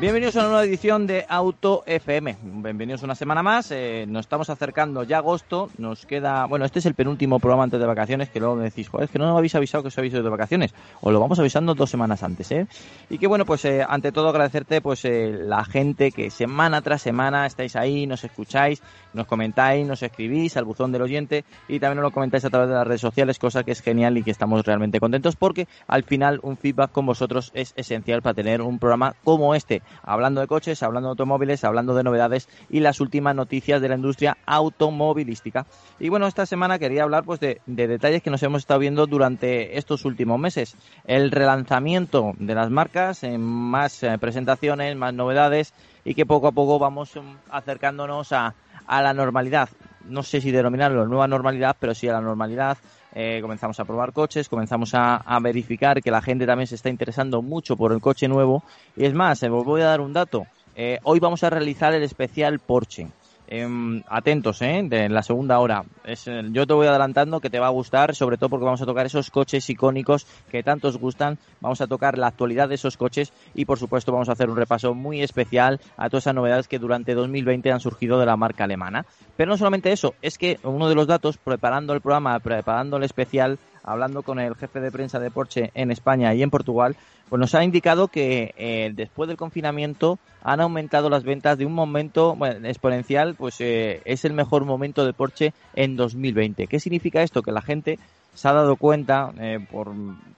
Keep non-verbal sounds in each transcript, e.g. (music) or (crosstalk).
Bienvenidos a una nueva edición de Auto FM. Bienvenidos una semana más. Eh, nos estamos acercando ya a agosto. Nos queda, bueno, este es el penúltimo programa antes de vacaciones. Que luego me decís, joder, es que no me habéis avisado que os habéis ido de vacaciones. Os lo vamos avisando dos semanas antes, ¿eh? Y que bueno, pues eh, ante todo agradecerte, pues eh, la gente que semana tras semana estáis ahí, nos escucháis, nos comentáis, nos escribís al buzón del oyente y también nos lo comentáis a través de las redes sociales, cosa que es genial y que estamos realmente contentos porque al final un feedback con vosotros es esencial para tener un programa como este hablando de coches, hablando de automóviles, hablando de novedades y las últimas noticias de la industria automovilística. Y bueno, esta semana quería hablar pues de, de detalles que nos hemos estado viendo durante estos últimos meses. El relanzamiento de las marcas, en más eh, presentaciones, más novedades y que poco a poco vamos um, acercándonos a, a la normalidad. No sé si denominarlo nueva normalidad, pero sí a la normalidad eh, comenzamos a probar coches, comenzamos a, verificar que la gente también se está interesando mucho por el coche nuevo. Y es más, eh, os voy a dar un dato. Eh, hoy vamos a realizar el especial Porsche. Eh, atentos, ¿eh? De la segunda hora. Es, yo te voy adelantando que te va a gustar, sobre todo porque vamos a tocar esos coches icónicos que tanto os gustan. Vamos a tocar la actualidad de esos coches y, por supuesto, vamos a hacer un repaso muy especial a todas esas novedades que durante 2020 han surgido de la marca alemana. Pero no solamente eso, es que uno de los datos, preparando el programa, preparando el especial, hablando con el jefe de prensa de Porsche en España y en Portugal, pues nos ha indicado que eh, después del confinamiento han aumentado las ventas de un momento exponencial, pues eh, es el mejor momento de Porsche en 2020. ¿Qué significa esto? Que la gente se ha dado cuenta eh, por,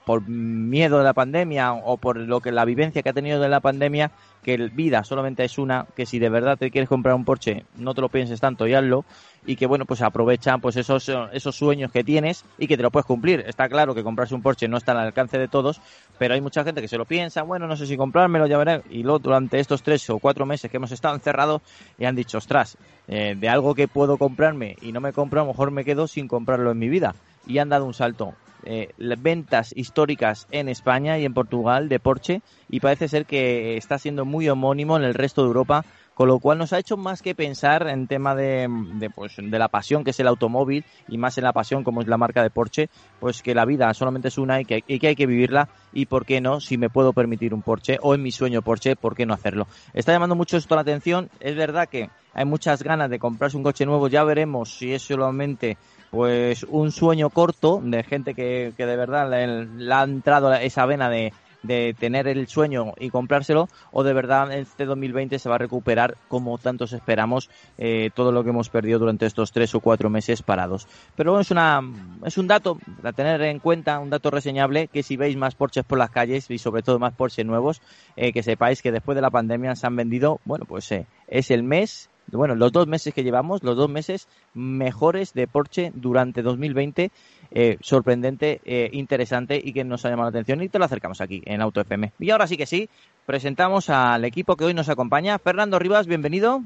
por miedo de la pandemia o por lo que la vivencia que ha tenido de la pandemia que vida solamente es una, que si de verdad te quieres comprar un Porsche, no te lo pienses tanto y hazlo, y que bueno, pues aprovecha pues esos, esos sueños que tienes y que te lo puedes cumplir. Está claro que comprarse un Porsche no está al alcance de todos, pero hay mucha gente que se lo piensa, bueno, no sé si comprármelo, ya veré, y luego durante estos tres o cuatro meses que hemos estado encerrados y han dicho, ostras, eh, de algo que puedo comprarme y no me compro, a lo mejor me quedo sin comprarlo en mi vida. Y han dado un salto eh, ventas históricas en España y en Portugal de Porsche y parece ser que está siendo muy homónimo en el resto de Europa con lo cual nos ha hecho más que pensar en tema de, de, pues, de la pasión que es el automóvil y más en la pasión como es la marca de Porsche, pues que la vida solamente es una y que, hay que vivirla y por qué no, si me puedo permitir un Porsche o en mi sueño Porsche, por qué no hacerlo. Está llamando mucho esto la atención, es verdad que hay muchas ganas de comprarse un coche nuevo, ya veremos si es solamente pues un sueño corto de gente que, que de verdad le, le, ha entrado esa vena de, de tener el sueño y comprárselo o de verdad este 2020 se va a recuperar como tantos esperamos eh, todo lo que hemos perdido durante estos tres o cuatro meses parados. Pero es una es un dato a tener en cuenta, un dato reseñable que si veis más Porsches por las calles y sobre todo más Porsche nuevos, eh, que sepáis que después de la pandemia se han vendido, bueno, pues eh, es el mes bueno, los dos meses que llevamos, los dos meses mejores de Porsche durante 2020, eh, sorprendente, eh, interesante y que nos ha llamado la atención y te lo acercamos aquí en Auto FM. Y ahora sí que sí, presentamos al equipo que hoy nos acompaña. Fernando Rivas, bienvenido.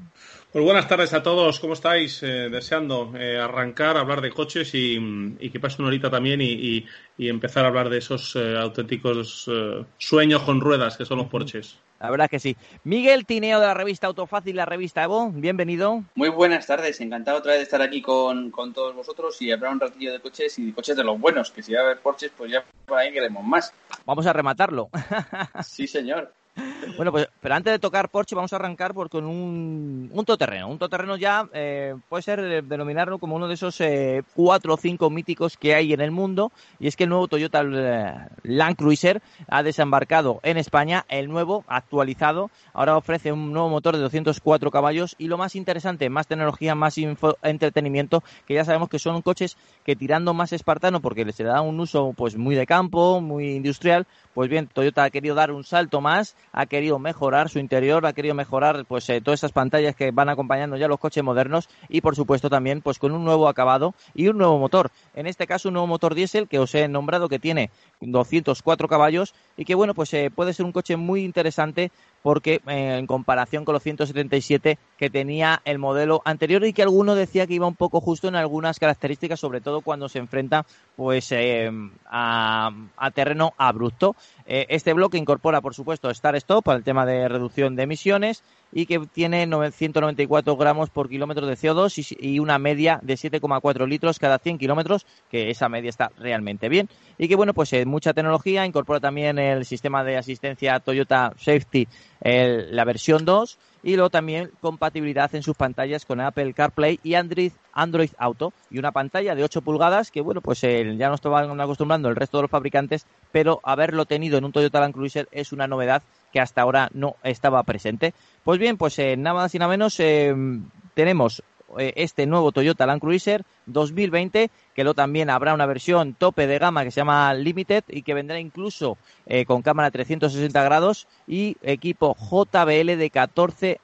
Pues buenas tardes a todos, ¿cómo estáis? Eh, deseando arrancar, hablar de coches y, y, que pase una horita también y, y, y empezar a hablar de esos auténticos sueños con ruedas que son los Porsches. La verdad que sí. Miguel Tineo de la revista Autofácil, la revista Evo, bienvenido. Muy buenas tardes, encantado otra vez de estar aquí con, con todos vosotros y hablar un ratillo de coches y de coches de los buenos, que si va a haber Porsches, pues ya por ahí queremos más. Vamos a rematarlo. (laughs) sí, señor. Bueno, pues, pero antes de tocar Porsche, vamos a arrancar por, con un, un todoterreno. Un todoterreno ya eh, puede ser denominarlo como uno de esos eh, cuatro o cinco míticos que hay en el mundo. Y es que el nuevo Toyota eh, Land Cruiser ha desembarcado en España. El nuevo, actualizado, ahora ofrece un nuevo motor de 204 caballos. Y lo más interesante, más tecnología, más info, entretenimiento, que ya sabemos que son coches que tirando más espartano, porque les da un uso pues muy de campo, muy industrial. Pues bien, Toyota ha querido dar un salto más ha querido mejorar su interior, ha querido mejorar pues eh, todas esas pantallas que van acompañando ya los coches modernos y por supuesto también pues con un nuevo acabado y un nuevo motor. En este caso un nuevo motor diésel que os he nombrado que tiene 204 caballos y que bueno pues eh, puede ser un coche muy interesante porque eh, en comparación con los 177 que tenía el modelo anterior y que alguno decía que iba un poco justo en algunas características, sobre todo cuando se enfrenta pues eh, a, terreno abrupto. Eh, este bloque incorpora, por supuesto, Star Stop para el tema de reducción de emisiones y que tiene 994 gramos por kilómetro de CO2 y, una media de 7,4 litros cada 100 kilómetros, que esa media está realmente bien. Y que, bueno, pues mucha tecnología, incorpora también el sistema de asistencia Toyota Safety la versión 2 y luego también compatibilidad en sus pantallas con Apple CarPlay y Android, Android Auto. Y una pantalla de 8 pulgadas que bueno pues eh, ya nos estaban acostumbrando el resto de los fabricantes pero haberlo tenido en un Toyota Land Cruiser es una novedad que hasta ahora no estaba presente. Pues bien pues eh, nada más y nada menos eh, tenemos este nuevo Toyota Land Cruiser 2020, que luego también habrá una versión tope de gama que se llama Limited y que vendrá incluso eh, con cámara 360 grados y equipo JBL de 14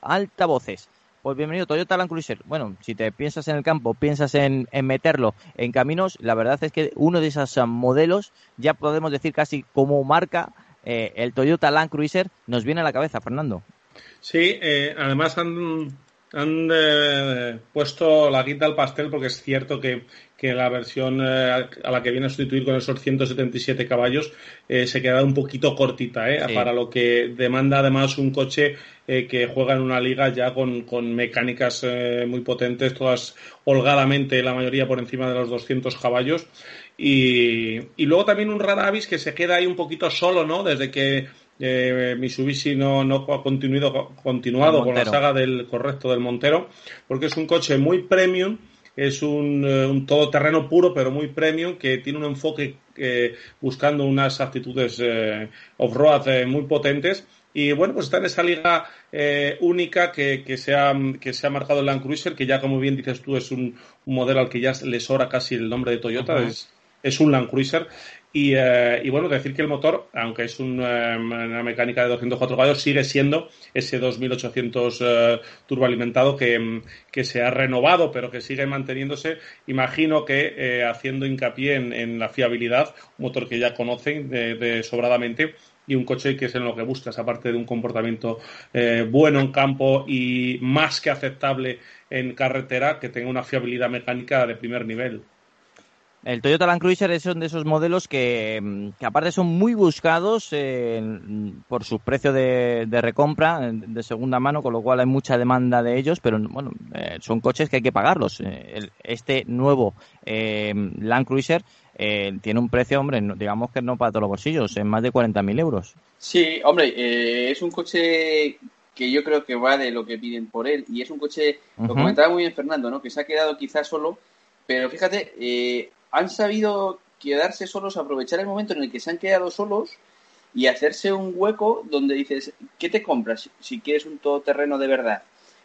altavoces. Pues bienvenido Toyota Land Cruiser. Bueno, si te piensas en el campo, piensas en, meterlo en caminos, la verdad es que uno de esos modelos, ya podemos decir casi como marca, eh, el Toyota Land Cruiser, nos viene a la cabeza, Fernando. Sí, además han han eh, puesto la guita al pastel porque es cierto que, la versión eh, a la que viene a sustituir con esos 177 caballos eh, se queda un poquito cortita para lo que demanda además un coche que juega en una liga ya con, mecánicas muy potentes, todas holgadamente, la mayoría por encima de los 200 caballos. Y, y luego también un Radavis que se queda ahí un poquito solo, ¿no? Desde que eh, Mitsubishi no, no ha continuado, continuado con la saga del correcto del Montero, porque es un coche muy premium, es un, eh, un todoterreno puro, pero muy premium, que tiene un enfoque eh, buscando unas actitudes eh, off-road muy potentes. Y bueno, pues está en esa liga única que, que, se ha, que se ha marcado el Land Cruiser, que ya como bien dices tú es un, modelo al que ya le sobra casi el nombre de Toyota, es, es un Land Cruiser eh, y, bueno, decir que el motor, aunque es eh, una mecánica de 204 caballos, sigue siendo ese 2800 uh, turboalimentado que, se ha renovado, pero que sigue manteniéndose. Imagino que haciendo hincapié en, la fiabilidad, un motor que ya conocen de, sobradamente y un coche que es en lo que buscas, aparte de un comportamiento bueno en campo y más que aceptable en carretera, que tenga una fiabilidad mecánica de primer nivel. El Toyota Land Cruiser es uno de esos modelos que, mm, aparte son muy buscados eh, por su precio de, recompra de segunda mano, con lo cual hay mucha demanda de ellos, pero bueno, eh, son coches que hay que pagarlos. Eh, este nuevo Land Cruiser tiene un precio, hombre, digamos que no para todos los bolsillos, en más de 40.000 euros. Sí, hombre, es un coche que yo creo que va de lo que piden por él y es un coche, lo comentaba muy bien Fernando, ¿no? que se ha quedado quizás solo, pero fíjate, eh, han sabido quedarse solos, aprovechar el momento en el que se han quedado solos y hacerse un hueco donde dices, ¿qué te compras si quieres un todoterreno de verdad?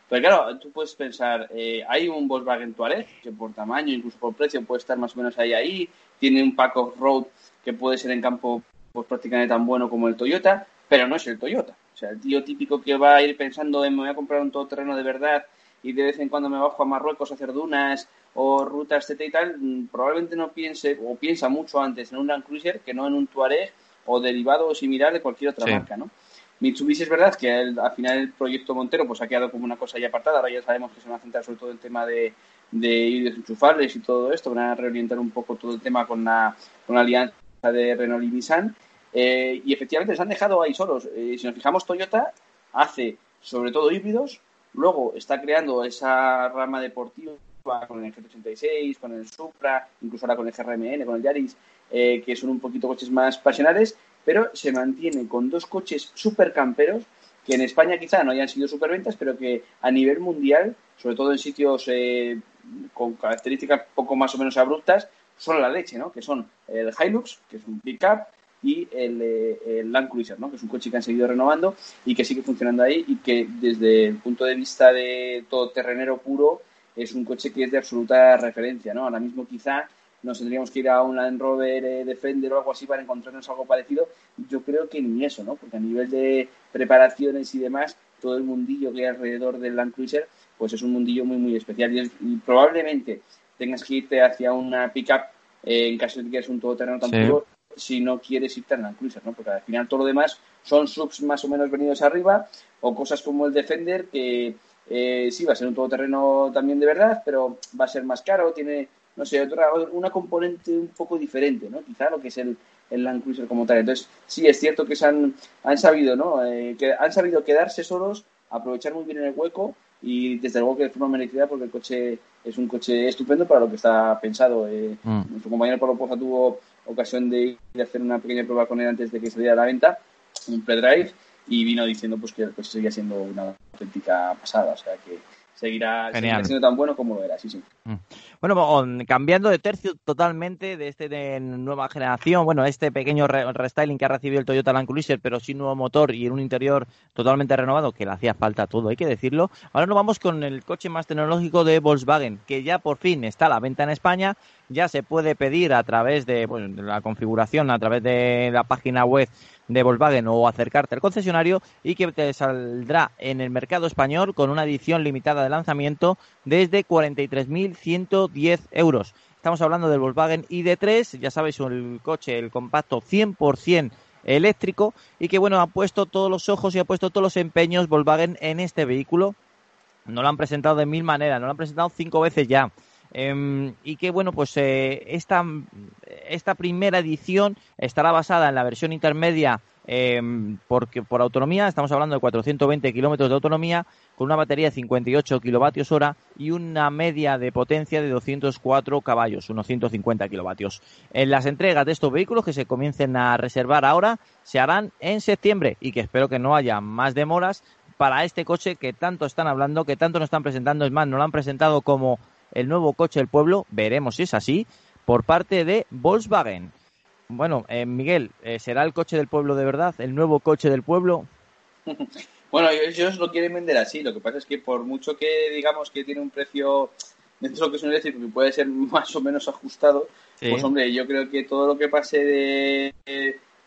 Pues claro, tú puedes pensar, eh, hay un Volkswagen Touareg que por tamaño, incluso por precio, puede estar más o menos ahí ahí, tiene un pack of road que puede ser en campo pues prácticamente tan bueno como el Toyota, pero no es el Toyota. O sea, el tío típico que va a ir pensando en me voy a comprar un todoterreno de verdad y de vez en cuando me bajo a Marruecos a hacer dunas o rutas etc y tal, mm, probablemente no piense o piensa mucho antes en un Land Cruiser que no en un Touareg o derivado o similar de cualquier otra marca, ¿no? Mitsubishi es verdad que al final el proyecto Montero pues ha quedado como una cosa ya apartada, ahora ya sabemos que se van a centrar sobre todo en el tema de, de enchufables y todo esto, van a reorientar un poco todo el tema con la, con la alianza de Renault y Nissan eh, y efectivamente les han dejado ahí solos. Eh, si nos fijamos, Toyota hace sobre todo híbridos, luego está creando esa rama deportiva con el GT86, con el Supra, incluso ahora con el GRMN, con el Yaris, eh, que son un poquito coches más pasionales, pero se mantiene con dos coches super camperos que en España quizá no hayan sido superventas, pero que a nivel mundial, sobre todo en sitios eh, con características poco más o menos abruptas, son la leche, ¿no? Que son el Hilux, que es un pickup, y el, eh, el, Land Cruiser, ¿no? que es un coche que han seguido renovando y que sigue funcionando ahí y que desde el punto de vista de todo terrenero puro es un coche que es de absoluta referencia, ¿no? Ahora mismo quizá nos tendríamos que ir a un Land Rover eh, Defender o algo así para encontrarnos algo parecido. Yo creo que ni eso, ¿no? Porque a nivel de preparaciones y demás, todo el mundillo que hay alrededor del Land Cruiser, pues es un mundillo muy, muy especial. Y, probablemente tengas que irte hacia una pickup eh, en caso de que quieras un todoterreno tan puro, si no quieres irte al Land Cruiser, ¿no? Porque al final todo lo demás son subs más o menos venidos arriba o cosas como el Defender que eh, sí va a ser un todoterreno también de verdad, pero va a ser más caro, tiene no sé, otra, una componente un poco diferente, ¿no? Quizá lo que es el, el Land Cruiser como tal. Entonces, sí, es cierto que se han, han sabido, ¿no? Eh, que han sabido quedarse solos, aprovechar muy bien el hueco y desde luego que de forma merecida porque el coche es un coche estupendo para lo que está pensado. Eh, mm. Nuestro compañero Pablo Poza tuvo ocasión de ir a hacer una pequeña prueba con él antes de que saliera a la venta, un pre-drive, y vino diciendo pues que el coche seguía siendo una auténtica pasada. O sea que seguirá, siendo tan bueno como lo era, sí, sí. Mm. Bueno, cambiando de tercio totalmente de este de nueva generación, bueno, este pequeño restyling que ha recibido el Toyota Land Cruiser, pero sin nuevo motor y en un interior totalmente renovado, que le hacía falta todo, hay que decirlo. Ahora nos vamos con el coche más tecnológico de Volkswagen, que ya por fin está a la venta en España, ya se puede pedir a través de, la configuración, a través de la página web de Volkswagen o acercarte al concesionario y que te saldrá en el mercado español con una edición limitada de lanzamiento desde 43.110 euros. Estamos hablando del Volkswagen ID3, ya sabéis, el coche, el compacto 100% eléctrico y que bueno, ha puesto todos los ojos y ha puesto todos los empeños Volkswagen en este vehículo. No lo han presentado de mil maneras, no lo han presentado cinco veces ya. Em, y que bueno, pues eh, esta, esta primera edición estará basada en la versión intermedia em, porque, por autonomía, estamos hablando de 420 kilómetros de autonomía, con una batería de 58 kilovatios hora y una media de potencia de 204 caballos, unos 150 kilovatios. En las entregas de estos vehículos que se comiencen a reservar ahora se harán en septiembre y que espero que no haya más demoras para este coche que tanto están hablando, que tanto nos están presentando. Es más, nos lo han presentado como el nuevo coche del pueblo, veremos si es así, por parte de Volkswagen. Bueno, eh, Miguel, eh, ¿será el coche del pueblo de verdad? ¿El nuevo coche del pueblo? (laughs) Bueno, ellos lo quieren vender así. Lo que pasa es que por mucho que digamos que tiene un precio (laughs) dentro de lo que es un eléctrico que puede ser (laughs) más o menos ajustado, pues hombre, yo creo que todo lo que pase de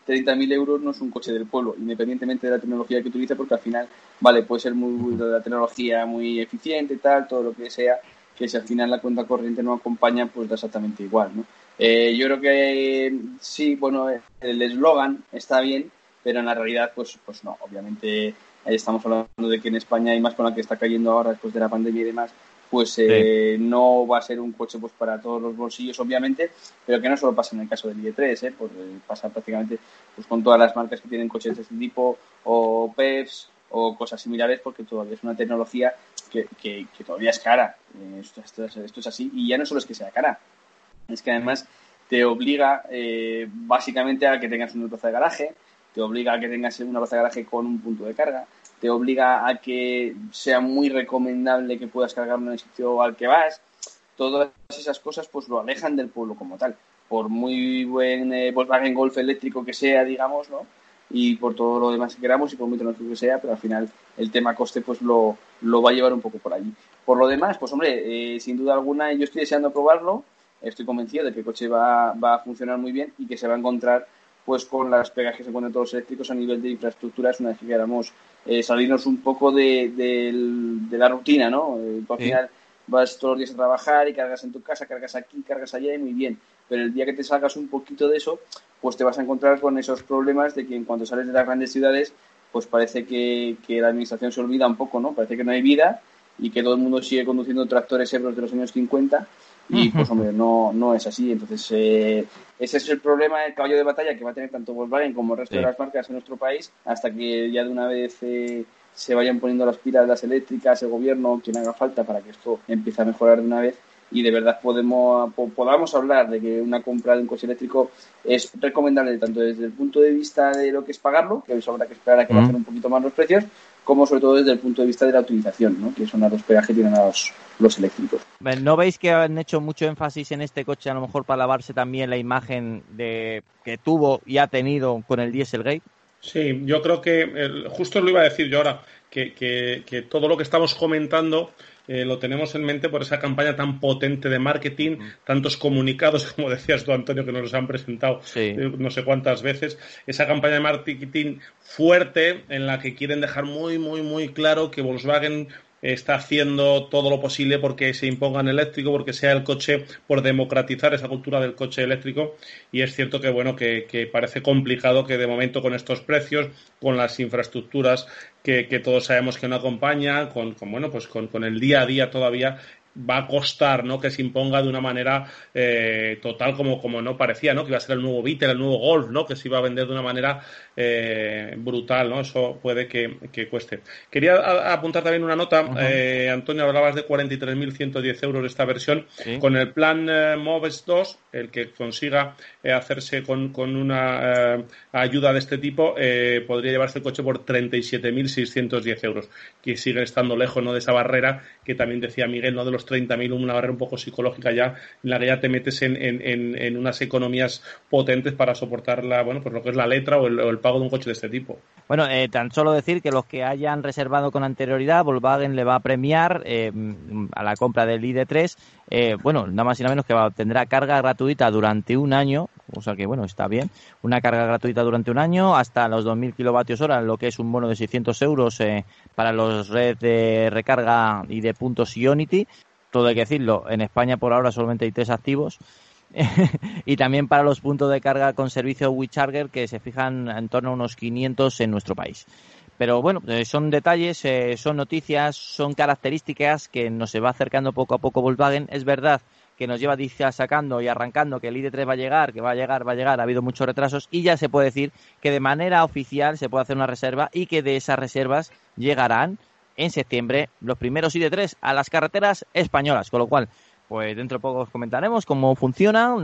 30.000 euros no es un coche del pueblo, independientemente de la tecnología que utilice, porque al final, vale, puede ser muy de la tecnología muy eficiente tal, todo lo que sea, que si al final la cuenta corriente no acompaña, pues da exactamente igual, ¿no? Eh, yo creo que sí, bueno, el eslogan está bien, pero en la realidad, pues, pues no. Obviamente estamos hablando de que en España, y más con la que está cayendo ahora después de la pandemia y demás, pues eh, no va a ser un coche pues para todos los bolsillos, obviamente, pero que no solo pasa en el caso del ID3, ¿eh? Pues, eh, pasa prácticamente pues, con todas las marcas que tienen coches de este tipo, o PEFs, o cosas similares, porque todavía es una tecnología que, todavía es cara. Eh, esto, esto, es así. Y ya no solo es que sea cara, es que además te obliga eh, básicamente a que tengas una plaza de garaje, te obliga a que tengas una plaza de garaje con un punto de carga, te obliga a que sea muy recomendable que puedas cargarlo en el sitio al que vas. Todas esas cosas pues lo alejan del pueblo como tal. Por muy buen eh, Volkswagen Golf eléctrico que sea, digamos, ¿no? y por todo lo demás que queramos y por muy tecnológico que sea, pero al final el tema coste pues lo, lo va a llevar un poco por allí. Por lo demás, pues hombre, eh, sin duda alguna yo estoy deseando probarlo, estoy convencido de que el coche va, va, a funcionar muy bien y que se va a encontrar pues con las pegas que se encuentran todos los eléctricos a nivel de infraestructuras una vez que queramos eh, salirnos un poco de, de, la rutina, ¿no? Eh, al final vas todos los días a trabajar y cargas en tu casa, cargas aquí, cargas allá y muy bien. Pero el día que te salgas un poquito de eso, pues te vas a encontrar con esos problemas de que en cuanto sales de las grandes ciudades, pues parece que, la administración se olvida un poco, ¿no? Parece que no hay vida y que todo el mundo sigue conduciendo tractores Ebros de los años 50 y pues hombre, no, no es así. Entonces, eh, ese es el problema, el caballo de batalla que va a tener tanto Volkswagen como el resto de las marcas en nuestro país hasta que ya de una vez eh, se vayan poniendo las pilas las eléctricas, el gobierno, quien haga falta para que esto empiece a mejorar de una vez y de verdad podemos, podamos hablar de que una compra de un coche eléctrico es recomendable tanto desde el punto de vista de lo que es pagarlo, que eso habrá que esperar a que bajen un poquito más los precios, como sobre todo desde el punto de vista de la utilización, ¿no? que son las dos pegas que tienen los, los eléctricos. ¿No veis que han hecho mucho énfasis en este coche, a lo mejor para lavarse también la imagen de que tuvo y ha tenido con el Dieselgate? Sí, yo creo que justo lo iba a decir yo ahora, que, que, todo lo que estamos comentando eh, lo tenemos en mente por esa campaña tan potente de marketing, tantos comunicados, (laughs) como decías tú, Antonio, que nos los han presentado no sé cuántas veces, esa campaña de marketing fuerte en la que quieren dejar muy, muy, muy claro que Volkswagen está haciendo todo lo posible porque se imponga en eléctrico, porque sea el coche, por democratizar esa cultura del coche eléctrico. Y es cierto que, bueno, que, parece complicado que de momento con estos precios, con las infraestructuras que, todos sabemos que no acompañan, con, bueno, pues con, con el día a día todavía va a costar ¿no? que se imponga de una manera eh, total como, como no parecía, ¿no? que iba a ser el nuevo Beetle, el nuevo Golf, ¿no? que se iba a vender de una manera eh, brutal, ¿no? eso puede que, cueste. Quería apuntar también una nota, eh, Antonio, hablabas de 43.110 euros esta versión, con el plan Moves 2, el que consiga hacerse con, con una ayuda de este tipo, podría llevarse el coche por 37.610 euros, que sigue estando lejos ¿no? de esa barrera que también decía Miguel, ¿no? de los 30.000, una barrera un poco psicológica ya, en la que ya te metes en, en, en, unas economías potentes para soportar la, bueno, pues lo que es la letra o el, pago de un coche de este tipo. Bueno, eh, tan solo decir que los que hayan reservado con anterioridad, Volkswagen le va a premiar eh, a la compra del ID3, eh, bueno, nada más y nada menos que tendrá carga gratuita durante un año, o sea que bueno, está bien, una carga gratuita durante un año hasta los 2.000 kilovatios hora, lo que es un bono de 600 euros para los redes de recarga y de puntos Ionity todo hay que decirlo, en España por ahora solamente hay tres activos. (laughs) y también para los puntos de carga con servicio WeCharger que se fijan en torno a unos 500 en nuestro país. Pero bueno, eh, son detalles, eh, son noticias, son características que nos se va acercando poco a poco Volkswagen. Es verdad que nos lleva sacando y arrancando que el ID3 va a llegar, que va a llegar, va a llegar, ha habido muchos retrasos y ya se puede decir que de manera oficial se puede hacer una reserva y que de esas reservas llegarán en septiembre los primeros ID3 a las carreteras españolas, con lo cual pues dentro de poco os comentaremos cómo funciona,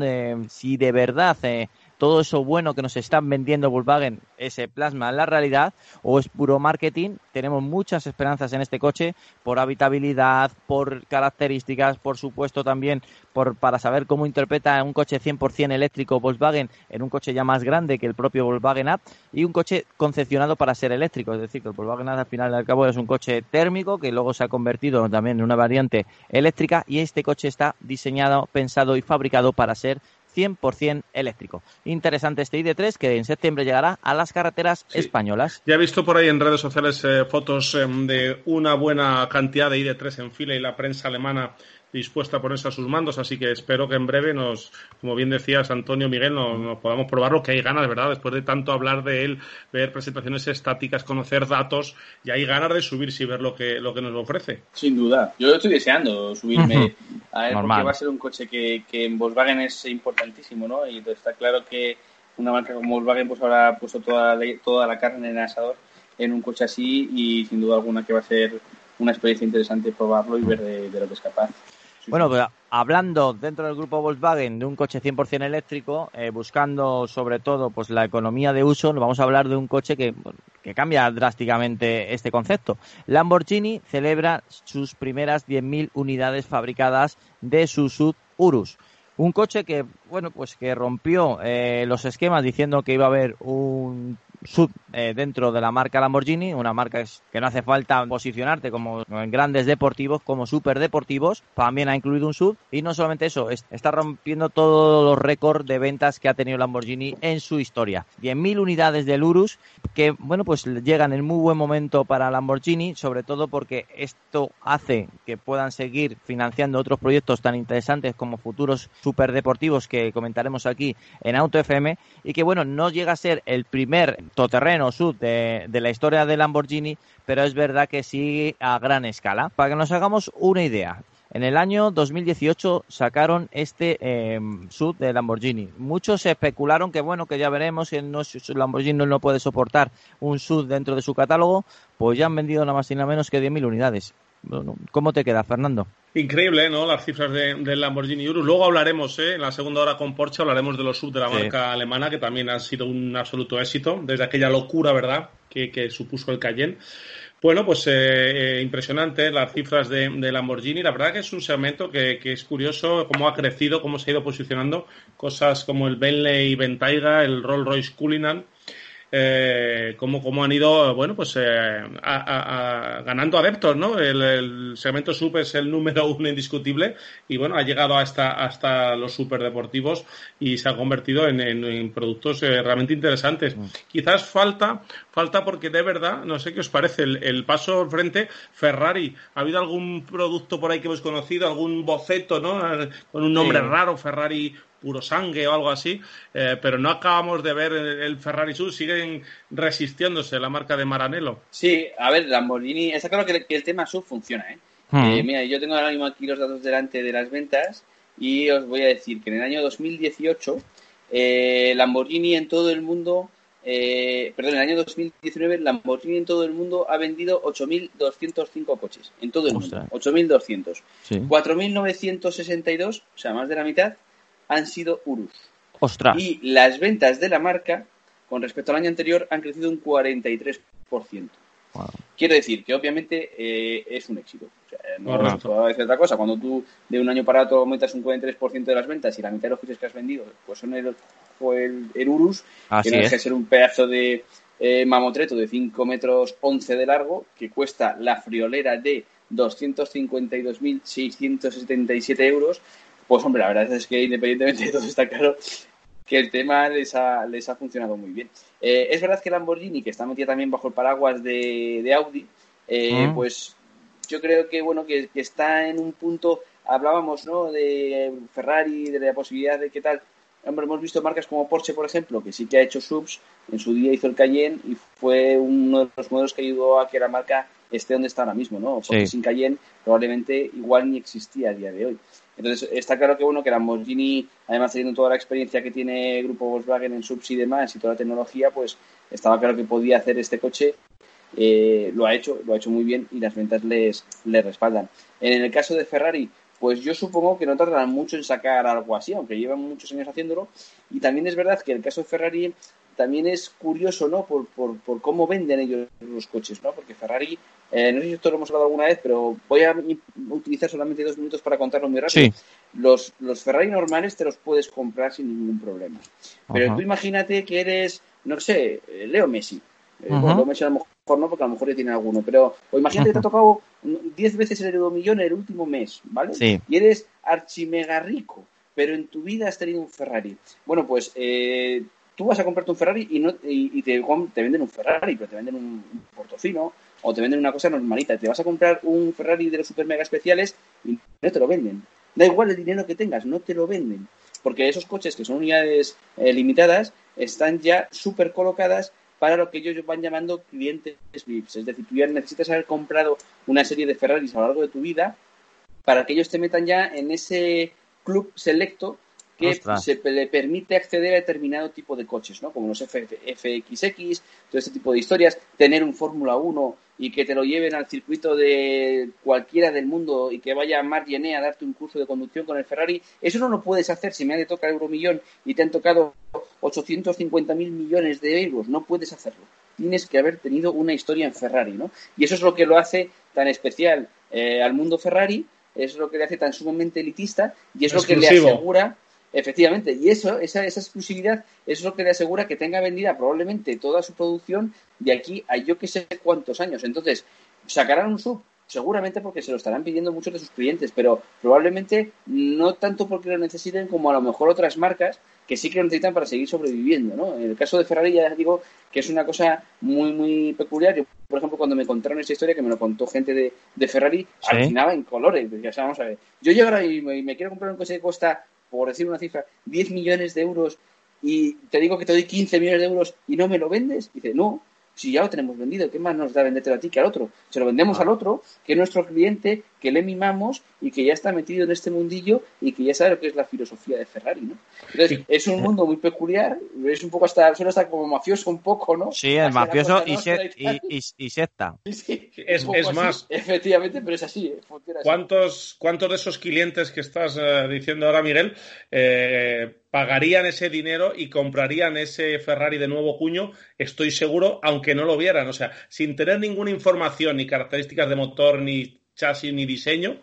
si de verdad eh, todo eso bueno que nos están vendiendo Volkswagen ese plasma en la realidad o es puro marketing. Tenemos muchas esperanzas en este coche por habitabilidad, por características, por supuesto también por, para saber cómo interpreta un coche 100% eléctrico Volkswagen en un coche ya más grande que el propio Volkswagen Up y un coche concepcionado para ser eléctrico. Es decir, que el Volkswagen Up al final al cabo es un coche térmico que luego se ha convertido también en una variante eléctrica y este coche está diseñado, pensado y fabricado para ser 100% eléctrico. Interesante este ID3 que en septiembre llegará a las carreteras españolas. Ya he visto por ahí en redes sociales eh, fotos em, de una buena cantidad de ID3 en fila y la prensa alemana dispuesta a ponerse a sus mandos, así que espero que en breve nos, como bien decías Antonio Miguel, nos, podamos probarlo, que hay ganas, ¿verdad? Después de tanto hablar de él, ver presentaciones estáticas, conocer datos, y hay ganas de subirse y ver lo que, lo que nos ofrece. Sin duda, yo estoy deseando subirme a ver, porque va a ser un coche que, que en Volkswagen es importantísimo, ¿no? Y está claro que una marca como Volkswagen pues habrá puesto toda la, toda la carne en el asador en un coche así y sin duda alguna que va a ser una experiencia interesante probarlo y ver de lo que es capaz. Bueno, pues hablando dentro del grupo Volkswagen de un coche 100% eléctrico, eh, buscando sobre todo pues la economía de uso, nos vamos a hablar de un coche que, que cambia drásticamente este concepto. Lamborghini celebra sus primeras 10.000 unidades fabricadas de su sub Urus. Un coche que, bueno, pues que rompió eh, los esquemas diciendo que iba a haber un sub eh, dentro de la marca Lamborghini, una marca que no hace falta posicionarte como en grandes deportivos, como super deportivos, también ha incluido un sub y no solamente eso, está rompiendo todos los récords de ventas que ha tenido Lamborghini en su historia. 10.000 unidades del Urus que, bueno, pues llegan en muy buen momento para Lamborghini, sobre todo porque esto hace que puedan seguir financiando otros proyectos tan interesantes como futuros superdeportivos que comentaremos aquí en Auto FM y que, bueno, no llega a ser el primer todoterreno sub de, la historia de Lamborghini, pero es verdad que sí a gran escala. Para que nos hagamos una idea, en el año 2018 sacaron este eh, sub de Lamborghini. Muchos especularon que bueno, que ya veremos, que no, Lamborghini no puede soportar un sub dentro de su catálogo, pues ya han vendido nada más y nada menos que 10.000 unidades. ¿Cómo te queda, Fernando? Increíble, ¿no? Las cifras del de Lamborghini Urus. Luego hablaremos, ¿eh? En la segunda hora con Porsche hablaremos de los sub de la marca alemana, que también han sido un absoluto éxito, desde aquella locura, ¿verdad?, que, supuso el Cayenne. Bueno, pues eh, eh, impresionante las cifras de, Lamborghini. La verdad que es un segmento que, es curioso cómo ha crecido, cómo se ha ido posicionando. Cosas como el Bentley Bentayga, el Rolls Royce Cullinan eh, cómo, han ido, bueno, pues eh, ganando adeptos, ¿no? El, segmento sub es el número uno indiscutible y bueno, ha llegado hasta, hasta los superdeportivos y se ha convertido en, productos eh, realmente interesantes. Mm. Quizás falta, falta porque de verdad, no sé qué os parece, el, paso al frente, Ferrari, ¿ha habido algún producto por ahí que hemos conocido, algún boceto, ¿no? Con un nombre raro, Ferrari puro sangue o algo así, eh, pero no acabamos de ver el, Ferrari Sub, siguen resistiéndose la marca de Maranello. Sí, a ver, Lamborghini, está claro que, el tema sub funciona, ¿eh? Hmm. ¿eh? mira, yo tengo ahora mismo aquí los datos delante de las ventas y os voy a decir que en el año 2018 eh, Lamborghini en todo el mundo, eh, perdón, en el año 2019 Lamborghini en todo el mundo ha vendido 8.205 coches, en todo el mundo, 8.200. 4.962, o sea, más de la mitad, han sido Urus. Ostras. Y las ventas de la marca, con respecto al año anterior, han crecido un 43%. Quiero decir que obviamente eh, es un éxito. O sea, no puedo decir otra cosa. Cuando tú de un año para otro aumentas un 43% de las ventas y la mitad de los coches que has vendido pues son el, el, Urus, que no deja de ser un pedazo de eh, mamotreto de 5 metros 11 de largo que cuesta la friolera de 252.677 euros pues hombre, la verdad es que independientemente de todo está claro que el tema les ha, les ha funcionado muy bien. Eh, es verdad que Lamborghini, que está metida también bajo el paraguas de, Audi, eh, mm. pues yo creo que bueno que, está en un punto, hablábamos ¿no? de Ferrari, de la posibilidad de qué tal. Hombre, hemos visto marcas como Porsche, por ejemplo, que sí que ha hecho subs, en su día hizo el Cayenne y fue uno de los modelos que ayudó a que la marca esté donde está ahora mismo, ¿no? Porque sin Cayenne probablemente igual ni existía a día de hoy. Entonces, está claro que bueno que Lamborghini, además teniendo toda la experiencia que tiene el grupo Volkswagen en subs y demás y toda la tecnología, pues estaba claro que podía hacer este coche. Eh, lo ha hecho, lo ha hecho muy bien y las ventas les, les respaldan. En el caso de Ferrari, pues yo supongo que no tardarán mucho en sacar algo así, aunque llevan muchos años haciéndolo. Y también es verdad que el caso de Ferrari también es curioso, ¿no? Por, por, por cómo venden ellos los coches, ¿no? Porque Ferrari eh, no sé si esto lo hemos hablado alguna vez, pero voy a utilizar solamente dos minutos para contarlo muy rápido. Los, los Ferrari normales te los puedes comprar sin ningún problema. Pero tú imagínate que eres, no sé, Leo Messi. Eh, bueno, Leo Messi a lo mejor no, porque a lo mejor ya tiene alguno. Pero o imagínate que te ha tocado 10 veces el millón en el último mes, ¿vale? Y eres archimega rico, pero en tu vida has tenido un Ferrari. Bueno, pues eh, tú vas a comprarte un Ferrari y, no, te, venden un Ferrari, pero te venden un, un Portofino o te venden una cosa normalita. Te vas a comprar un Ferrari de los super mega especiales y no te lo venden. Da igual el dinero que tengas, no te lo venden. Porque esos coches que son unidades eh, limitadas están ya súper colocadas para lo que ellos van llamando clientes VIPs. Es decir, tú ya necesitas haber comprado una serie de Ferraris a lo largo de tu vida para que ellos te metan ya en ese club selecto que se le permite acceder a determinado tipo de coches, ¿no? Como los FXX, todo este tipo de historias, tener un Fórmula 1 y que te lo lleven al circuito de cualquiera del mundo y que vaya a Margené a darte un curso de conducción con el Ferrari, eso no lo puedes hacer si me ha de tocar Euromillón y te han tocado 850 mil millones de euros, no puedes hacerlo. Tienes que haber tenido una historia en Ferrari, ¿no? Y eso es lo que lo hace tan especial eh, al mundo Ferrari, es lo que le hace tan sumamente elitista y es lo que le asegura Efectivamente, y eso, esa, esa exclusividad, es lo que le asegura que tenga vendida probablemente toda su producción de aquí a yo que sé cuántos años. Entonces, sacarán un sub, seguramente porque se lo estarán pidiendo muchos de sus clientes, pero probablemente no tanto porque lo necesiten como a lo mejor otras marcas que sí que lo necesitan para seguir sobreviviendo, ¿no? En el caso de Ferrari ya digo que es una cosa muy, muy peculiar. Yo, por ejemplo, cuando me contaron esta historia, que me lo contó gente de, de Ferrari, alucinaba en colores. Ya vamos a ver, yo llego ahora y me quiero comprar un coche que cuesta por decir una cifra, 10 millones de euros y te digo que te doy 15 millones de euros y no me lo vendes, dice, no, si ya lo tenemos vendido, ¿qué más nos da venderte a ti que al otro? Se lo vendemos al otro, que es nuestro cliente, que le mimamos y que ya está metido en este mundillo y que ya sabe lo que es la filosofía de Ferrari, ¿no? Entonces, es un mundo muy peculiar, es un poco hasta, suena hasta como mafioso un poco, ¿no? Sí, es mafioso y, y, secta. es, más. Efectivamente, pero es así, ¿eh? ¿Cuántos, ¿Cuántos de esos clientes que estás eh, diciendo ahora, Miguel, eh, pagarían ese dinero y comprarían ese Ferrari de nuevo cuño, estoy seguro, aunque no lo vieran. O sea, sin tener ninguna información, ni características de motor, ni chasis, ni diseño,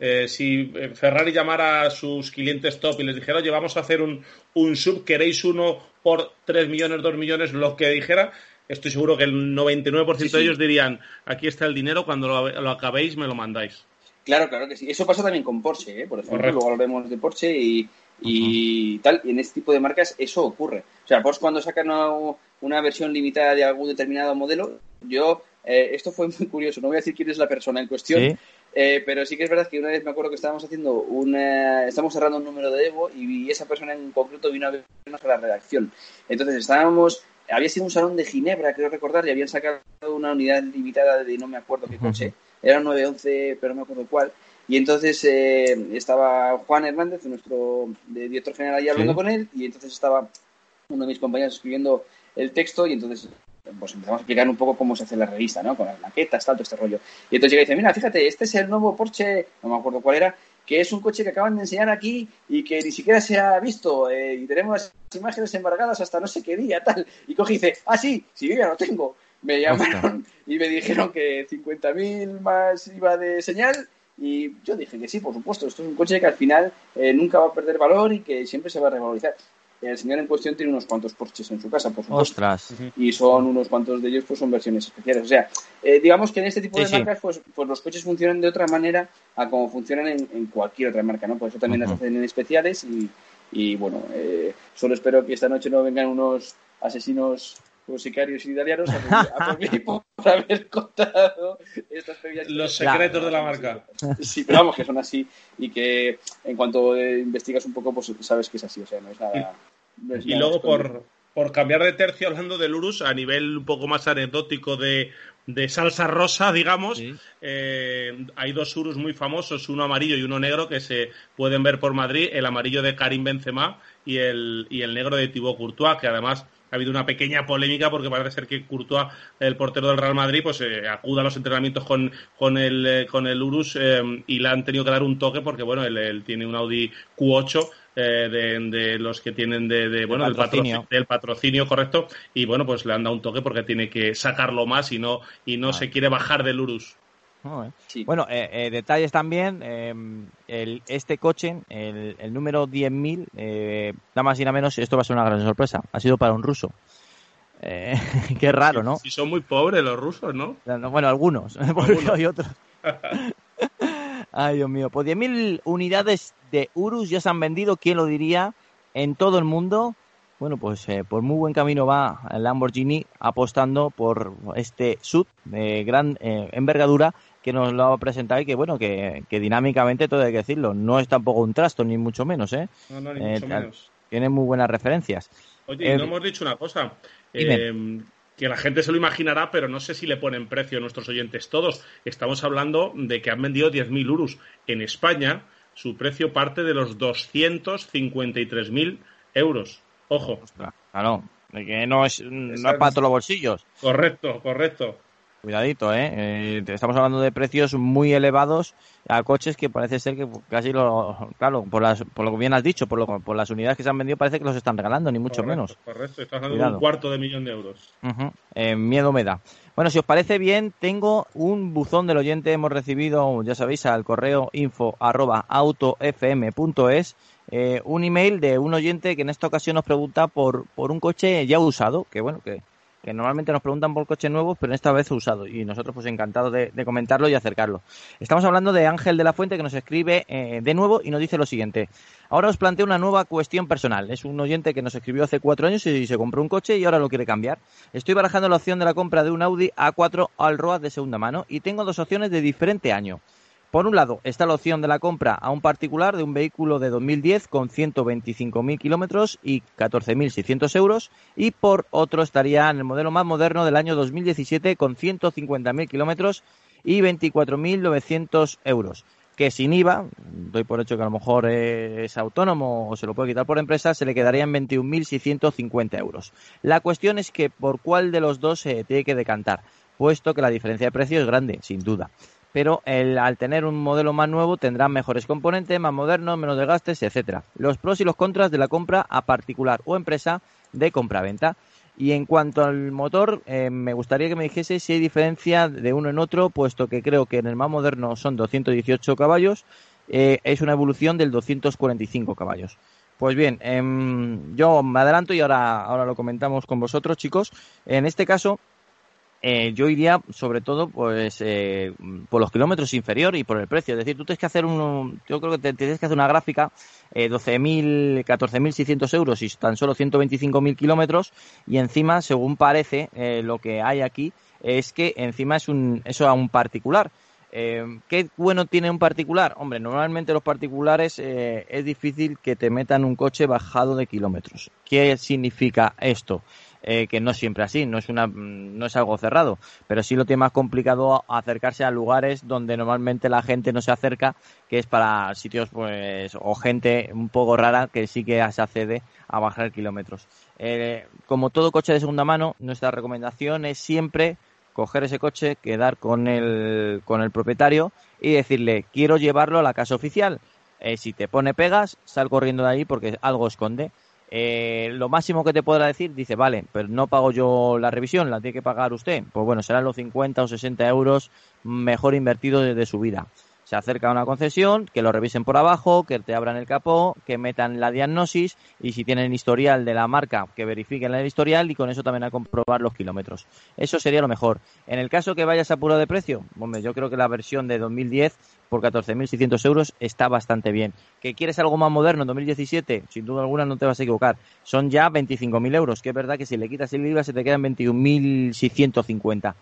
eh, si eh, Ferrari llamara a sus clientes top y les dijera, oye, vamos a hacer un, un sub, queréis uno por 3 millones, 2 millones, lo que dijera, estoy seguro que el 99% de ellos dirían, aquí está el dinero, cuando lo, acabéis me lo mandáis. Claro, claro que sí. Eso pasa también con Porsche, ¿eh? por ejemplo, luego hablemos de Porsche y, y tal, y en este tipo de marcas eso ocurre. O sea, Porsche cuando sacan una, una versión limitada de algún determinado modelo, yo, eh, esto fue muy curioso, no voy a decir quién es la persona en cuestión, eh, pero sí que es verdad que una vez me acuerdo que estábamos haciendo una, estamos cerrando un número de Evo y esa persona en concreto vino a vernos a la redacción. Entonces estábamos, había sido un salón de Ginebra, creo recordar, y habían sacado una unidad limitada de no me acuerdo qué coche, era un 911, pero no me acuerdo cuál. Y entonces eh, estaba Juan Hernández, nuestro director general, ahí hablando con él, y entonces estaba uno de mis compañeros escribiendo el texto, y entonces pues empezamos a explicar un poco cómo se hace la revista, ¿no? Con las maquetas, todo este rollo. Y entonces llega y dice, mira, fíjate, este es el nuevo Porsche, no me acuerdo cuál era, que es un coche que acaban de enseñar aquí y que ni siquiera se ha visto eh, y tenemos las imágenes embargadas hasta no sé qué día, tal. Y coge y dice, ah, sí, sí, yo ya lo tengo. Me llamaron y me dijeron que 50.000 más iba de señal y yo dije que sí, por supuesto, esto es un coche que al final eh, nunca va a perder valor y que siempre se va a revalorizar el señor en cuestión tiene unos cuantos Porsches en su casa, por supuesto. Ostras. Y son unos cuantos de ellos, pues son versiones especiales. O sea, eh, digamos que en este tipo de marcas, pues, pues los coches funcionan de otra manera a como funcionan en, cualquier otra marca, ¿no? Por eso también las hacen en especiales y, y bueno, eh, solo espero que esta noche no vengan unos asesinos o sicarios italianos a, (laughs) a por mí por haber contado estas Los secretos de la marca. Sí, pero vamos, que son así y que en cuanto investigas un poco, pues sabes que es así, o sea, no es nada... y luego por, por cambiar de tercio hablando del Urus, a nivel un poco más anecdótico de, de salsa rosa, digamos. Eh, hay dos Urus muy famosos, uno amarillo y uno negro, que se pueden ver por Madrid, el amarillo de Karim Benzema y el, y el negro de Thibaut Courtois, que además ha habido una pequeña polémica porque parece ser que Courtois, el portero del Real Madrid, pues eh, acuda a los entrenamientos con, con, el, eh, con el Urus eh, y le han tenido que dar un toque porque, bueno, él, tiene un Audi Q8 de, los que tienen de, bueno del patrocinio. del patrocinio correcto. Y bueno pues le han dado un toque porque tiene que sacarlo más y no y no se quiere bajar del Urus bueno, eh, eh, detalles también. Em, el, este coche, el, el número 10.000, eh, nada más y nada menos, esto va a ser una gran sorpresa. Ha sido para un ruso. Eh, (laughs) qué raro, ¿no? Si son muy pobres los rusos, ¿no? Bueno, algunos, (laughs) porque hay otros. (laughs) Ay, Dios mío. Pues 10.000 unidades de Urus ya se han vendido, ¿quién lo diría? En todo el mundo. Bueno, pues por muy buen camino va el Lamborghini apostando por este SUV de gran envergadura que nos lo ha presentado y que bueno, que, dinámicamente todo hay que decirlo, no es tampoco un trasto ni mucho menos, ¿eh? No, no, ni mucho eh, menos. Tiene muy buenas referencias. Oye, no eh, hemos dicho una cosa. Eh, que la gente se lo imaginará, pero no sé si le ponen precio a nuestros oyentes todos. Estamos hablando de que han vendido 10.000 urus. En España, su precio parte de los 253.000 euros. Ojo. claro, que no es, no es para todos los bolsillos. Correcto, correcto. Cuidadito, ¿eh? ¿eh? Estamos hablando de precios muy elevados a coches que parece ser que casi lo. Claro, por, las, por lo que bien has dicho, por, lo, por las unidades que se han vendido, parece que los están regalando, ni mucho menos. Correcto, estás hablando de un cuarto de millón de euros. Eh, miedo me da. Bueno, si os parece bien, tengo un buzón del oyente. Hemos recibido, ya sabéis, al correo info arroba autofm.es. Eh, un email de un oyente que en esta ocasión nos pregunta por, por un coche ya usado, que bueno, que que normalmente nos preguntan por coches nuevos, pero esta vez usado. Y nosotros pues encantados de, comentarlo y acercarlo. Estamos hablando de Ángel de la Fuente que nos escribe eh, de nuevo y nos dice lo siguiente. Ahora os planteo una nueva cuestión personal. Es un oyente que nos escribió hace cuatro años y se compró un coche y ahora lo quiere cambiar. Estoy barajando la opción de la compra de un Audi A4 al Road de segunda mano y tengo dos opciones de diferente año. Por un lado, está la opción de la compra a un particular de un vehículo de 2010 con 125.000 kilómetros y 14.600 euros. Y por otro estaría en el modelo más moderno del año 2017 con 150.000 kilómetros y 24.900 euros. Que sin IVA, doy por hecho que a lo mejor es autónomo o se lo puede quitar por empresa, se le quedarían 21.650 euros. La cuestión es que por cuál de los dos se tiene que decantar, puesto que la diferencia de precio es grande, sin duda pero al tener un modelo más nuevo tendrá mejores componentes, más modernos, menos desgastes, etcétera. Los pros y los contras de la compra a particular o empresa de compra-venta. Y en cuanto al motor, eh, me gustaría que me dijese si hay diferencia de uno en otro, puesto que creo que en el más moderno son 218 caballos eh, es una evolución del 245 caballos. Pues bien, em, yo me adelanto y ahora, ahora lo comentamos con vosotros, chicos. En este caso, eh, yo iría sobre todo pues eh, por los kilómetros inferior y por el precio. Es decir, tú tienes que hacer un, yo creo que te, tienes que hacer una gráfica eh, 12.000, 14.600 euros y tan solo 125.000 kilómetros y encima, según parece, eh, lo que hay aquí es que encima es un, eso a un particular. ¿Qué bueno tiene un particular? Hombre, normalmente los particulares eh, es difícil que te metan un coche bajado de kilómetros. ¿Qué significa esto? Eh, que no es siempre así, no es, una, no es algo cerrado, pero sí lo tiene más complicado acercarse a lugares donde normalmente la gente no se acerca, que es para sitios pues o gente un poco rara que sí que se accede a bajar kilómetros. Eh, como todo coche de segunda mano, nuestra recomendación es siempre coger ese coche, quedar con el, con el propietario y decirle, quiero llevarlo a la casa oficial. Eh, si te pone pegas, sal corriendo de ahí porque algo esconde. Eh, lo máximo que te podrá decir, dice, vale, pero no pago yo la revisión, la tiene que pagar usted. Pues bueno, serán los 50 o 60 euros mejor invertido desde su vida. Se acerca a una concesión, que lo revisen por abajo, que te abran el capó, que metan la diagnosis y si tienen historial de la marca, que verifiquen el historial y con eso también a comprobar los kilómetros. Eso sería lo mejor. En el caso que vayas a puro de precio, hombre, yo creo que la versión de 2010 por 14.600 euros está bastante bien. ¿Que quieres algo más moderno en 2017? Sin duda alguna no te vas a equivocar. Son ya 25.000 euros, que es verdad que si le quitas el IVA se te quedan 21.650.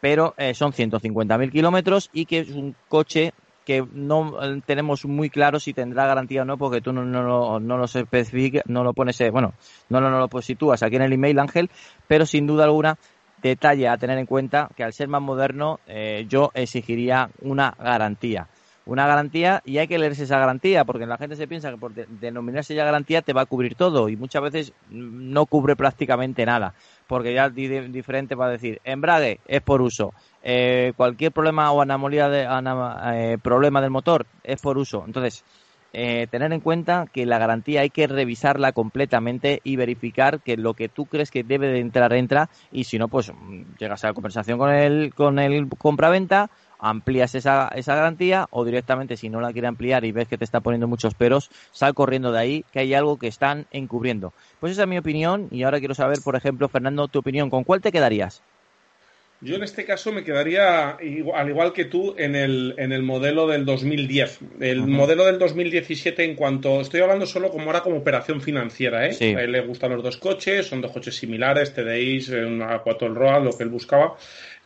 Pero eh, son 150.000 kilómetros y que es un coche que no tenemos muy claro si tendrá garantía o no, porque tú no, no, no, no lo especificas, no lo pones, eh, bueno, no, no, no lo sitúas aquí en el email, Ángel, pero sin duda alguna detalle a tener en cuenta que al ser más moderno eh, yo exigiría una garantía. Una garantía y hay que leerse esa garantía porque la gente se piensa que por de denominarse ya garantía te va a cubrir todo y muchas veces no cubre prácticamente nada porque ya es diferente va a decir embrague es por uso, eh, cualquier problema o anomalía de eh, problema del motor es por uso. Entonces, eh, tener en cuenta que la garantía hay que revisarla completamente y verificar que lo que tú crees que debe de entrar entra y si no pues llegas a la conversación con el con el compraventa amplías esa, esa garantía o directamente si no la quiere ampliar y ves que te está poniendo muchos peros, sal corriendo de ahí que hay algo que están encubriendo. Pues esa es mi opinión y ahora quiero saber, por ejemplo, Fernando, tu opinión, ¿con cuál te quedarías? Yo en este caso me quedaría, al igual que tú, en el, en el modelo del 2010. El modelo del 2017 en cuanto... Estoy hablando solo como ahora como operación financiera, ¿eh? A él le gustan los dos coches, son dos coches similares, TDIs, una 4 Road, lo que él buscaba.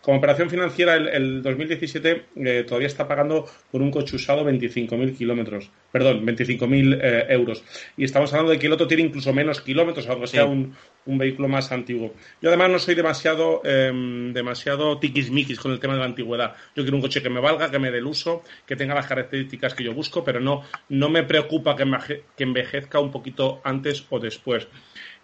Como operación financiera, el, 2017 eh, todavía está pagando por un coche usado 25.000 kilómetros. Perdón, 25.000 eh, euros. Y estamos hablando de que el otro tiene incluso menos kilómetros, aunque sea un, vehículo más antiguo. Yo además no soy demasiado, eh, demasiado tiquismiquis con el tema de la antigüedad. Yo quiero un coche que me valga, que me dé el uso, que tenga las características que yo busco, pero no, no me preocupa que, que envejezca un poquito antes o después.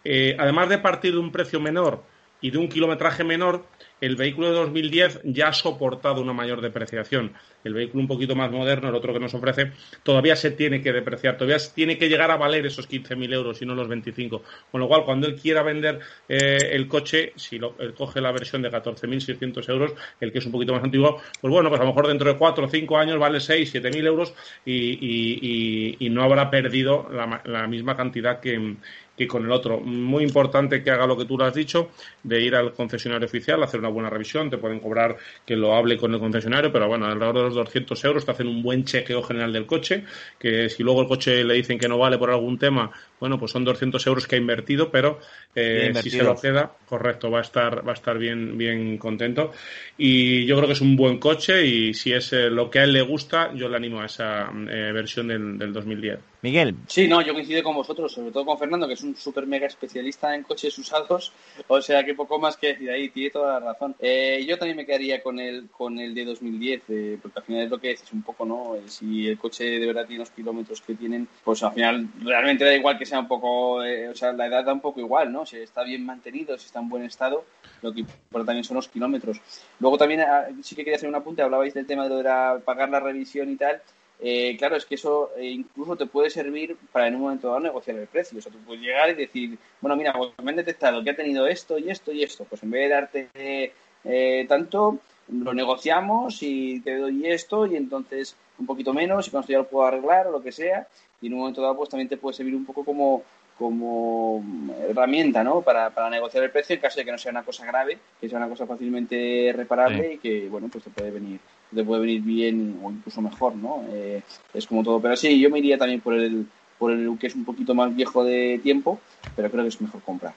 Eh, además de partir de un precio menor y de un kilometraje menor, el vehículo de 2010 ya ha soportado una mayor depreciación. El vehículo un poquito más moderno, el otro que nos ofrece, todavía se tiene que depreciar, todavía tiene que llegar a valer esos 15.000 euros y no los 25. Con lo cual, cuando él quiera vender eh, el coche, si lo, él coge la versión de 14.600 euros, el que es un poquito más antiguo, pues bueno, pues a lo mejor dentro de 4 o 5 años vale 6, 7.000 euros y, no habrá perdido la misma cantidad que, que con el otro. Muy importante que haga lo que tú lo has dicho, de ir al concesionario oficial, hacer una buena revisión, te pueden cobrar que lo hable con el concesionario, pero bueno, alrededor de los 200 euros te hacen un buen chequeo general del coche, que si luego el coche le dicen que no vale por algún tema, bueno, pues son 200 euros que ha invertido, pero eh, si se lo queda, correcto, va a estar, va a estar bien, bien contento. Y yo creo que es un buen coche y si es eh, lo que a él le gusta, yo le animo a esa eh, versión del, del 2010. Miguel. Sí, no, yo coincido con vosotros, sobre todo con Fernando, que es un súper mega especialista en coches usados, o sea que poco más que decir ahí, tiene toda la razón. Eh, yo también me quedaría con el, con el de 2010, eh, porque al final es lo que dices un poco, ¿no? Eh, si el coche de verdad tiene los kilómetros que tienen, pues al final realmente da igual que sea un poco, o sea, la edad da un poco igual, ¿no? Si está bien mantenido, si está en buen estado, lo que importa también son los kilómetros. Luego también ah, sí que quería hacer un apunte, hablabais del tema de lo de pagar la revisión y tal. Eh, claro, es que eso eh, incluso te puede servir para en un momento dado negociar el precio. O sea, tú puedes llegar y decir, bueno, mira, pues me han detectado que ha tenido esto y esto y esto. Pues en vez de darte eh, tanto, lo negociamos y te doy esto y entonces un poquito menos y cuando esto ya lo puedo arreglar o lo que sea. Y en un momento dado, pues también te puede servir un poco como, como herramienta, ¿no? Para, para negociar el precio en caso de que no sea una cosa grave, que sea una cosa fácilmente reparable y que, bueno, pues te puede venir, te puede venir bien o incluso mejor, ¿no? Eh, es como todo. Pero sí, yo me iría también por el, por el que es un poquito más viejo de tiempo, pero creo que es mejor comprar.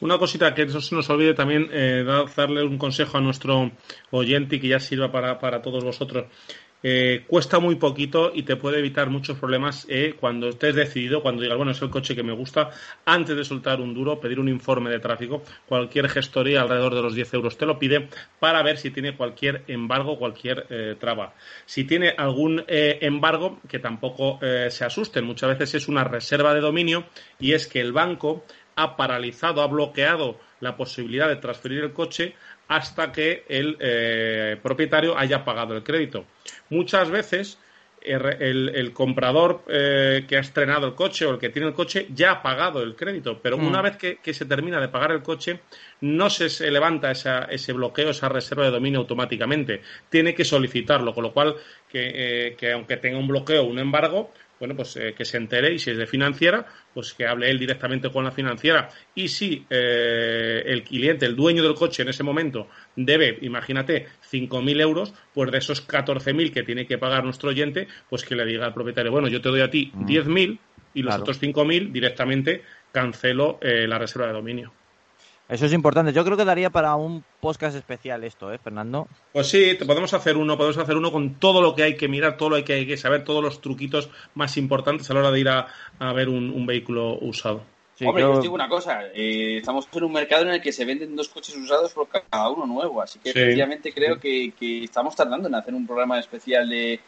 Una cosita que no se nos olvide también, eh, darle un consejo a nuestro oyente y que ya sirva para, para todos vosotros. Eh, cuesta muy poquito y te puede evitar muchos problemas eh, cuando estés decidido, cuando digas, bueno, es el coche que me gusta, antes de soltar un duro, pedir un informe de tráfico, cualquier gestoría alrededor de los 10 euros te lo pide para ver si tiene cualquier embargo, cualquier eh, traba. Si tiene algún embargo, que tampoco se asusten, muchas veces es una reserva de dominio y es que el banco ha paralizado, ha bloqueado la posibilidad de transferir el coche hasta que el eh, propietario haya pagado el crédito. Muchas veces el, comprador eh, que ha estrenado el coche o el que tiene el coche ya ha pagado el crédito, pero mm. una vez que, se termina de pagar el coche, no se, levanta ese bloqueo, esa reserva de dominio automáticamente. Tiene que solicitarlo, con lo cual que, eh, que aunque tenga un bloqueo o un embargo, bueno, pues eh, que se entere y si es de financiera, pues que hable él directamente con la financiera. Y si eh, el cliente, el dueño del coche en ese momento debe, imagínate, 5.000 euros, pues de esos 14.000 que tiene que pagar nuestro oyente, pues que le diga al propietario, bueno, yo te doy a ti 10.000 mm. y los otros 5.000 directamente cancelo eh, la reserva de dominio. Eso es importante. Yo creo que daría para un podcast especial esto, ¿eh, Fernando? Pues sí, podemos hacer uno, podemos hacer uno con todo lo que hay que mirar, todo lo que hay que saber, todos los truquitos más importantes a la hora de ir a, ver un, vehículo usado. Hombre, yo os digo una cosa, eh, estamos en un mercado en el que se venden dos coches usados por cada uno nuevo, así que efectivamente creo que, estamos tardando en hacer un programa especial de,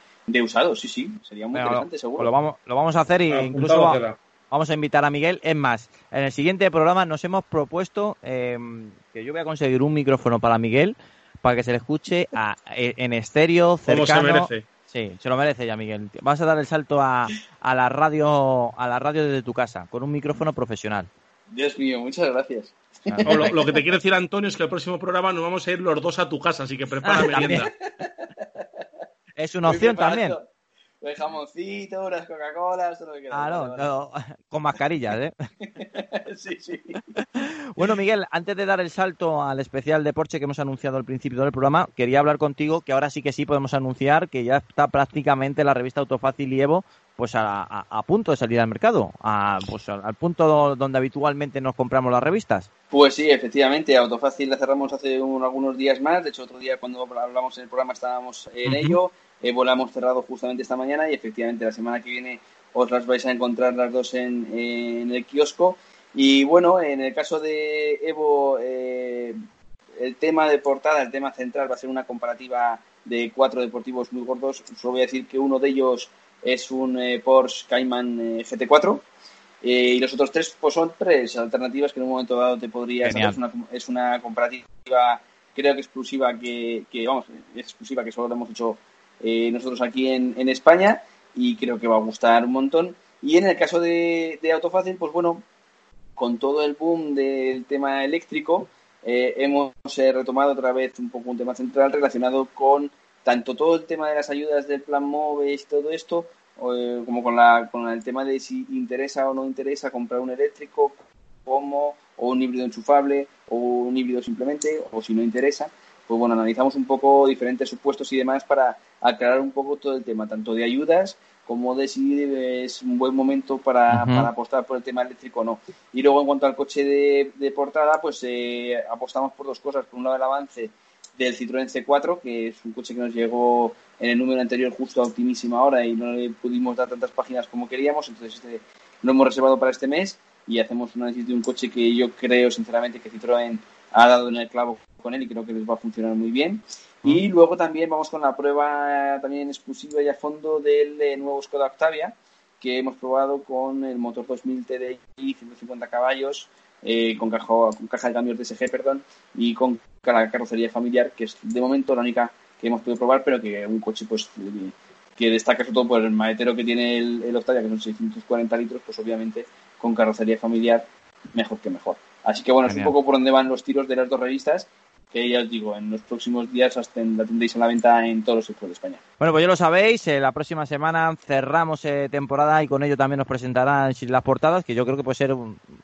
usados, sí, sí, sería muy interesante, seguro. Lo, vamos, lo vamos a hacer y incluso vamos a invitar a Miguel. Es más, en el siguiente programa nos hemos propuesto em, que yo voy a conseguir un micrófono para Miguel para que se le escuche e, en estéreo, cercano. Como se merece. Sí, se lo merece ya, Miguel. Vas a dar el salto a, la radio a la radio desde tu casa con un micrófono profesional. Dios mío, muchas gracias. lo, que te quiere decir Antonio es que el próximo programa nos vamos a ir los dos a tu casa, así que prepara merienda. Es una opción también el jamoncito, unas Coca-Colas, todo lo que quieras. (laughs) Con mascarillas, ¿eh? (laughs) sí, sí. (laughs) Bueno, Miguel, antes de dar el salto al especial de Porsche que hemos anunciado al principio del programa, quería hablar contigo que ahora sí que sí podemos anunciar que ya está prácticamente la revista Autofácil y Evo pues a, punto de salir al mercado, a, pues al punto donde habitualmente nos compramos las revistas. Pues sí, efectivamente, Autofácil la cerramos hace algunos días más, de hecho otro día cuando hablamos en el programa estábamos en ello, Evo la hemos cerrado justamente esta mañana y efectivamente la semana que viene os las vais a encontrar las dos en, el kiosco. Y bueno, en el caso de Evo, eh, el tema de portada, el tema central va a ser una comparativa de cuatro deportivos muy gordos. Solo voy a decir que uno de ellos es un eh, Porsche Cayman eh, GT4. Eh, y los otros tres pues son tres alternativas que en un momento dado te podría Es una, es una comparativa, creo que exclusiva, que, vamos, es exclusiva que solo lo hemos hecho nosotros aquí en, en, España y creo que va a gustar un montón. Y en el caso de, de Autofácil, pues bueno, con todo el boom del tema eléctrico, hemos retomado otra vez un poco un tema central relacionado con tanto todo el tema de las ayudas del plan MOVES y todo esto, eh, como con, la, con el tema de si interesa o no interesa comprar un eléctrico, como, o un híbrido enchufable, o un híbrido simplemente, o si no interesa, pues bueno, analizamos un poco diferentes supuestos y demás para aclarar un poco todo el tema, tanto de ayudas como de si es un buen momento para, apostar por el tema eléctrico o no. Y luego en cuanto al coche de, portada, pues eh, apostamos por dos cosas. Por un lado el avance del Citroën C4, que es un coche que nos llegó en el número anterior justo a optimísima hora y no le pudimos dar tantas páginas como queríamos, entonces este lo hemos reservado para este mes y hacemos un análisis de un coche que yo creo sinceramente que Citroën ha dado en el clavo con él y creo que les va a funcionar muy bien. Y luego también vamos con la prueba también exclusiva y a fondo del eh, nuevo Skoda Octavia, que hemos probado con el motor 2000 TDI, 150 caballos, eh, con, caja, con caja de cambios DSG, perdón, y con la carrocería familiar, que es de momento la única que hemos podido probar, pero que un coche pues que destaca sobre todo por el maletero que tiene el, Octavia, que son 640 litros, pues obviamente con carrocería familiar mejor que mejor. Así que bueno, es un poco por donde van los tiros de las dos revistas que ya os digo, en los próximos días la tendréis a la venta en todos los sectores de España. Bueno, pues ya lo sabéis, eh, la próxima semana cerramos eh, temporada y con ello también nos presentarán las portadas, que yo creo que puede ser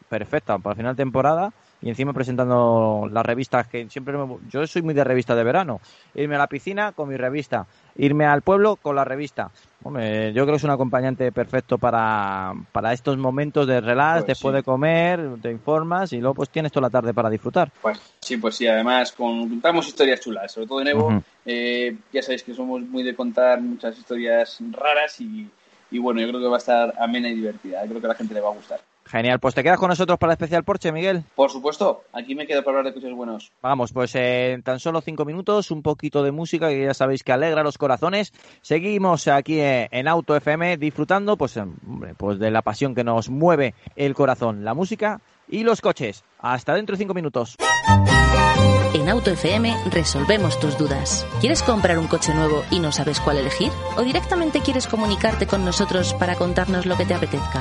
perfecta para final temporada y encima presentando las revistas que siempre me... yo soy muy de revista de verano. Irme a la piscina con mi revista. Irme al pueblo con la revista. Hombre, yo creo que es un acompañante perfecto para, para estos momentos de relax pues después de comer te informas y luego pues tienes toda la tarde para disfrutar. Pues sí pues sí además contamos historias chulas sobre todo de Evo eh, ya sabéis que somos muy de contar muchas historias raras y, y bueno yo creo que va a estar amena y divertida. Yo creo que a la gente le va a gustar Genial, pues te quedas con nosotros para el especial Porsche, Miguel. Por supuesto, aquí me quedo para hablar de coches buenos. Vamos, pues en tan solo cinco minutos, un poquito de música que ya sabéis que alegra los corazones. Seguimos aquí en Auto FM disfrutando, pues, pues de la pasión que nos mueve el corazón, la música y los coches. Hasta dentro de cinco minutos. En Auto FM resolvemos tus dudas. ¿Quieres comprar un coche nuevo y no sabes cuál elegir? ¿O directamente quieres comunicarte con nosotros para contarnos lo que te apetezca?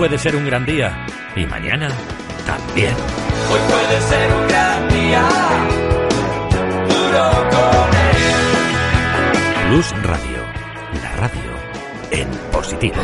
puede ser un gran día y mañana también. Hoy puede ser un gran día. Duro con él. Plus Radio, la radio en positivo.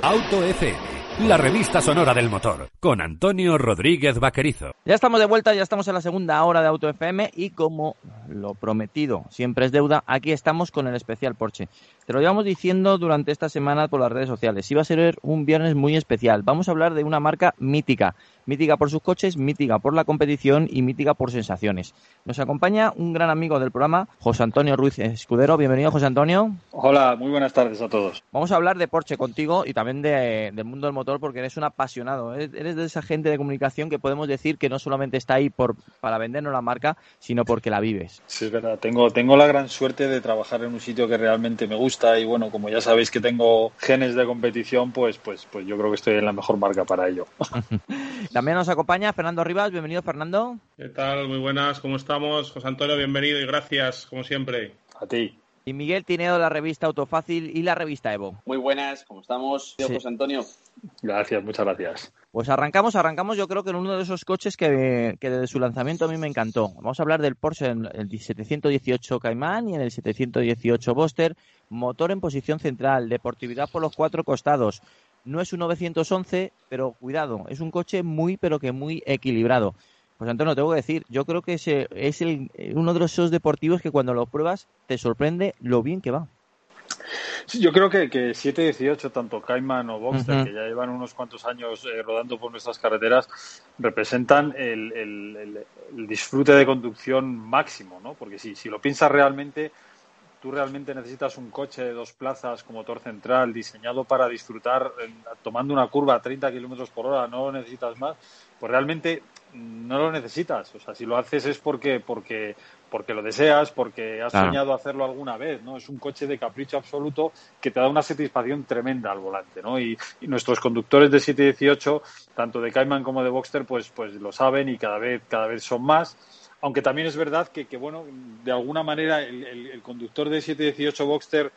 Auto FM, la revista sonora del motor, con Antonio Rodríguez Vaquerizo. Ya estamos de vuelta, ya estamos en la segunda hora de Auto FM y como lo prometido siempre es deuda, aquí estamos con el especial Porsche. Te lo llevamos diciendo durante esta semana por las redes sociales. Iba a ser un viernes muy especial. Vamos a hablar de una marca mítica. Mítica por sus coches, mítica por la competición y mítica por sensaciones. Nos acompaña un gran amigo del programa, José Antonio Ruiz Escudero. Bienvenido, José Antonio. Hola, muy buenas tardes a todos. Vamos a hablar de Porsche contigo y también de, del mundo del motor porque eres un apasionado. Eres, de esa gente de comunicación que podemos decir que no solamente está ahí por, para vendernos la marca, sino porque la vives. Sí, es verdad. Tengo, tengo la gran suerte de trabajar en un sitio que realmente me gusta y bueno, como ya sabéis que tengo genes de competición, pues, pues, pues yo creo que estoy en la mejor marca para ello. (laughs) También nos acompaña Fernando Rivas. Bienvenido, Fernando. ¿Qué tal? Muy buenas, ¿cómo estamos? José Antonio, bienvenido y gracias, como siempre. A ti. Y Miguel Tineo de la revista Autofácil y la revista Evo. Muy buenas, ¿cómo estamos? Yo, Sí. José Antonio. Gracias, muchas gracias. Pues arrancamos, arrancamos yo creo que en uno de esos coches que, que desde su lanzamiento a mí me encantó. Vamos a hablar del Porsche en el 718 Cayman y en el 718 Boxster. Motor en posición central, deportividad por los cuatro costados. No es un 911, pero cuidado, es un coche muy, pero que muy equilibrado. Pues Antonio, tengo que decir, yo creo que ese es el, uno de esos deportivos que cuando lo pruebas te sorprende lo bien que va. Sí, yo creo que, que 718, tanto Cayman o Boxster, Ujú. que ya llevan unos cuantos años eh, rodando por nuestras carreteras, representan el- el disfrute de conducción máximo, ¿no? Porque si, si lo piensas realmente, tú realmente necesitas un coche de dos plazas con motor central diseñado para disfrutar eh, tomando una curva a 30 kilómetros por hora, no lo necesitas más, pues realmente no lo necesitas. O sea, si lo haces es porque, porque, porque lo deseas, porque has Claro. soñado hacerlo alguna vez, ¿no? Es un coche de capricho absoluto que te da una satisfacción tremenda al volante, ¿no? Y, y nuestros conductores de 718, tanto de Cayman como de Boxster, pues, pues lo saben y cada vez, cada vez son más. Aunque también es verdad que, que, bueno, de alguna manera el, el- el conductor de 718 Boxster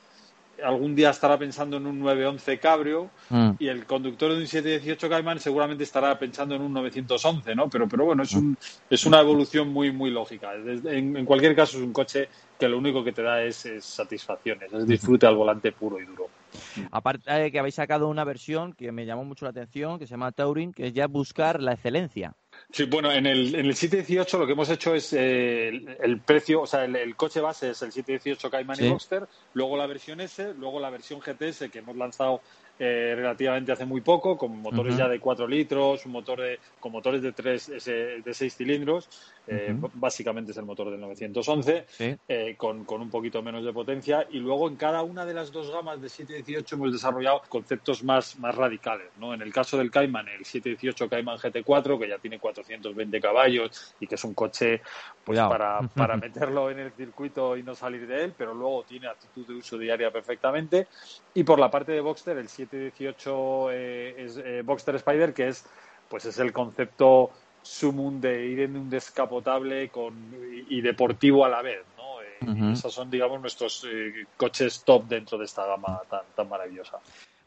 algún día estará pensando en un 911 Cabrio Mm. y el conductor de un 718 Cayman seguramente estará pensando en un 911, ¿no? Pero, pero bueno, es, un, es una evolución muy, muy lógica. Desde- en, en cualquier caso, es un coche que lo único que te da es, es satisfacciones, es disfrute al volante puro y duro. Aparte de que habéis sacado una versión que me llamó mucho la atención, que se llama Touring, que es ya buscar la excelencia. Sí, bueno, en el, en el 718 lo que hemos hecho es eh, el, el precio, o sea, el, el coche base es el 718 Cayman Sí. y Boxster, luego la versión S, luego la versión GTS que hemos lanzado eh, relativamente hace muy poco, con motores ya de 4 litros, un motor de, con motores de 3, de 6 cilindros, eh, básicamente es el motor del 911, Sí. eh, con, con un poquito menos de potencia, y luego en cada una de las dos gamas de 718 hemos desarrollado conceptos más, más radicales, ¿no? En el caso del Cayman, el 718 Cayman GT4, que ya tiene 420 caballos y que es un coche pues Cuidado. para, (laughs) para meterlo en el circuito y no salir de él, pero luego tiene actitud de uso diaria perfectamente. Y por la parte de Boxster, el 718 eh, es eh, Boxster Spider, que es pues es el concepto sumum de ir en un descapotable con, y, y deportivo a la vez, ¿no? Eh, esos son, digamos, nuestros eh, coches top dentro de esta gama tan, tan maravillosa.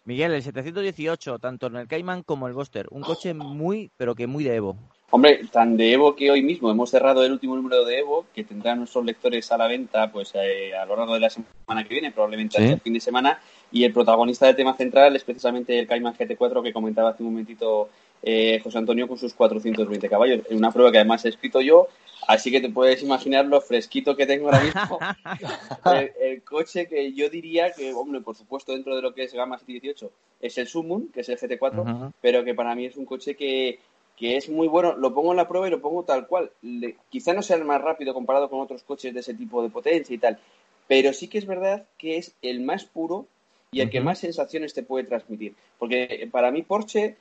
Miguel, el 718, tanto en el Cayman como el Boxster, un coche muy, pero que muy de Evo. Hombre, tan de Evo que hoy mismo hemos cerrado el último número de Evo, que tendrán nuestros lectores a la venta pues eh, a lo largo de la semana que viene, probablemente Sí. hasta el fin de semana. Y el protagonista del tema central es precisamente el Cayman GT4 que comentaba hace un momentito eh, José Antonio con sus 420 caballos. En una prueba que además he escrito yo, así que te puedes imaginar lo fresquito que tengo ahora mismo. (laughs) el, el coche que yo diría que, hombre, por supuesto, dentro de lo que es gama 718, es el Summon, que es el GT4, Ujú. pero que para mí es un coche que, que es muy bueno. Lo pongo en la prueba y lo pongo tal cual. Le- quizá no sea el más rápido comparado con otros coches de ese tipo de potencia y tal, pero sí que es verdad que es el más puro y el que más sensaciones te puede transmitir. Porque eh, para mí Porsche,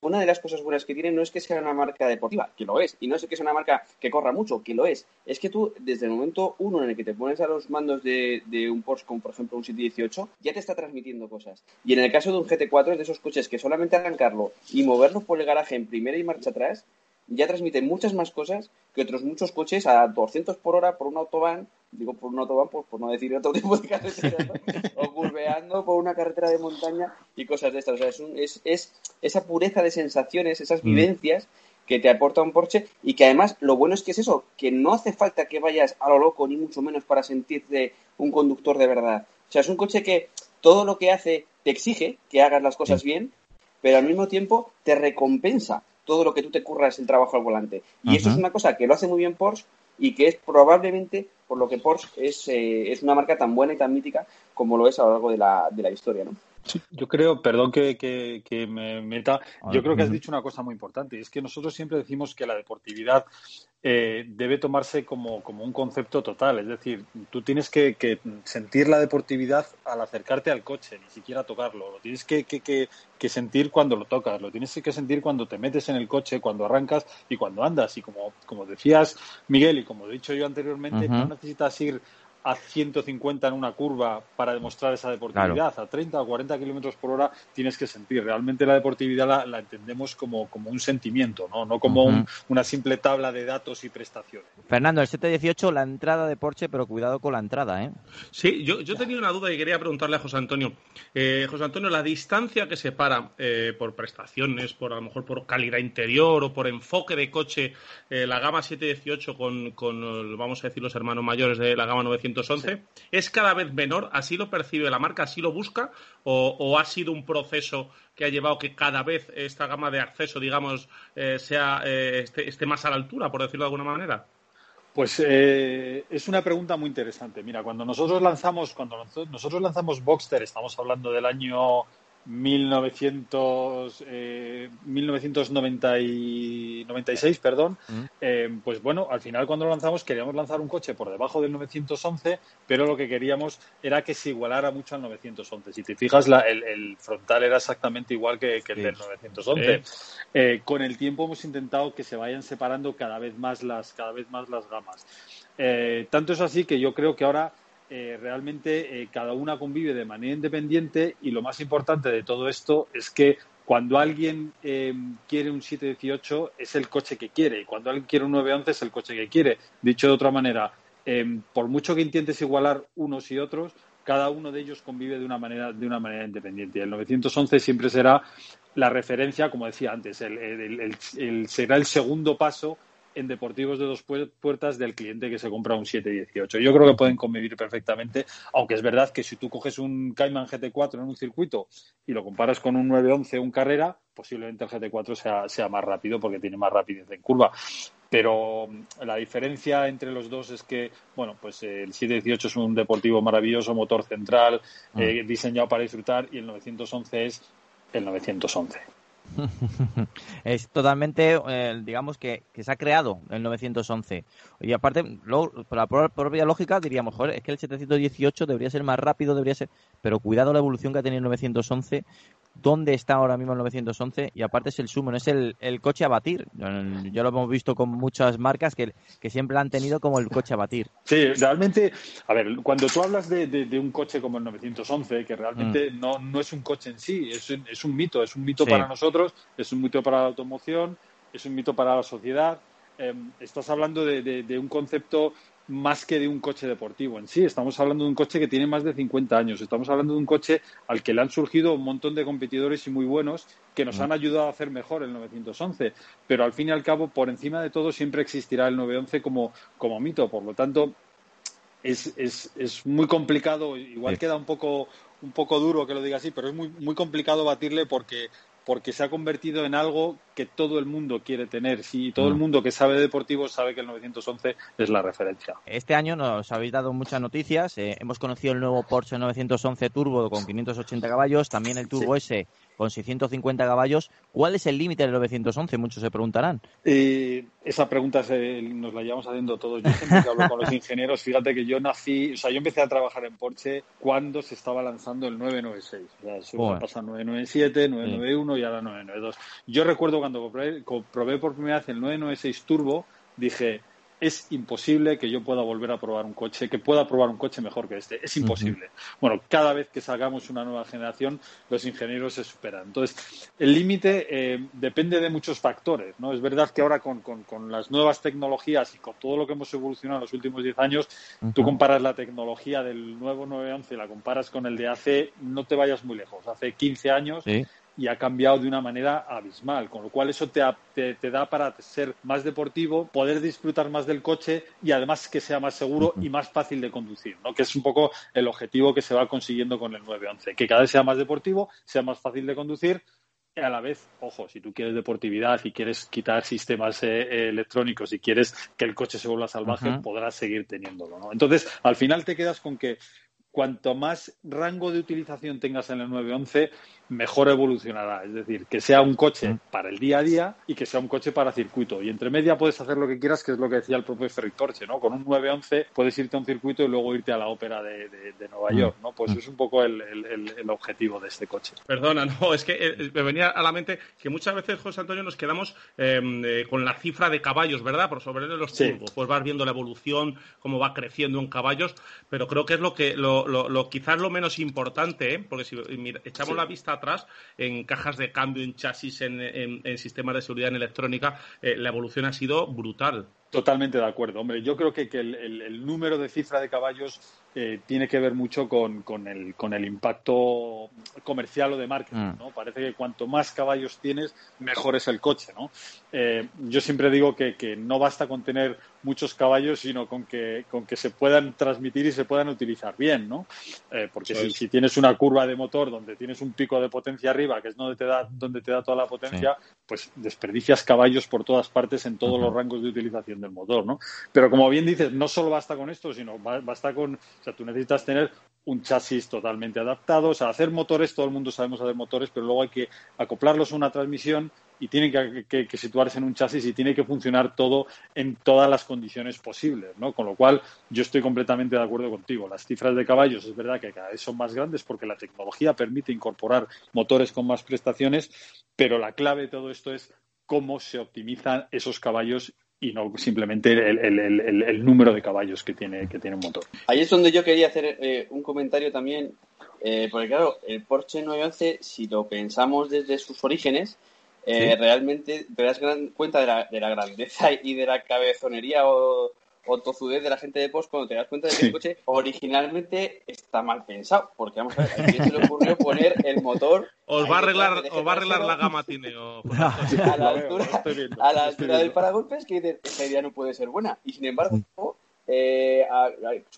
una de las cosas buenas que tiene no es que sea una marca deportiva, que lo es, y no es que sea una marca que corra mucho, que lo es. Es que tú, desde el momento uno en el que te pones a los mandos de, un Porsche, como por ejemplo un 718, ya te está transmitiendo cosas. Y en el caso de un GT4 es de esos coches que solamente arrancarlo y moverlo por el garaje en primera y marcha atrás, ya transmite muchas más cosas que otros muchos coches a 200 por hora por un autobahn, digo por un autobahn pues, por no decir otro tipo de carretera, ¿no? (laughs) o curveando por una carretera de montaña y cosas de estas. O sea, es, un- es, es esa pureza de sensaciones, esas vivencias que te aporta un Porsche y que además lo bueno es que es eso, que no hace falta que vayas a lo loco ni mucho menos para sentirte un conductor de verdad. O sea, es un coche que todo lo que hace te exige que hagas las cosas bien, pero al mismo tiempo te recompensa todo lo que tú te curras el trabajo al volante. Y eso es una cosa que lo hace muy bien Porsche y que es probablemente por lo que Porsche es, eh, es una marca tan buena y tan mítica como lo es a lo largo de la, de la historia, ¿no? Yo creo, perdón que, que- que me meta, yo creo que has dicho una cosa muy importante, y es que nosotros siempre decimos que la deportividad eh, debe tomarse como, como un concepto total, es decir, tú tienes que, que sentir la deportividad al acercarte al coche, ni siquiera tocarlo, lo tienes que, que- que- que sentir cuando lo tocas, lo tienes que sentir cuando te metes en el coche, cuando arrancas y cuando andas, y como, como decías Miguel y como he dicho yo anteriormente, no necesitas ir a 150 en una curva para demostrar esa deportividad. A 30 o 40 kilómetros por hora tienes que sentir. Realmente la deportividad la, la entendemos como, como un sentimiento, no, no como un- una simple tabla de datos y prestaciones. Fernando, el 718, la entrada de Porsche, pero cuidado con la entrada, ¿eh? Sí, yo, yo tenía una duda y quería preguntarle a José Antonio. Eh, José Antonio, la distancia que separa eh, por prestaciones, por a lo mejor por calidad interior o por enfoque de coche, eh, la gama 718 con, con, vamos a decir, los hermanos mayores de la gama 911, ¿es cada vez menor? ¿Así lo percibe la marca? ¿Así lo busca? ¿O, ha sido un proceso que ha llevado que cada vez esta gama de acceso, digamos, eh, sea eh, esté, más a la altura, por decirlo de alguna manera? Pues eh, es una pregunta muy interesante. Mira, cuando nosotros lanzamos, cuando noso- nosotros lanzamos Boxster, estamos hablando del año 1900, eh, 1996, perdón. Mm. Eh, pues bueno, al final cuando lo lanzamos queríamos lanzar un coche por debajo del 911, pero lo que queríamos era que se igualara mucho al 911. Si te fijas, la- el, el frontal era exactamente igual que, que el Sí. del 911. Eh, con el tiempo hemos intentado que se vayan separando cada vez más las, cada vez más las gamas. Eh, tanto es así que yo creo que ahora eh, realmente eh, cada una convive de manera independiente y lo más importante de todo esto es que cuando alguien eh, quiere un 718 es el coche que quiere y cuando alguien quiere un 911 es el coche que quiere. Dicho de otra manera, eh, por mucho que intentes igualar unos y otros, cada uno de ellos convive de una manera, de una manera independiente. El 911 siempre será la referencia, como decía antes, el- el- el- será el segundo paso en deportivos de dos puer- puertas del cliente que se compra un 718. Yo creo que pueden convivir perfectamente, aunque es verdad que si tú coges un Cayman GT4 en un circuito y lo comparas con un 911 un carrera, posiblemente el GT4 sea, sea más rápido porque tiene más rapidez en curva. Pero mm, la diferencia entre los dos es que, bueno, pues el 718 es un deportivo maravilloso, motor central, eh, diseñado para disfrutar, y el 911 es el 911. (laughs) es totalmente, eh, digamos que, que se ha creado el 911. Y aparte, luego, por la pro- propia lógica diríamos, joder, es que el 718 debería ser más rápido, debería ser... Pero cuidado la evolución que ha tenido el 911, dónde está ahora mismo el 911 y aparte es el sumo, no es el, el coche a batir. Ya lo hemos visto con muchas marcas que, que siempre han tenido como el coche a batir. Sí, realmente, a ver, cuando tú hablas de, de- de un coche como el 911, que realmente no, no es un coche en sí, es, un- es un mito, es un mito Sí. para nosotros, es un mito para la automoción, es un mito para la sociedad. Eh, estás hablando de, de- de un concepto más que de un coche deportivo en sí. Estamos hablando de un coche que tiene más de 50 años. Estamos hablando de un coche al que le han surgido un montón de competidores y muy buenos que nos han ayudado a hacer mejor el 911. Pero al fin y al cabo, por encima de todo, siempre existirá el 911 como, como mito. Por lo tanto, es, es, es muy complicado, igual Sí. queda un poco, un poco duro que lo diga así, pero es muy, muy complicado batirle porque, porque se ha convertido en algo que todo el mundo quiere tener. Si todo el Mm. mundo que sabe de deportivos sabe que el 911 es la referencia. Este año nos habéis dado muchas noticias. eh, hemos conocido el nuevo Porsche 911 Turbo con 580 caballos, también el Turbo S con 650 caballos. ¿Cuál es el límite del 911? Muchos se preguntarán. Eh, esa pregunta se- nos la llevamos haciendo todos. Yo siempre que hablo con los ingenieros, fíjate que yo nací, o sea, yo empecé a trabajar en Porsche cuando se estaba lanzando el 996. O sea, eso Joder. pasa 997, 991 y ahora 992. Yo recuerdo cuando compré, comprobé por primera vez el 996 Turbo, dije, es imposible que yo pueda volver a probar un coche, que pueda probar un coche mejor que este. Es imposible. Bueno, cada vez que salgamos una nueva generación, los ingenieros se superan. Entonces, el límite eh, depende de muchos factores. ¿no? Es verdad que ahora con, con, las nuevas tecnologías y con todo lo que hemos evolucionado en los últimos 10 años, tú comparas la tecnología del nuevo 911 y la comparas con el de hace, no te vayas muy lejos, hace 15 años y ha cambiado de una manera abismal, con lo cual eso te, te, da para ser más deportivo, poder disfrutar más del coche y además que sea más seguro y más fácil de conducir, ¿no? que es un poco el objetivo que se va consiguiendo con el 911, que cada vez sea más deportivo, sea más fácil de conducir y a la vez, ojo, si tú quieres deportividad y quieres quitar sistemas eh, eh, electrónicos y quieres que el coche se vuelva salvaje, podrás seguir teniéndolo. ¿no? Entonces, al final te quedas con que cuanto más rango de utilización tengas en el 911, mejor evolucionará. Es decir, que sea un coche para el día a día y que sea un coche para circuito. Y entre media puedes hacer lo que quieras, que es lo que decía el propio Ferry Torche, ¿no? Con un 911 puedes irte a un circuito y luego irte a la ópera de, Nueva York, ¿no? Pues es un poco el, objetivo de este coche. Perdona, (laughs) no, es que eh, me venía a la mente que muchas veces, José Antonio, nos quedamos em, eh, con la cifra de caballos, ¿verdad? Por sobre los turbos. Pues vas viendo la evolución, cómo va creciendo en caballos, pero creo que es lo que, lo, quizás lo menos importante, ¿eh? porque si echamos la vista atrás, en cajas de cambio, en chasis, en, sistemas de seguridad en electrónica, eh, la evolución ha sido brutal. Totalmente de acuerdo. Hombre, yo creo que, el, número de cifra de caballos eh, tiene que ver mucho con, el, con el impacto comercial o de marketing. Mm. ¿no? Parece que cuanto más caballos tienes, mejor es el coche. ¿no? Eh, yo siempre digo que, que, no basta con tener muchos caballos, sino con que, con que se puedan transmitir y se puedan utilizar bien. ¿no? Eh, porque si, tienes una curva de motor donde tienes un pico de potencia arriba, que es donde te da, donde te da toda la potencia, pues desperdicias caballos por todas partes en todos los rangos de utilización del motor, ¿no? Pero como bien dices, no solo basta con esto, sino basta con, o sea, tú necesitas tener un chasis totalmente adaptado, o sea, hacer motores, todo el mundo sabemos hacer motores, pero luego hay que acoplarlos a una transmisión y tienen que, situarse en un chasis y tiene que funcionar todo en todas las condiciones posibles, ¿no? Con lo cual, yo estoy completamente de acuerdo contigo. Las cifras de caballos es verdad que cada vez son más grandes porque la tecnología permite incorporar motores con más prestaciones, pero la clave de todo esto es cómo se optimizan esos caballos y no simplemente el, número de caballos que tiene, que tiene un motor. Ahí es donde yo quería hacer eh, un comentario también, eh, porque claro, el Porsche 911, si lo pensamos desde sus orígenes, eh, realmente te das cuenta de la, de la grandeza y de la cabezonería o, o tozudez de la gente de post cuando te das cuenta de que el coche originalmente está mal pensado. Porque vamos a ver, ¿a quién se le ocurrió poner el motor? Os va a arreglar, os va a arreglar la gama Tineo. (laughs) a la altura, a la altura del paragolpes que dicen, esa idea no puede ser buena. Y sin embargo, eh,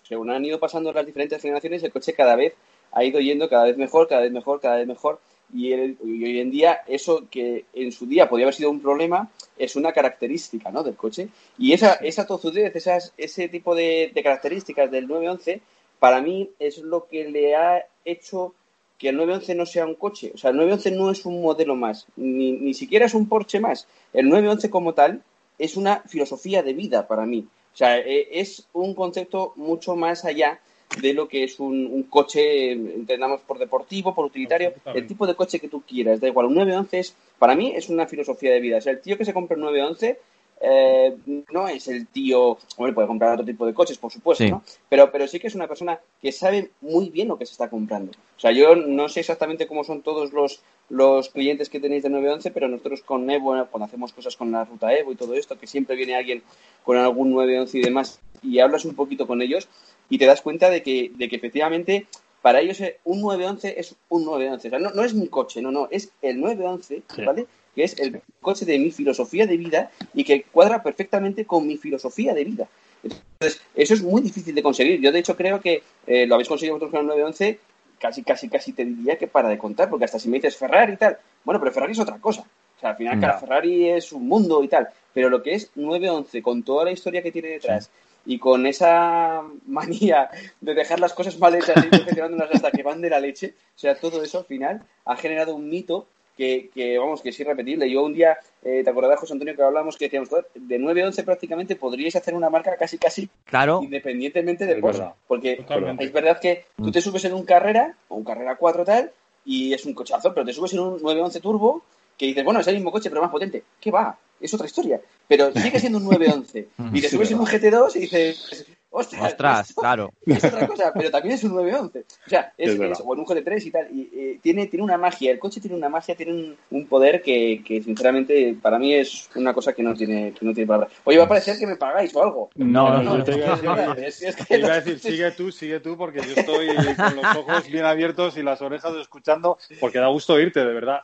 según han ido pasando las diferentes generaciones, el coche cada vez ha ido yendo cada vez mejor, cada vez mejor, cada vez mejor. Y, hoy en día eso que en su día podía haber sido un problema es una característica ¿no? del coche. Y esa, esa tozudez, esas, ese tipo de, características del 911, para mí es lo que le ha hecho que el 911 no sea un coche. O sea, el 911 no es un modelo más, ni, ni siquiera es un Porsche más. El 911 como tal es una filosofía de vida para mí. O sea, e, es un concepto mucho más allá de lo que es un, coche, entendamos por deportivo, por utilitario, el tipo de coche que tú quieras, da igual. Un 911 es, para mí es una filosofía de vida. O sea, el tío que se compra un 911 eh, no es el tío, hombre, puede comprar otro tipo de coches, por supuesto, ¿no? Pero, pero sí que es una persona que sabe muy bien lo que se está comprando. O sea, yo no sé exactamente cómo son todos los, los clientes que tenéis de 911, pero nosotros con Evo, cuando hacemos cosas con la ruta Evo y todo esto, que siempre viene alguien con algún 911 y demás, y hablas un poquito con ellos, y te das cuenta de que, de que efectivamente para ellos un 911 es un 911. O sea, no, no es mi coche, no, no, es el 911, ¿vale? Que es el coche de mi filosofía de vida y que cuadra perfectamente con mi filosofía de vida. Entonces, eso es muy difícil de conseguir. Yo, de hecho, creo que eh, lo habéis conseguido vosotros con el 911, casi, casi, casi te diría que para de contar, porque hasta si me dices Ferrari y tal, bueno, pero Ferrari es otra cosa. O sea, al final, cada Ferrari es un mundo y tal. Pero lo que es 911, con toda la historia que tiene detrás, y con esa manía de dejar las cosas mal hechas y perfeccionándolas hasta que van de la leche, o sea, todo eso al final ha generado un mito que, que vamos, que es irrepetible. Yo un día, eh, ¿te acordás, José Antonio, que hablábamos que decíamos, de 9 a 11 prácticamente podríais hacer una marca casi, casi claro. independientemente de cosas. Porque es verdad que tú mm. te subes en un carrera, o un carrera 4 tal, y es un cochazo, pero te subes en un 911 turbo que dices, bueno, es el mismo coche, pero más potente. ¿Qué va? Es otra historia. Pero (laughs) sigue siendo un 911. y te subes en un GT2 y dices, Ostras, Ostras claro. Es otra cosa, pero también es un 911. O sea, es, es, o en un GT3 y tal. Y, eh, tiene, tiene una magia, el coche tiene una magia, tiene un, un poder que, que, sinceramente, para mí es una cosa que no tiene, que no tiene palabra. Oye, va a parecer que me pagáis o algo. No, no, no. Te iba a decir, (laughs) te iba a decir sigue tú, sigue tú, porque yo estoy con los ojos bien abiertos y las orejas escuchando, porque da gusto oírte, de verdad.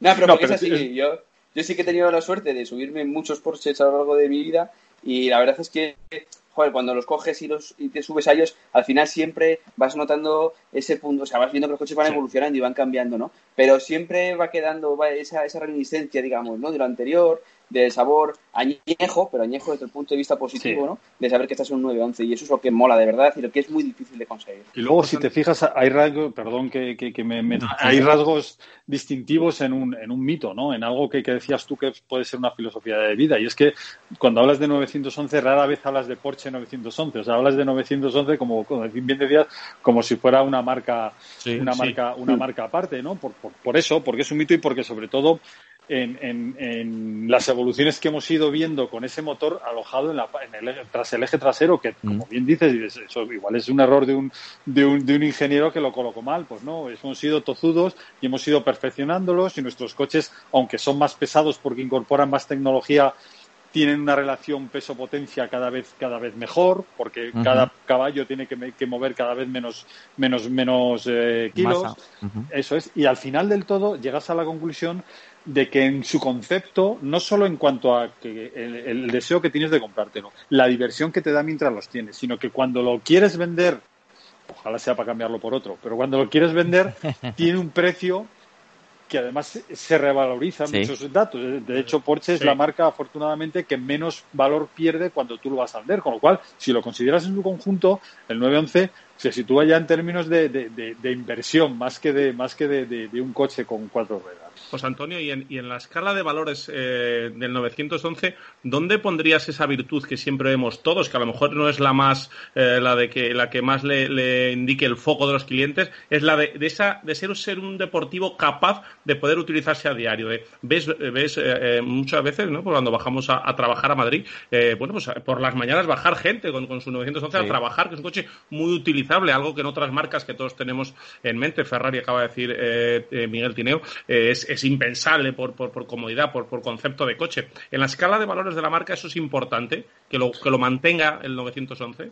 No, pero, no, pero es así. Sí. Yo, yo sí que he tenido la suerte de subirme muchos Porsches a lo largo de mi vida y la verdad es que joder, cuando los coges y, los, y te subes a ellos, al final siempre vas notando ese punto, o sea, vas viendo que los coches van evolucionando y van cambiando, ¿no? Pero siempre va quedando va esa, esa reminiscencia, digamos, ¿no? De lo anterior, del sabor añejo, pero añejo desde el punto de vista positivo, sí. ¿no? De saber que estás en un 9-11 y eso es lo que mola de verdad y lo que es muy difícil de conseguir. Y luego, si te fijas, hay rasgos, perdón que, que, que me, me, hay rasgos distintivos en un, en un mito, ¿no? En algo que, que, decías tú que puede ser una filosofía de vida y es que cuando hablas de 911 rara vez hablas de Porsche 911, o sea, hablas de 911 como, como bien decías, como si fuera una marca, sí, una marca, una marca aparte, ¿no? Por, por, por eso, porque es un mito y porque sobre todo en, en, en, las evoluciones que hemos ido viendo con ese motor alojado en la, en el, tras el eje trasero, que como bien dices, eso igual es un error de un, de un, de un ingeniero que lo colocó mal, pues no, hemos sido tozudos y hemos ido perfeccionándolos y nuestros coches, aunque son más pesados porque incorporan más tecnología, tienen una relación peso-potencia cada vez, cada vez mejor, porque uh -huh. cada caballo tiene que, que, mover cada vez menos, menos, menos eh, kilos. Uh -huh. Eso es. Y al final del todo llegas a la conclusión de que en su concepto, no solo en cuanto a que el, el, deseo que tienes de comprártelo, la diversión que te da mientras los tienes, sino que cuando lo quieres vender, ojalá sea para cambiarlo por otro, pero cuando lo quieres vender, (laughs) tiene un precio que además se revalorizan sí. muchos datos. De hecho, Porsche es la marca, afortunadamente, que menos valor pierde cuando tú lo vas a vender. Con lo cual, si lo consideras en su conjunto, el 911 se sitúa ya en términos de, de, de, de inversión, más que de, más que de, un coche con cuatro ruedas. José Antonio, y en, y en la escala de valores eh, del 911, ¿dónde pondrías esa virtud que siempre vemos todos, que a lo mejor no es la más, eh, la de que la que más le, le, indique el foco de los clientes, es la de, de esa de ser, ser un deportivo capaz de poder utilizarse a diario? De, ves ves eh, muchas veces, ¿no? Pues cuando bajamos a, a trabajar a Madrid, eh, bueno, pues por las mañanas bajar gente con, con su 911 sí. a trabajar, que es un coche muy utilizable, algo que en otras marcas que todos tenemos en mente, Ferrari acaba de decir eh, Miguel Tineo, es, es impensable por, por, por comodidad, por, por, concepto de coche. En la escala de valores de la marca eso es importante, que lo, que lo mantenga el 911.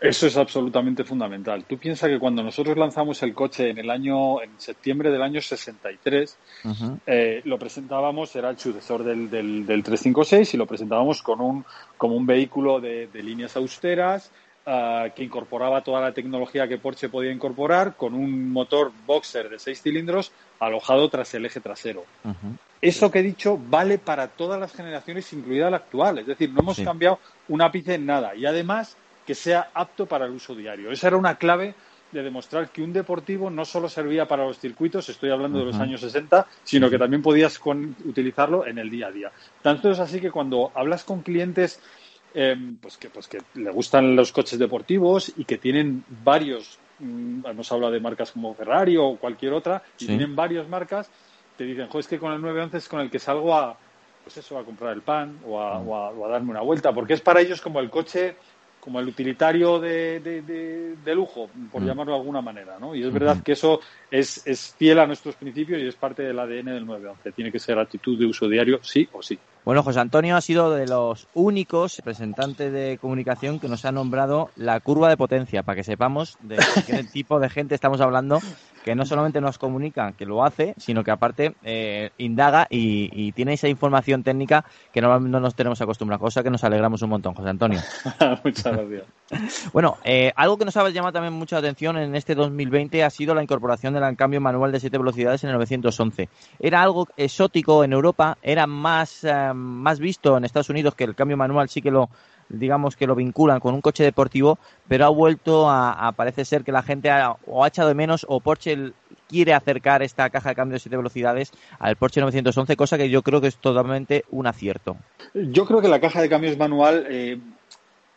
Eso es absolutamente fundamental. Tú piensas que cuando nosotros lanzamos el coche en el año, en septiembre del año 63, uh -huh. eh, lo presentábamos, era el sucesor del, del, del, 356 y lo presentábamos con un, como un vehículo de, de líneas austeras, Uh, que incorporaba toda la tecnología que Porsche podía incorporar con un motor boxer de seis cilindros alojado tras el eje trasero. Uh -huh. Eso que he dicho vale para todas las generaciones, incluida la actual. Es decir, no hemos sí. cambiado un ápice en nada. Y además que sea apto para el uso diario. Esa era una clave de demostrar que un deportivo no solo servía para los circuitos, estoy hablando uh -huh. de los años 60, sino que también podías con, utilizarlo en el día a día. Tanto es así que cuando hablas con clientes eh, pues, que, pues que le gustan los coches deportivos y que tienen varios, mmm, hemos hablado de marcas como Ferrari o cualquier otra, y tienen varias marcas, te dicen, jo, es que con el 911 es con el que salgo a, pues eso, a comprar el pan o a, mm. o a, o a darme una vuelta, porque es para ellos como el coche como el utilitario de, de, de, de lujo, por mm. llamarlo de alguna manera, ¿no? Y es verdad mm que eso es, es, fiel a nuestros principios y es parte del ADN del 911. Tiene que ser actitud de uso diario, sí o sí. Bueno, José Antonio ha sido de los únicos representantes de comunicación que nos ha nombrado la curva de potencia, para que sepamos de qué (laughs) tipo de gente estamos hablando, que no solamente nos comunica que lo hace, sino que aparte eh, indaga y, y, tiene esa información técnica que no, no nos tenemos acostumbrados, cosa que nos alegramos un montón, José Antonio. (laughs) Muchas gracias. (laughs) bueno, eh, algo que nos ha llamado también mucha atención en este 2020 ha sido la incorporación del cambio manual de siete velocidades en el 911. Era algo exótico en Europa, era más... Eh, más visto en Estados Unidos que el cambio manual sí que lo digamos que lo vinculan con un coche deportivo, pero ha vuelto a, a parece ser que la gente ha, o ha echado de menos o Porsche quiere acercar esta caja de cambio de siete velocidades al Porsche 911, cosa que yo creo que es totalmente un acierto. Yo creo que la caja de cambios manual eh,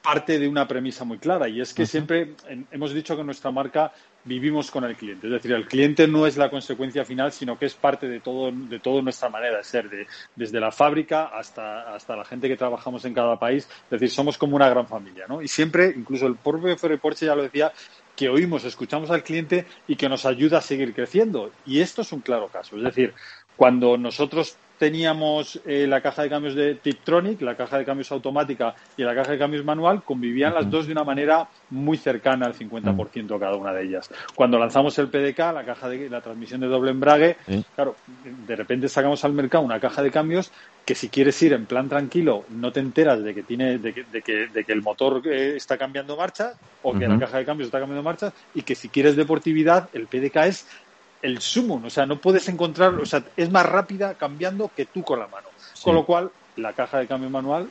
parte de una premisa muy clara y es que siempre hemos dicho que nuestra marca vivimos con el cliente. Es decir, el cliente no es la consecuencia final, sino que es parte de todo, de toda nuestra manera de ser, desde la fábrica hasta, hasta la gente que trabajamos en cada país. Es decir, somos como una gran familia, ¿no? Y siempre, incluso el propio Ferry Porsche ya lo decía, que oímos, escuchamos al cliente y que nos ayuda a seguir creciendo. Y esto es un claro caso. Es decir, cuando nosotros teníamos eh, la caja de cambios de Tiptronic, la caja de cambios automática y la caja de cambios manual, convivían las dos de una manera muy cercana al 50% cada una de ellas. Cuando lanzamos el PDK, la caja de la transmisión de doble embrague, claro, de repente sacamos al mercado una caja de cambios que si quieres ir en plan tranquilo no te enteras de que tiene de que, de que, de que el motor eh, está cambiando marcha o que la caja de cambios está cambiando marcha y que si quieres deportividad el PDK es el sumo, o sea, no puedes encontrar, o sea, es más rápida cambiando que tú con la mano. Con lo cual, la caja de cambio manual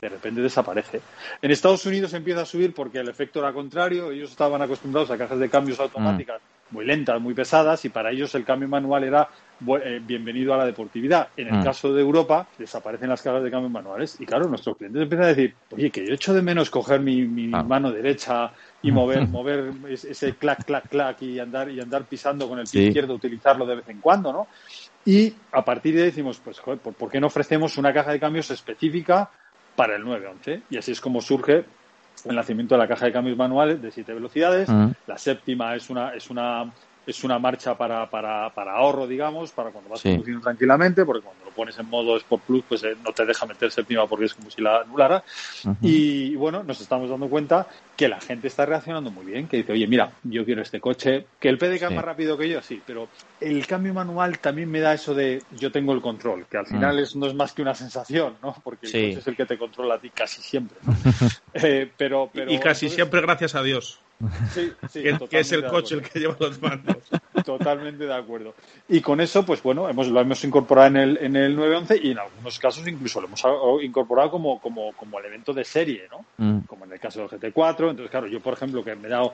de repente desaparece. En Estados Unidos empieza a subir porque el efecto era contrario, ellos estaban acostumbrados a cajas de cambios automáticas mm. muy lentas, muy pesadas, y para ellos el cambio manual era eh, bienvenido a la deportividad. En el mm. caso de Europa, desaparecen las cajas de cambio manuales, y claro, nuestros clientes empiezan a decir, oye, que yo echo de menos coger mi, mano derecha y mover, mover ese clac, clac, clac y andar, y andar pisando con el pie izquierdo, utilizarlo de vez en cuando, ¿no? Y a partir de ahí decimos, pues, joder, ¿por qué no ofrecemos una caja de cambios específica para el 911? Y así es como surge el nacimiento de la caja de cambios manuales de siete velocidades. La séptima es una, es una es una marcha para, para, para ahorro, digamos, para cuando vas conduciendo tranquilamente, porque cuando lo pones en modo Sport Plus, pues eh, no te deja meter séptima porque es como si la anulara. Y bueno, nos estamos dando cuenta que la gente está reaccionando muy bien, que dice, oye, mira, yo quiero este coche, que el PDK es más rápido que yo, sí, pero el cambio manual también me da eso de yo tengo el control, que al mm. final es, no es más que una sensación, ¿no? Porque el coche es el que te controla a ti casi siempre. (laughs) Eh, pero, pero, y casi siempre gracias a Dios. Sí, que, es el coche el que lleva los mandos. (laughs) Totalmente de acuerdo. Y con eso, pues bueno, hemos, lo hemos incorporado en el, en el 911 y en algunos casos incluso lo hemos incorporado como, como, como elemento de serie, ¿no? Mm. Como en el caso del GT4. Entonces, claro, yo, por ejemplo, que me he dado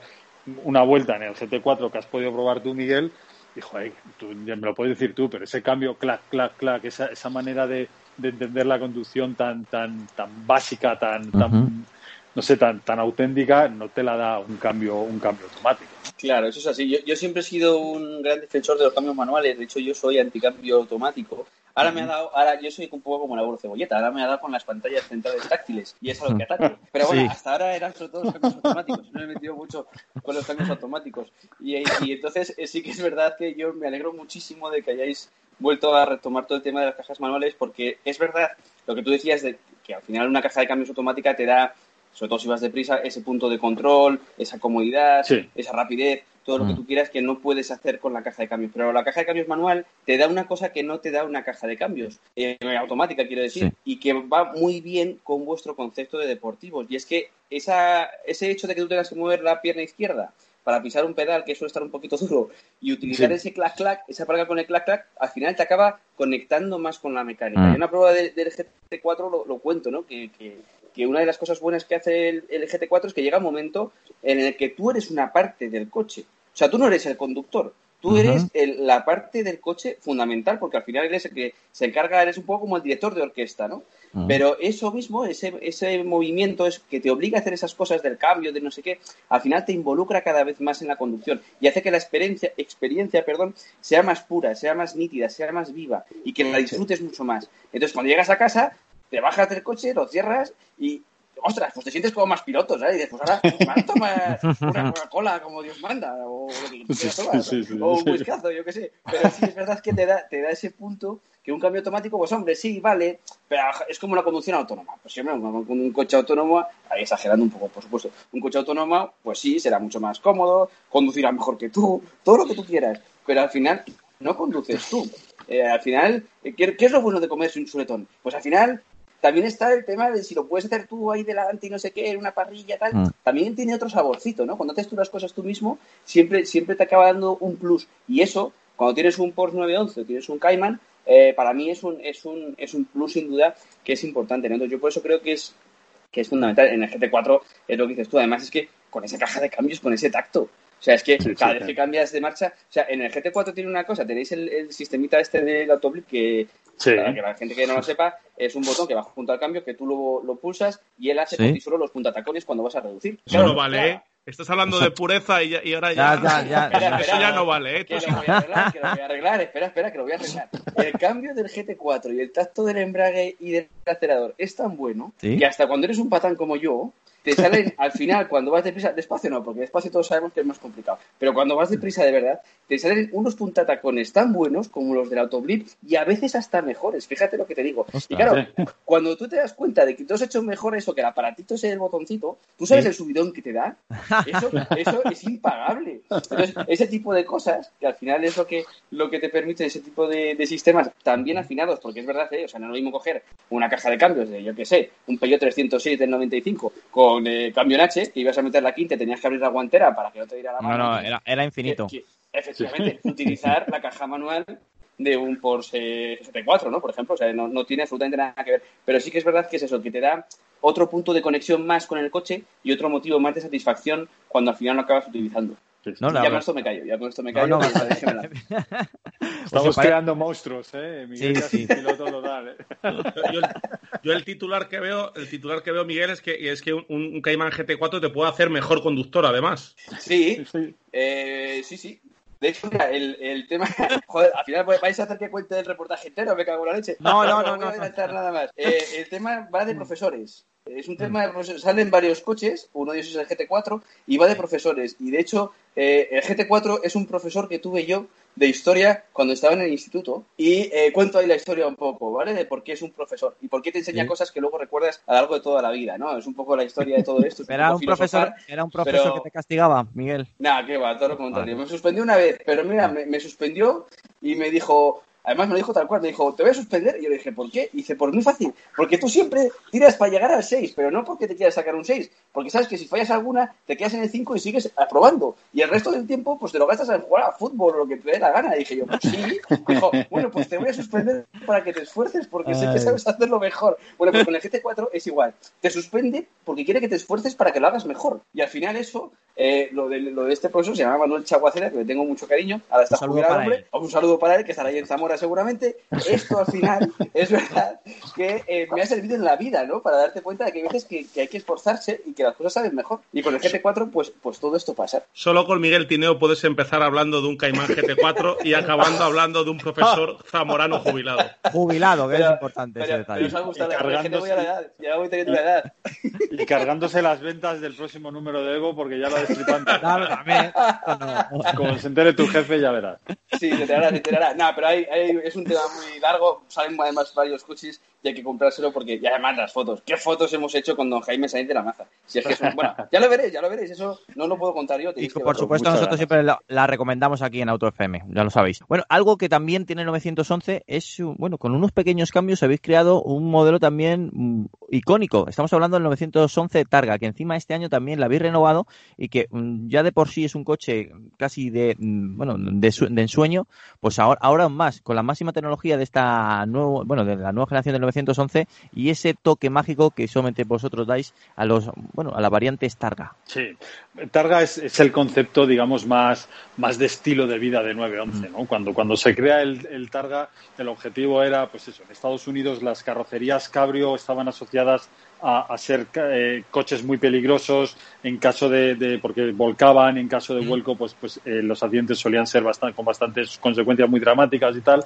una vuelta en el GT4 que has podido probar tú, Miguel, dijo, tú, me lo puedes decir tú, pero ese cambio, clac, clac, clac, esa, esa manera de, de entender la conducción tan, tan, tan básica, tan, tan no sé, tan, tan auténtica, no te la da un cambio, un cambio automático. Claro, eso es así. Yo, yo, siempre he sido un gran defensor de los cambios manuales. De hecho, yo soy anticambio automático. Ahora me ha dado, ahora yo soy un poco como la burro cebolleta. Ahora me ha dado con las pantallas centrales táctiles y es a lo que ataco. (laughs) Pero bueno, hasta ahora eran sobre todo los cambios automáticos. No me he metido mucho con los cambios automáticos. Y, y entonces eh, sí que es verdad que yo me alegro muchísimo de que hayáis vuelto a retomar todo el tema de las cajas manuales porque es verdad lo que tú decías de que al final una caja de cambios automática te da sobre todo si vas deprisa, ese punto de control, esa comodidad, esa rapidez, todo lo que mm. tú quieras que no puedes hacer con la caja de cambios. Pero la caja de cambios manual te da una cosa que no te da una caja de cambios, eh, automática quiero decir, y que va muy bien con vuestro concepto de deportivos. Y es que esa, ese hecho de que tú tengas que mover la pierna izquierda para pisar un pedal que suele estar un poquito (laughs) duro y utilizar ese clac clac, esa palanca con el clac clac, al final te acaba conectando más con la mecánica. Mm. En una prueba del GT4 lo, cuento, ¿no? Que, que una de las cosas buenas que hace el, GT4 es que llega un momento en el que tú eres una parte del coche. O sea, tú no eres el conductor, tú eres la parte del coche fundamental, porque al final eres el que se encarga, eres un poco como el director de orquesta, ¿no? Pero eso mismo, ese, ese movimiento es que te obliga a hacer esas cosas del cambio, de no sé qué, al final te involucra cada vez más en la conducción y hace que la experiencia, experiencia perdón, sea más pura, sea más nítida, sea más viva y que la disfrutes mucho más. Entonces, cuando llegas a casa, te bajas del coche, lo cierras y ostras, pues te sientes como más piloto, ¿sabes? Y dices, pues ahora tomar una Coca-Cola como Dios manda, o lo que quieras tomar, o un whiskazo, yo qué sé. Pero sí es verdad que te da, te da ese punto que un cambio automático, pues hombre, sí, vale, pero es como una conducción autónoma. Pues siempre con un coche autónomo, ahí exagerando un poco, por supuesto, un coche autónomo, pues sí, será mucho más cómodo, conducirá mejor que tú, todo lo que tú quieras. Pero al final, no conduces tú. Eh, al final, ¿qué, ¿qué, es lo bueno de comerse un chuletón? Pues al final también está el tema de si lo puedes hacer tú ahí delante y no sé qué, en una parrilla tal, mm. también tiene otro saborcito, ¿no? Cuando haces tú las cosas tú mismo, siempre, siempre te acaba dando un plus. Y eso, cuando tienes un Porsche 911 o tienes un Cayman, eh, para mí es un, es, un, es un plus sin duda que es importante. Entonces yo por eso creo que es, que es fundamental. En el GT4 es lo que dices tú, además es que con esa caja de cambios, con ese tacto, sea, es que cada vez que cambias de marcha, o sea, en el GT4 tiene una cosa, tenéis el, sistemita este del autoblip que, Sí. Para que la gente que no lo sepa, es un botón que va junto al cambio, que tú lo, lo pulsas y él hace Sí. por ti solo los puntatacones cuando vas a reducir. Eso no vale, claro. ¿eh? Estás hablando de pureza y, ya- y ahora Ya, ya. ya, ya. Espera, Eso ya no vale, ¿eh? Que lo voy a arreglar, que lo voy a arreglar. Espera, espera, que lo voy a arreglar. El cambio del GT4 y el tacto del embrague y del acelerador es tan bueno ¿Sí? que hasta cuando eres un patán como yo, te salen al final, cuando vas deprisa, despacio no, porque despacio todos sabemos que es más complicado, pero cuando vas deprisa de verdad, te salen unos puntatacones tan buenos como los del Autoblip y a veces hasta mejores. Fíjate lo que te digo. y claro, (laughs) cuando tú te das cuenta de que tú has hecho mejor eso, que el aparatito ese del botoncito, tú sabes Sí. el subidón que te da. Eso, (laughs) eso es impagable. Entonces, ese tipo de cosas, que al final es lo que, lo que te permite ese tipo de, de sistemas tan bien afinados, porque es verdad, ¿eh? o sea, no es lo mismo coger una caja de cambios de, yo qué sé, un Peugeot 306 del 95 con eh, cambio en H, que ibas a meter la quinta y tenías que abrir la guantera para que no te diera la No, mano. no, era, era infinito. Que- que, efectivamente, utilizar la caja manual de un Porsche GT4, ¿no? Por ejemplo, o sea, no, no tiene absolutamente nada que ver. Pero sí que es verdad que es eso, que te da otro punto de conexión más con el coche y otro motivo más de satisfacción cuando al final lo acabas utilizando. No, ya con esto me callo, ya con esto me No, callo. no. (laughs) Estamos O sea, para- creando monstruos, ¿eh? Miguel Sí, casi sí. piloto total, ¿eh? Yo, yo el titular que veo, el titular que veo, Miguel, es que es que un, un Cayman GT4 te puede hacer mejor conductor, además. Sí, Sí. eh, sí, sí. De hecho, mira, el, el tema. (laughs) Joder, al final vais a hacer que cuente el reportaje entero, me cago en la leche. No, no, (laughs) no, voy no, a no. adelantar nada más. Eh, el tema va de profesores. Es un tema de profesores. Salen varios coches, uno de ellos es el GT4, y va de profesores. Y de hecho, eh, el GT4 es un profesor que tuve yo de historia cuando estaba en el instituto. Y eh, cuento ahí la historia un poco, ¿vale? De por qué es un profesor y por qué te enseña Sí. cosas que luego recuerdas a lo largo de toda la vida, ¿no? Es un poco la historia de todo esto. es (laughs) Era un profesor, era un profesor pero- que te castigaba, Miguel. Nada, que va, todo lo contrario. Vale. Me suspendió una vez, pero mira, me, me suspendió y me dijo, además me lo dijo tal cual, me dijo, te voy a suspender. Y yo le dije, ¿por qué? Y dice, pues muy fácil, porque tú siempre tiras para llegar al 6, pero no porque te quieras sacar un 6, porque sabes que si fallas alguna, te quedas en el 5 y sigues aprobando. Y el resto del tiempo, pues te lo gastas en jugar a fútbol o lo que te dé la gana. Y dije yo, pues sí. Dijo, bueno, pues te voy a suspender para que te esfuerces, porque sé que sabes hacerlo mejor. Bueno, pues con el GT4 es igual. Te suspende porque quiere que te esfuerces para que lo hagas mejor. Y al final eso, eh, lo, de, lo de este profesor se llama Manuel Chaguacera, que le tengo mucho cariño. Ahora está Un saludo para hombre. él. Un saludo para él, que estará ahí en Zamora seguramente. (laughs) Esto al final es verdad que eh, me ha servido en la vida, ¿no? Para darte cuenta de que hay veces que, que hay que esforzarse y que las cosas salen mejor. Y con el GT4, pues, pues todo esto pasa. Solo con Miguel Tineo puedes empezar hablando de un Cayman GT4 y acabando hablando de un profesor (laughs) zamorano jubilado. Jubilado, que Pero- es importante ese detalle. pero os ha gustado. Voy a la edad, ya voy teniendo la edad. Y cargándose las ventas del próximo número de Evo porque ya lo destripan. (laughs) Como se entere tu jefe, ya verás. Sí, se enterará, se enterará. No, pero hay, hay- es un tema muy largo. Salen además varios coches y hay que comprárselo porque, y además las fotos. ¿Qué fotos hemos hecho con don Jaime Sainz de la Maza? Si es que es un- bueno, ya lo veréis, ya lo veréis. Eso no lo puedo contar yo. Y por supuesto muchas nosotros siempre la, la recomendamos aquí en Auto FM, ya lo sabéis. Bueno, algo que también tiene el 911 es, un- bueno, con unos pequeños cambios habéis creado un modelo también mm, icónico. Estamos hablando del 911 Targa, que encima este año también la habéis renovado y que mm, ya de por sí es un coche casi de, mm, bueno, de, su- de ensueño, pues ahora, ahora aún más, con la máxima tecnología de esta nuevo, bueno, de la nueva generación del 911 y ese toque mágico que solamente vosotros dais a los, bueno, a la variante Targa. Sí, Targa es, es el concepto, digamos, más, más de estilo de vida de 911, ¿no? Cuando, cuando se crea el, el Targa, el objetivo era, pues eso, en Estados Unidos las carrocerías cabrio estaban asociadas a, a ser eh, coches muy peligrosos en caso de, de- porque volcaban, en caso de vuelco, pues, pues eh, los accidentes solían ser bastante, con bastantes consecuencias muy dramáticas y tal.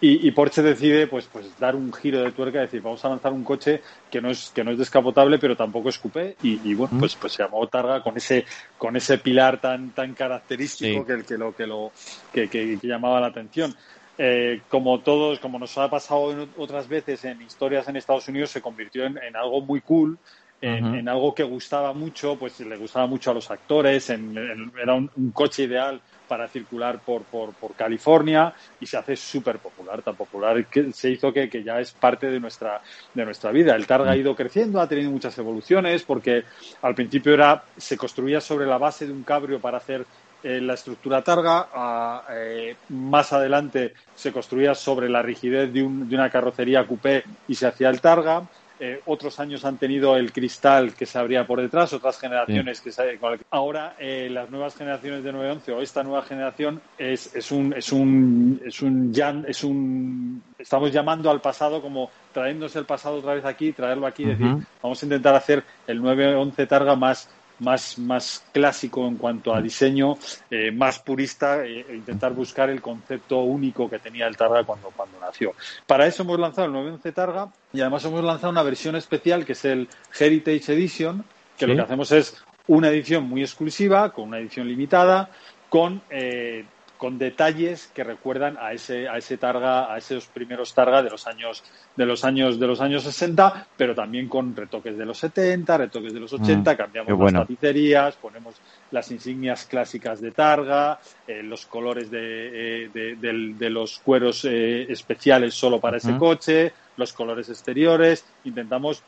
Y, y Porsche decide pues, pues dar un giro de tuerca decir, vamos a lanzar un coche que no es, que no es descapotable, pero tampoco es coupé. Y, y bueno, pues, pues se llamó Targa con ese, con ese pilar tan, tan característico Sí. que, el- que lo, que, lo, que, que- que llamaba la atención. Eh, como todos, como nos ha pasado en otras veces en historias en Estados Unidos, se convirtió en, en algo muy cool, en, algo que gustaba mucho, pues le gustaba mucho a los actores, en- era un, un coche ideal para circular por, por, por California y se hace súper popular, tan popular que se hizo que, que ya es parte de nuestra, de nuestra vida. El Targa ha ido creciendo, ha tenido muchas evoluciones porque al principio era, se construía sobre la base de un cabrio para hacer eh, la estructura Targa, a, eh, más adelante se construía sobre la rigidez de, un- de una carrocería coupé y se hacía el Targa. eh, otros años han tenido el cristal que se abría por detrás, otras generaciones que se, ahora eh, las nuevas generaciones de 911 o esta nueva generación es, es un es un es un es un estamos llamando al pasado como trayéndose el pasado otra vez aquí, traerlo aquí, y decir, vamos a intentar hacer el 911 Targa más más, más clásico en cuanto a diseño, eh, más purista e, e, intentar buscar el concepto único que tenía el Targa cuando, cuando nació. Para eso hemos lanzado el 911 Targa y además hemos lanzado una versión especial que es el Heritage Edition, que lo que hacemos es una edición muy exclusiva, con una edición limitada, con eh, con detalles que recuerdan a ese a ese targa a esos primeros targa de los años de los años de los años 60 pero también con retoques de los 70 retoques de los 80 mm, cambiamos las tapicerías ponemos las insignias clásicas de targa eh, los colores de, eh, de, los cueros eh, especiales solo para ese coche los colores exteriores. Intentamos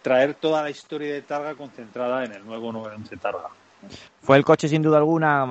traer toda la historia de targa concentrada en el nuevo 911 targa fue el coche sin duda alguna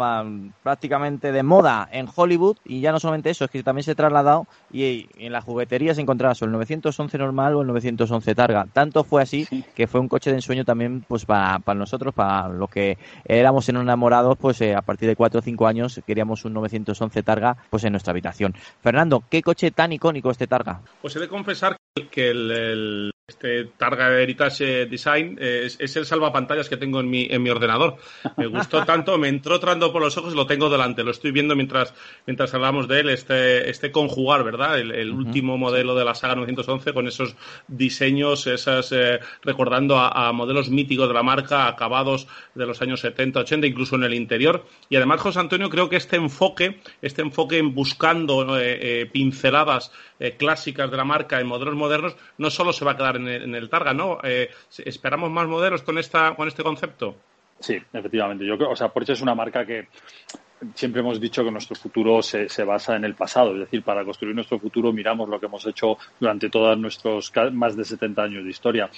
prácticamente de moda en Hollywood y ya no solamente eso, es que también se ha trasladado y en la juguetería se encontraba el 911 normal o el 911 Targa. Tanto fue así que fue un coche de ensueño también pues para, nosotros, para los que éramos enamorados, pues eh, a partir de 4 o 5 años queríamos un 911 Targa pues en nuestra habitación. Fernando, ¿qué coche tan icónico este Targa? Pues he de confesar que el, este Targa Heritage Design es, es, el salvapantallas que tengo en mi, en mi ordenador. Me gustó (laughs) tanto, me entró trando por los ojos, lo tengo delante, lo estoy viendo mientras, mientras hablamos de él, este, este conjugar, ¿verdad? El, último modelo de la saga 911 con esos diseños, esas, eh, recordando a, modelos míticos de la marca, acabados de los años 70, 80, incluso en el interior. Y además, José Antonio, creo que este enfoque, este enfoque en buscando eh, eh, pinceladas clásicas de la marca en modelos modernos, no solo se va a quedar en el, en el Targa, ¿no? ¿Esperamos más modelos con, esta, con este concepto? Sí, efectivamente. Yo creo, o sea, Porsche es una marca que siempre hemos dicho que nuestro futuro se, se, basa en el pasado, es decir, para construir nuestro futuro miramos lo que hemos hecho durante todos nuestros más de 70 años de historia.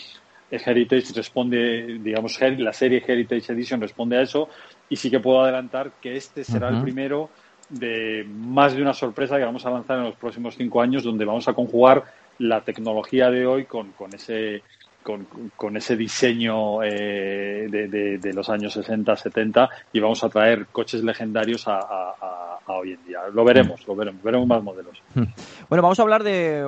Heritage responde, digamos, la serie Heritage Edition responde a eso y sí que puedo adelantar que este será el primero de más de una sorpresa que vamos a lanzar en los próximos cinco años donde vamos a conjugar la tecnología de hoy con, con ese con, ese diseño eh, de, de, los años 60, 70 y vamos a traer coches legendarios a, a, a hoy en día. Lo veremos, lo veremos, veremos más modelos. Bueno, vamos a hablar de,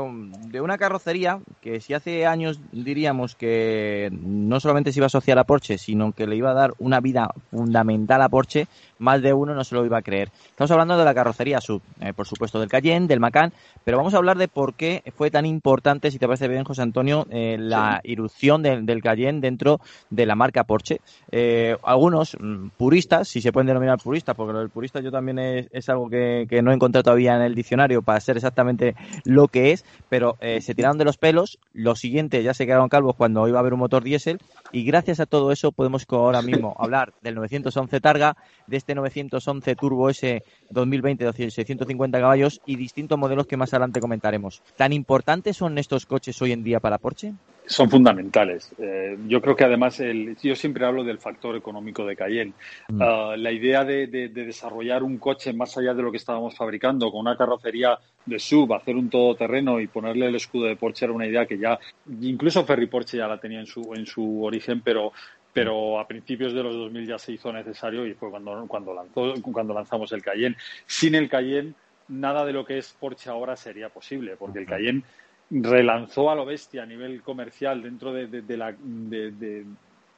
de, una carrocería que si hace años diríamos que no solamente se iba a asociar a Porsche, sino que le iba a dar una vida fundamental a Porsche, más de uno no se lo iba a creer. Estamos hablando de la carrocería sub, eh, por supuesto del Cayenne, del Macan, pero vamos a hablar de por qué fue tan importante, si te parece bien, José Antonio, eh, la irrupción del Cayenne dentro de la marca Porsche. Eh, algunos mm, puristas, si se pueden denominar puristas, porque lo del purista yo también es, algo que, no he encontrado todavía en el diccionario para ser exactamente lo que es, pero se tiraron de los pelos. Lo siguiente, ya se quedaron calvos cuando iba a haber un motor diésel y gracias a todo eso podemos ahora mismo (laughs) hablar del 911 Targa, de este 911 Turbo S 2020 de 650 caballos y distintos modelos que más adelante comentaremos. ¿Tan importantes son estos coches hoy en día para Porsche? Son fundamentales. Eh, yo creo que además, el, yo siempre hablo del factor económico de Cayenne. Mm. Ah, la idea de, desarrollar un coche más allá de lo que estábamos fabricando, con una carrocería de sub, hacer un todoterreno y ponerle el escudo de Porsche era una idea que ya, incluso Ferry Porsche ya la tenía en su, en su origen, pero pero a principios de los 2000 ya se hizo necesario y fue cuando, cuando, lanzó, cuando lanzamos el Cayenne. Sin el Cayenne, nada de lo que es Porsche ahora sería posible, porque el Cayenne relanzó a lo bestia a nivel comercial dentro de, de, la,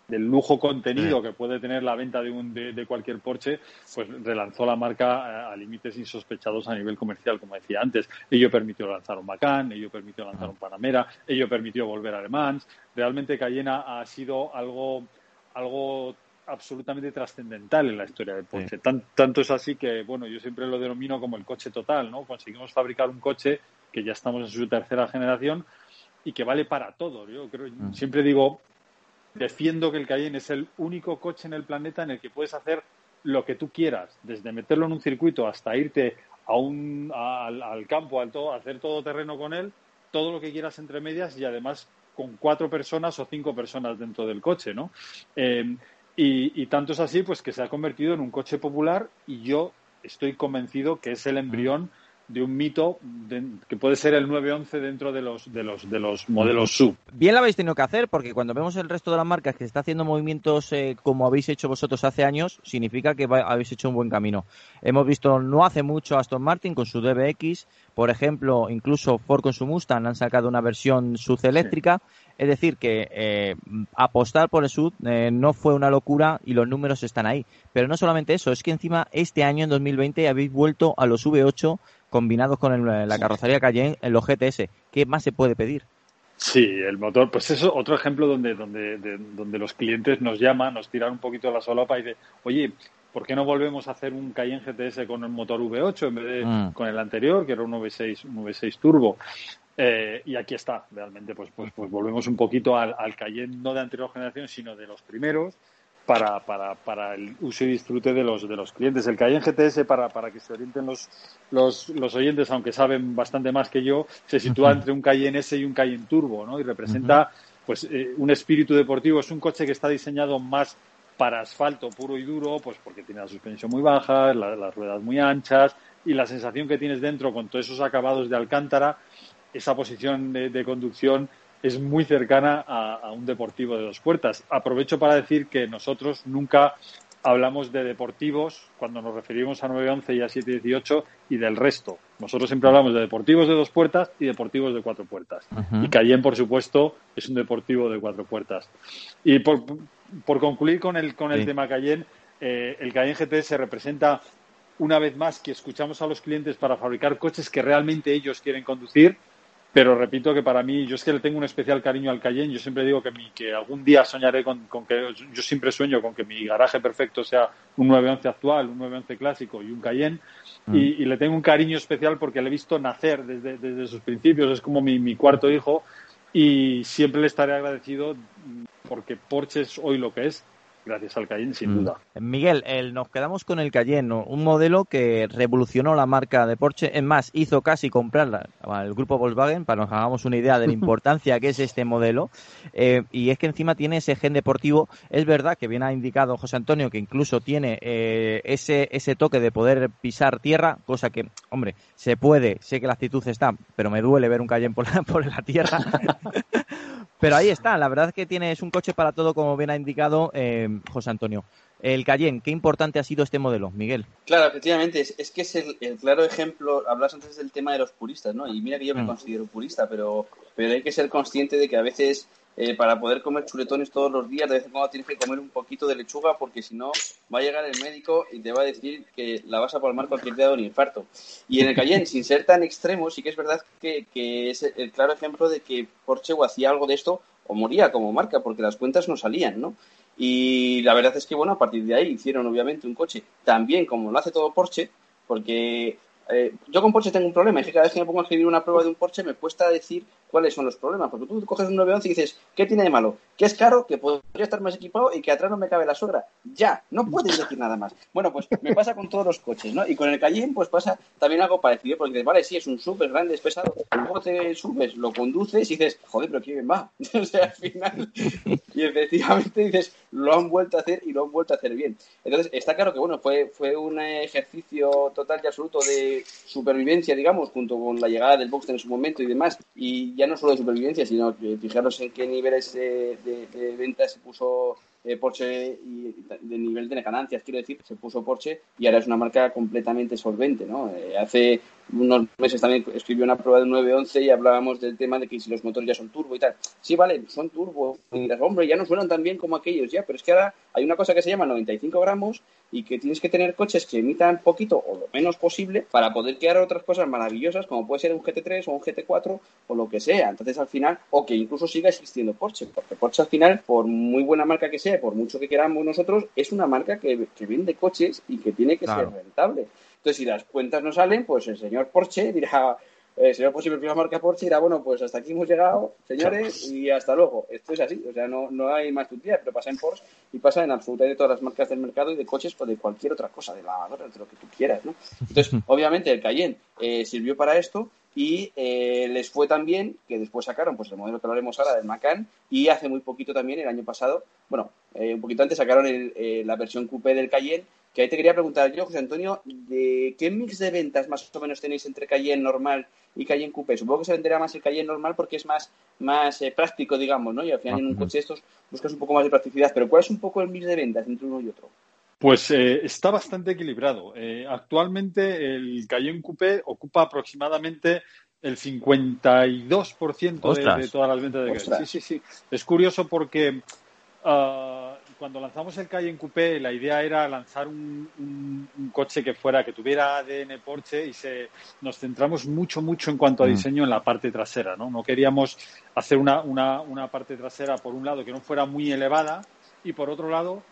del lujo contenido que puede tener la venta de, un, de, cualquier Porsche, pues relanzó la marca a, límites insospechados a nivel comercial, como decía antes. Ello permitió lanzar un Macan, ello permitió lanzar un Panamera, ello permitió volver a Le Mans. Realmente Cayenne ha sido algo algo absolutamente trascendental en la historia del Porsche. tanto es así que, bueno, yo siempre lo denomino como el coche total, ¿no? Conseguimos fabricar un coche que ya estamos en su tercera generación y que vale para todo. Yo creo, mm. siempre digo, defiendo que el Cayenne es el único coche en el planeta en el que puedes hacer lo que tú quieras, desde meterlo en un circuito hasta irte a un, al, campo, al todo, hacer todo terreno con él, todo lo que quieras entre medias y además con cuatro personas o cinco personas dentro del coche, ¿no? Eh, y, tanto es así, pues que se ha convertido en un coche popular y yo estoy convencido que es el embrión de un mito que puede ser el 911 dentro de los, de los, de los modelos sub. Bien lo habéis tenido que hacer porque cuando vemos el resto de las marcas que está haciendo movimientos eh, como habéis hecho vosotros hace años, significa que habéis hecho un buen camino. Hemos visto no hace mucho Aston Martin con su DBX, por ejemplo, incluso Ford con su Mustang han sacado una versión SUV eléctrica. Es decir, que eh, apostar por el SUV eh, no fue una locura y los números están ahí. Pero no solamente eso, es que encima este año, en 2020, habéis vuelto a los V8 combinados con la carrocería Cayenne en los GTS. ¿Qué más se puede pedir? Sí, el motor, pues eso, otro ejemplo donde, donde, donde los clientes nos llaman, nos tiran un poquito la solapa y dicen, oye, ¿por qué no volvemos a hacer un Cayenne GTS con el motor V8 en vez de mm. con el anterior, que era un V6, un V6 turbo? Eh, y aquí está, realmente, pues, pues, pues volvemos un poquito al, al Cayenne no de anterior generación, sino de los primeros, para, para, para, el uso y disfrute de los, de los clientes. El Cayenne GTS, para, para que se orienten los, los, los, oyentes, aunque saben bastante más que yo, se sitúa entre un Cayenne S y un Cayenne Turbo, ¿no? Y representa pues eh, un espíritu deportivo. Es un coche que está diseñado más para asfalto puro y duro, pues porque tiene la suspensión muy baja, las ruedas muy anchas y la sensación que tienes dentro con todos esos acabados de alcántara, esa posición de, de conducción es muy cercana a, un deportivo de dos puertas. Aprovecho para decir que nosotros nunca hablamos de deportivos cuando nos referimos a 911 y a 718 y del resto. Nosotros siempre hablamos de deportivos de dos puertas y deportivos de cuatro puertas. Y Cayenne, por supuesto, es un deportivo de cuatro puertas. Y por, concluir con el, con el tema Cayenne, eh, el Cayenne GT se representa una vez más que escuchamos a los clientes para fabricar coches que realmente ellos quieren conducir pero repito que para mí, yo es que le tengo un especial cariño al Cayenne. Yo siempre digo que, mi, que algún día soñaré con, que, yo siempre sueño con que mi garaje perfecto sea un 911 actual, un 911 clásico y un Cayenne. Mm. Y, le tengo un cariño especial porque le he visto nacer desde, desde sus principios. Es como mi, mi cuarto hijo. Y siempre le estaré agradecido porque Porsche es hoy lo que es gracias al Cayenne, sin mm. duda. Miguel, nos quedamos con el Cayenne, un modelo que revolucionó la marca de Porsche. Es más, hizo casi comprarla al grupo Volkswagen, para que nos hagamos una idea de la (laughs) importancia que es este modelo. Eh, y es que encima tiene ese gen deportivo. Es verdad que bien ha indicado José Antonio que incluso tiene eh, ese, ese toque de poder pisar tierra, cosa que, hombre, se puede, sé que la actitud está, pero me duele ver un Cayenne por la, (laughs) por la tierra. (laughs) Pero ahí está, la verdad es que tiene, es un coche para todo, como bien ha indicado eh, José Antonio. El Cayenne, ¿qué importante ha sido este modelo, Miguel? Claro, efectivamente, es, que es el, claro ejemplo, hablas antes del tema de los puristas, ¿no? Y mira que yo me mm. considero purista, pero, pero hay que ser consciente de que a veces eh, para poder comer chuletones todos los días, de vez en cuando tienes que comer un poquito de lechuga porque si no va a llegar el médico y te va a decir que la vas a palmar cualquier día de un infarto. Y en el Cayenne, sin ser tan extremo, sí que es verdad que, que es el claro ejemplo de que Porsche o hacía algo de esto o moría como marca porque las cuentas no salían, ¿no? Y la verdad es que, bueno, a partir de ahí hicieron obviamente un coche también como lo hace todo Porsche, porque eh, yo con Porsche tengo un problema, es que cada vez que me pongo a escribir una prueba de un Porsche me cuesta decir cuáles son los problemas, porque tú coges un 911 y dices, ¿qué tiene de malo? Que es caro, que podría estar más equipado y que atrás no me cabe la suegra. Ya, no puedes decir nada más. Bueno, pues me pasa con todos los coches, ¿no? Y con el Cayenne pues pasa también algo parecido, porque dices, vale, sí, es un sub, es grande, es pesado, luego te subes, lo conduces y dices, joder, pero ¿quién va? (laughs) o sea, al final, y efectivamente dices, lo han vuelto a hacer y lo han vuelto a hacer bien. Entonces, está claro que, bueno, fue, fue un ejercicio total y absoluto de supervivencia, digamos, junto con la llegada del box en su momento y demás, y ya no solo de supervivencia, sino que fijaros en qué niveles de, de, ventas se puso eh, Porsche y de nivel de ganancias, quiero decir, se puso Porsche y ahora es una marca completamente solvente, ¿no? Eh, hace unos meses también escribió una prueba de 911 y hablábamos del tema de que si los motores ya son turbo y tal. Sí, vale, son turbo. Y hombre, ya no suenan tan bien como aquellos ya, pero es que ahora hay una cosa que se llama 95 gramos y que tienes que tener coches que emitan poquito o lo menos posible para poder crear otras cosas maravillosas como puede ser un GT3 o un GT4 o lo que sea. Entonces al final, o que incluso siga existiendo Porsche, porque Porsche al final, por muy buena marca que sea, por mucho que queramos nosotros, es una marca que, vende coches y que tiene que ser rentable. Entonces si las cuentas no salen, pues el señor Porsche dirá, (laughs) eh, señor Porsche la marca Porsche dirá, bueno, pues hasta aquí hemos llegado, señores, y hasta luego. Esto es así, o sea, no, no hay más tutillas, pero pasa en Porsche y pasa en absolutamente todas las marcas del mercado y de coches o de cualquier otra cosa, de lavadoras, de lo que tú quieras, ¿no? Entonces, (laughs) obviamente el Cayenne eh, sirvió para esto y eh, les fue también que después sacaron pues el modelo que hablaremos ahora del Macan y hace muy poquito también el año pasado bueno eh, un poquito antes sacaron el, la versión coupé del Cayenne que ahí te quería preguntar yo, José Antonio, ¿de qué mix de ventas más o menos tenéis entre Cayenne normal y Cayenne Coupé? Supongo que se venderá más el Cayenne normal porque es más, más eh, práctico, digamos, ¿no? Y al final en un coche de estos buscas un poco más de practicidad, pero ¿cuál es un poco el mix de ventas entre uno y otro? Pues eh, está bastante equilibrado. Eh, actualmente el Cayenne Coupé ocupa aproximadamente el 52% de, de, todas las ventas de Cayenne. Sí, sí, sí. Es curioso porque uh, cuando lanzamos el Cayenne Coupé la idea era lanzar un, un, un, coche que fuera, que tuviera ADN Porsche y se, nos centramos mucho, mucho en cuanto a diseño en la parte trasera. No, no queríamos hacer una, una, una parte trasera, por un lado, que no fuera muy elevada y por otro lado,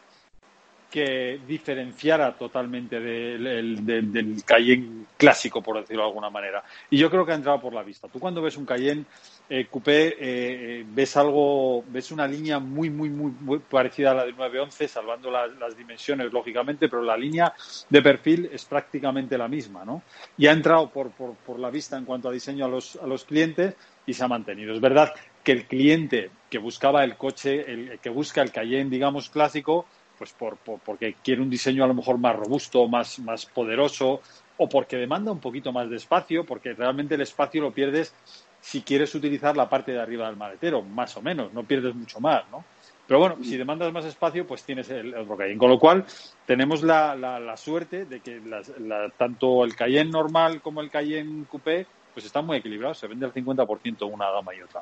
que diferenciara totalmente del, del, Cayenne clásico, por decirlo de alguna manera. Y yo creo que ha entrado por la vista. Tú cuando ves un Cayenne eh, Coupé eh, ves algo, ves una línea muy, muy, muy, parecida a la del 911, salvando la, las dimensiones, lógicamente, pero la línea de perfil es prácticamente la misma, ¿no? Y ha entrado por, por, por la vista en cuanto a diseño a los, a los clientes y se ha mantenido. Es verdad que el cliente que buscaba el coche, el que busca el Cayenne, digamos, clásico, pues por, por, porque quiere un diseño a lo mejor más robusto, más, más poderoso, o porque demanda un poquito más de espacio, porque realmente el espacio lo pierdes si quieres utilizar la parte de arriba del maletero, más o menos, no pierdes mucho más, ¿no? Pero bueno, si demandas más espacio, pues tienes el otro Cayenne. Con lo cual, tenemos la, la, la suerte de que las, la, tanto el Cayenne normal como el Cayenne Coupé, pues están muy equilibrados. Se vende al 50% una gama y otra.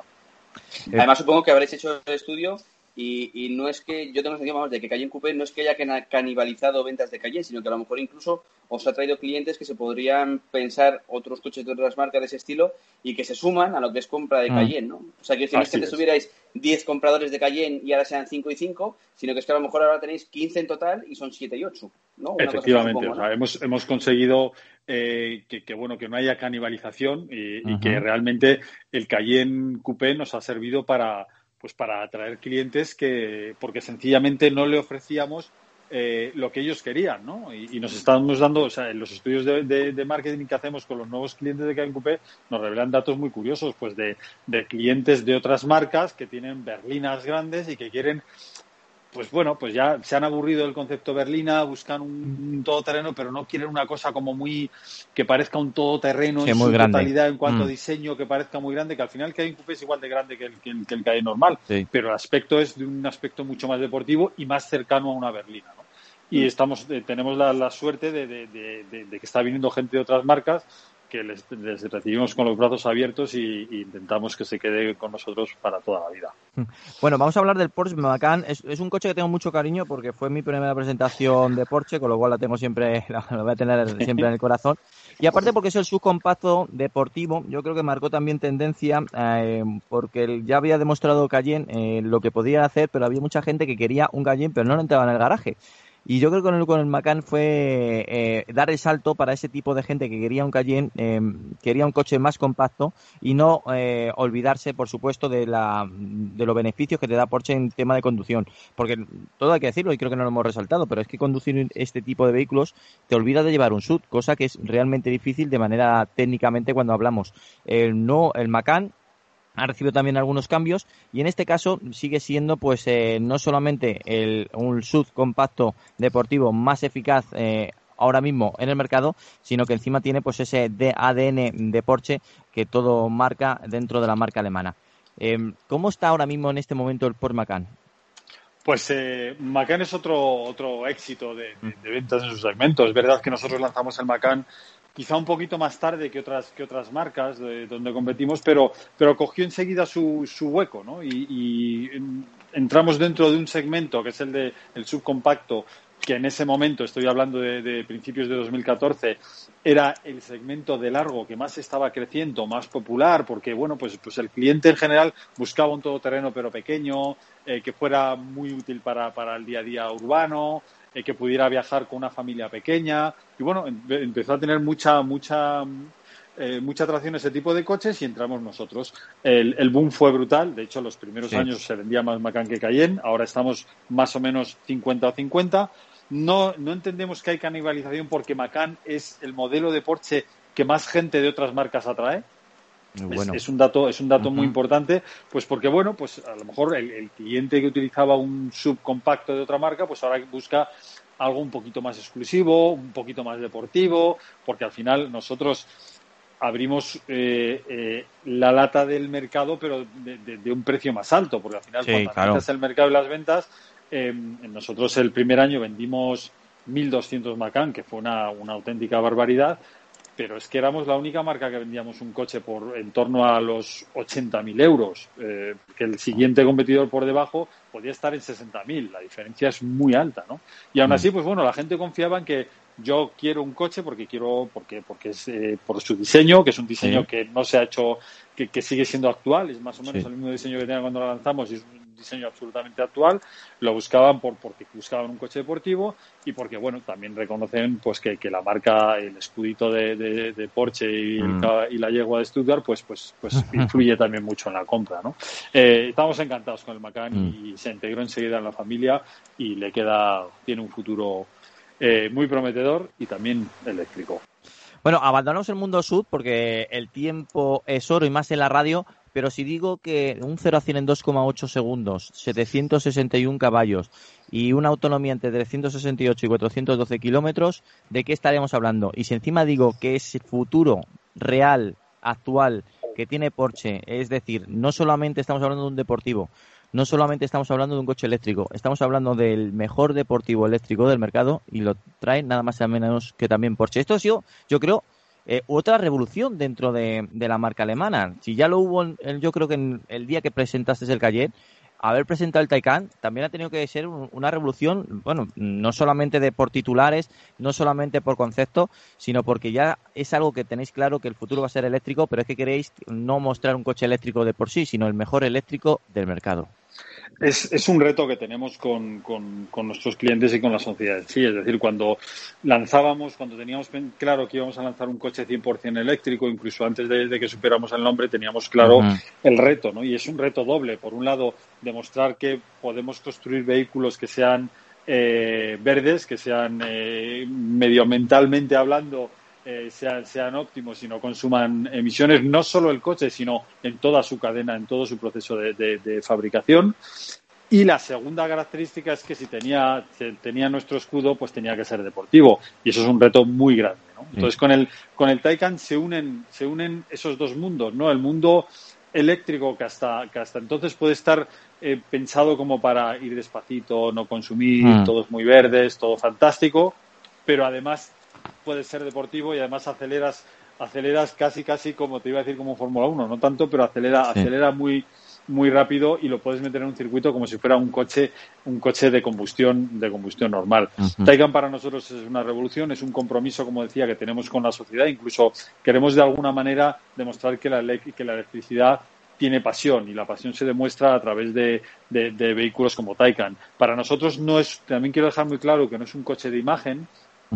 Además, supongo que habréis hecho el estudio y, y, no es que, yo tengo sensación, vamos, de que Cayenne Coupé no es que haya canibalizado ventas de Cayenne, sino que a lo mejor incluso os ha traído clientes que se podrían pensar otros coches de otras marcas de ese estilo y que se suman a lo que es compra de Cayenne, ¿no? O sea, que si no es que antes tuvierais 10 compradores de Cayenne y ahora sean 5 y 5, sino que es que a lo mejor ahora tenéis 15 en total y son 7 y 8, ¿no? Una Efectivamente, supongo, o sea, hemos, hemos conseguido eh, que, que, bueno, que no haya canibalización y, y que realmente el Cayenne Coupé nos ha servido para pues para atraer clientes que porque sencillamente no le ofrecíamos eh, lo que ellos querían, ¿no? Y, nos estamos dando, o sea, en los estudios de, de, de, marketing que hacemos con los nuevos clientes de Coupé nos revelan datos muy curiosos, pues de, de clientes de otras marcas que tienen berlinas grandes y que quieren pues bueno, pues ya se han aburrido del concepto berlina, buscan un, un, todoterreno, pero no quieren una cosa como muy que parezca un todoterreno sí, en su grande. totalidad en cuanto mm. a diseño, que parezca muy grande, que al final el Cayenne Coupé es igual de grande que el, que el, que el normal, sí. pero el aspecto es de un aspecto mucho más deportivo y más cercano a una berlina, ¿no? Y mm. estamos, eh, tenemos la, la suerte de, de, de, de, que está viniendo gente de otras marcas que les, recibimos con los brazos abiertos y, intentamos que se quede con nosotros para toda la vida. Bueno, vamos a hablar del Porsche Macan. Es, es, un coche que tengo mucho cariño porque fue mi primera presentación de Porsche, con lo cual la tengo siempre, (laughs) la, voy a tener siempre en el corazón. Y aparte porque es el subcompacto deportivo, yo creo que marcó también tendencia eh, porque ya había demostrado Cayenne eh, lo que podía hacer, pero había mucha gente que quería un Cayenne pero no lo entraba en el garaje. Y yo creo que con el, con el Macan fue eh, dar el salto para ese tipo de gente que quería un Cayenne, eh, quería un coche más compacto y no eh, olvidarse, por supuesto, de, la, de los beneficios que te da Porsche en tema de conducción. Porque todo hay que decirlo y creo que no lo hemos resaltado, pero es que conducir este tipo de vehículos te olvida de llevar un SUV, cosa que es realmente difícil de manera técnicamente cuando hablamos. El, no, el Macan ha recibido también algunos cambios y en este caso sigue siendo pues eh, no solamente el, un SUV compacto deportivo más eficaz eh, ahora mismo en el mercado, sino que encima tiene pues ese ADN de Porsche que todo marca dentro de la marca alemana. Eh, ¿Cómo está ahora mismo en este momento el Porsche Macan? Pues eh, Macan es otro, otro éxito de, de, de, ventas en su segmento. Es verdad que nosotros lanzamos el Macan quizá un poquito más tarde que otras, que otras marcas de, donde competimos, pero, pero cogió enseguida su, su hueco, ¿no? Y, entramos dentro de un segmento que es el de el subcompacto, que en ese momento, estoy hablando de, de, principios de 2014, era el segmento de largo que más estaba creciendo, más popular, porque bueno, pues, pues el cliente en general buscaba un todoterreno pero pequeño, eh, que fuera muy útil para, para el día a día urbano, eh, que pudiera viajar con una familia pequeña. Y bueno, empezó a tener mucha, mucha, eh, mucha atracción ese tipo de coches y entramos nosotros. El, el boom fue brutal. De hecho, los primeros sí. años se vendía más Macan que Cayenne. Ahora estamos más o menos 50 o 50. No, no entendemos que hay canibalización porque Macan es el modelo de Porsche que más gente de otras marcas atrae. Bueno. Es, es, un dato, es un dato uh -huh. muy importante, pues porque bueno, pues a lo mejor el, el, cliente que utilizaba un subcompacto de otra marca, pues ahora busca algo un poquito más exclusivo, un poquito más deportivo, porque al final nosotros abrimos eh, eh, la lata del mercado, pero de, un precio más alto, porque al final cuando claro. el mercado y las ventas, eh, nosotros el primer año vendimos 1.200 Macan, que fue una, una auténtica barbaridad, pero es que éramos la única marca que vendíamos un coche por en torno a los 80.000 euros, eh, que el siguiente competidor por debajo podía estar en 60.000. La diferencia es muy alta, ¿no? Y aún mm. así, pues bueno, la gente confiaba en que yo quiero un coche porque quiero porque porque es eh, por su diseño que es un diseño que no se ha hecho que, que, sigue siendo actual es más o menos el mismo diseño que tenía cuando lo lanzamos y es un diseño absolutamente actual lo buscaban por porque buscaban un coche deportivo y porque bueno también reconocen pues que, que la marca el escudito de, de, Porsche y, mm. y, la yegua de Stuttgart pues pues pues (laughs) influye también mucho en la compra no eh, estamos encantados con el Macan y mm. se integró enseguida en la familia y le queda tiene un futuro eh, muy prometedor y también eléctrico. Bueno, abandonamos el mundo sud porque el tiempo es oro y más en la radio, pero si digo que un 0 a 100 en 2,8 segundos, 761 caballos y una autonomía entre 368 y 412 kilómetros, ¿de qué estaríamos hablando? Y si encima digo que es futuro, real, actual, que tiene Porsche, es decir, no solamente estamos hablando de un deportivo, no solamente estamos hablando de un coche eléctrico, estamos hablando del mejor deportivo eléctrico del mercado y lo trae nada más y menos que también Porsche. Esto ha sido, yo creo, eh, otra revolución dentro de, la marca alemana. Si ya lo hubo, yo creo que en el día que presentaste el Cayenne, haber presentado el Taycan también ha tenido que ser una revolución, bueno, no solamente de por titulares, no solamente por concepto, sino porque ya es algo que tenéis claro que el futuro va a ser eléctrico, pero es que queréis no mostrar un coche eléctrico de por sí, sino el mejor eléctrico del mercado. Es, es, un reto que tenemos con, con, nuestros clientes y con la sociedad. Sí, es decir, cuando lanzábamos, cuando teníamos claro que íbamos a lanzar un coche 100% eléctrico, incluso antes de, que superamos el nombre, teníamos claro el reto, ¿no? Y es un reto doble. Por un lado, demostrar que podemos construir vehículos que sean eh, verdes, que sean eh, medioambientalmente hablando eh, sean, óptimos y no consuman emisiones, no solo el coche, sino en toda su cadena, en todo su proceso de, fabricación. Y la segunda característica es que si tenía, tenía nuestro escudo, pues tenía que ser deportivo. Y eso es un reto muy grande. Entonces, con el, con el Taycan se unen, se unen esos dos mundos, ¿no? El mundo eléctrico que hasta, que hasta entonces puede estar eh, pensado como para ir despacito, no consumir, mm. todos muy verdes, todo fantástico, pero además puede ser deportivo y además aceleras aceleras casi casi como te iba a decir como Fórmula 1, no tanto, pero acelera acelera muy muy rápido y lo puedes meter en un circuito como si fuera un coche un coche de combustión de combustión normal. Taycan para nosotros es una revolución, es un compromiso como decía que tenemos con la sociedad, incluso queremos de alguna manera demostrar que la que la electricidad tiene pasión y la pasión se demuestra a través de, de, de, vehículos como Taycan. Para nosotros no es, también quiero dejar muy claro que no es un coche de imagen,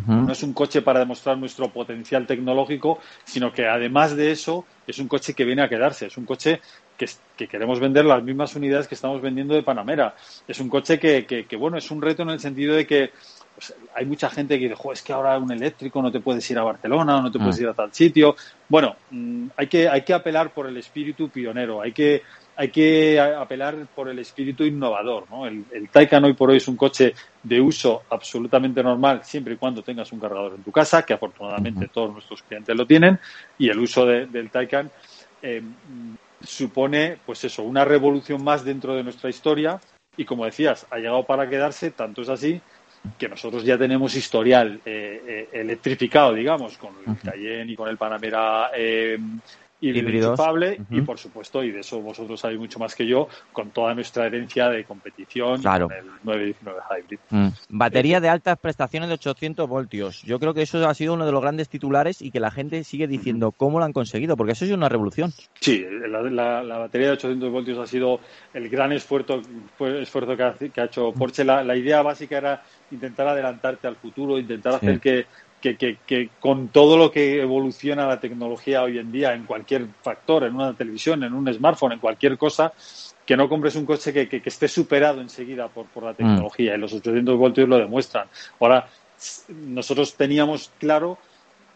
no es un coche para demostrar nuestro potencial tecnológico, sino que además de eso es un coche que viene a quedarse. Es un coche que, queremos vender las mismas unidades que estamos vendiendo de Panamera. Es un coche que, que, bueno, es un reto en el sentido de que pues, hay mucha gente que dice, es que ahora un eléctrico no te puedes ir a Barcelona o no te puedes mm. ir a tal sitio. Bueno, mm, hay, que, hay que apelar por el espíritu pionero, hay que hay que apelar por el espíritu innovador. ¿no? El, el, Taycan hoy por hoy es un coche de uso absolutamente normal siempre y cuando tengas un cargador en tu casa, que afortunadamente todos nuestros clientes lo tienen, y el uso del Taycan eh, supone, pues eso, una revolución más dentro de nuestra historia y como decías, ha llegado para quedarse, tanto es así que nosotros ya tenemos historial eh, eh, electrificado, digamos, con el Cayenne y con el Panamera híbrido y por supuesto, y de eso vosotros sabéis mucho más que yo, con toda nuestra herencia de competición con el 919 Hybrid. Mm. Batería de altas prestaciones de 800 voltios. Yo creo que eso ha sido uno de los grandes titulares y que la gente sigue diciendo cómo lo han conseguido, porque eso es una revolución. Sí, la, batería de 800 voltios ha sido el gran esfuerzo, esfuerzo que, ha, hecho Porsche. La, idea básica era intentar adelantarte al futuro, intentar hacer que que, que, con todo lo que evoluciona la tecnología hoy en día en cualquier factor, en una televisión, en un smartphone, en cualquier cosa, que no compres un coche que, que esté superado enseguida por, por la mm. tecnología. Y los 800 voltios lo demuestran. Ahora, nosotros teníamos claro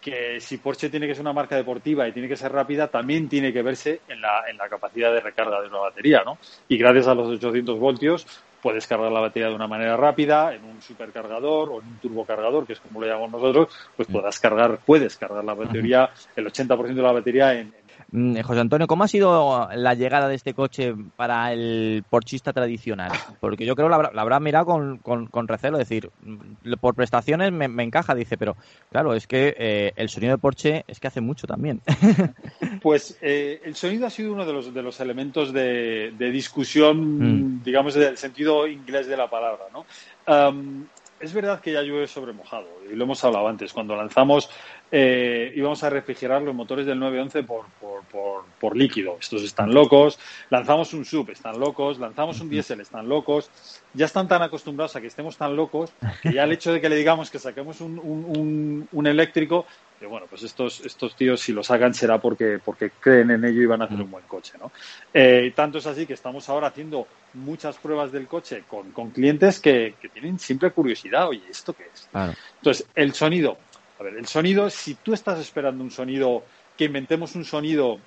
que si Porsche tiene que ser una marca deportiva y tiene que ser rápida, también tiene que verse en la, en la capacidad de recarga de una batería, ¿no? Y gracias a los 800 voltios puedes cargar la batería de una manera rápida, en un supercargador o en un turbocargador, que es como lo llamamos nosotros, pues puedas cargar, puedes cargar la batería, el 80% de la batería en, José Antonio, ¿cómo ha sido la llegada de este coche para el porchista tradicional? Porque yo creo que la, habrá, la habrá mirado con, con, con, recelo, es decir, mm, por prestaciones me, me encaja, dice, pero claro, es que eh, el sonido de Porsche es que hace mucho también. (laughs) Pues eh, el sonido ha sido uno de los, de los elementos de, de discusión, mm. digamos, del sentido inglés de la palabra, ¿no? Um, es verdad que ya llueve sobre mojado, y lo hemos hablado antes. Cuando lanzamos eh, íbamos a refrigerar los motores del 911 por, por, por, por, líquido. Estos están locos. Lanzamos un sub, están locos. Lanzamos un diésel, están locos. Ya están tan acostumbrados a que estemos tan locos que ya el hecho de que le digamos que saquemos un, un, un, un eléctrico, que bueno, pues estos, estos tíos si lo sacan será porque, porque creen en ello y van a hacer un buen coche, ¿no? Eh, tanto es así que estamos ahora haciendo muchas pruebas del coche con, con clientes que, que, tienen siempre curiosidad, oye, ¿esto qué es? Claro. Entonces, el sonido, a ver, el sonido, si tú estás esperando un sonido, que inventemos un sonido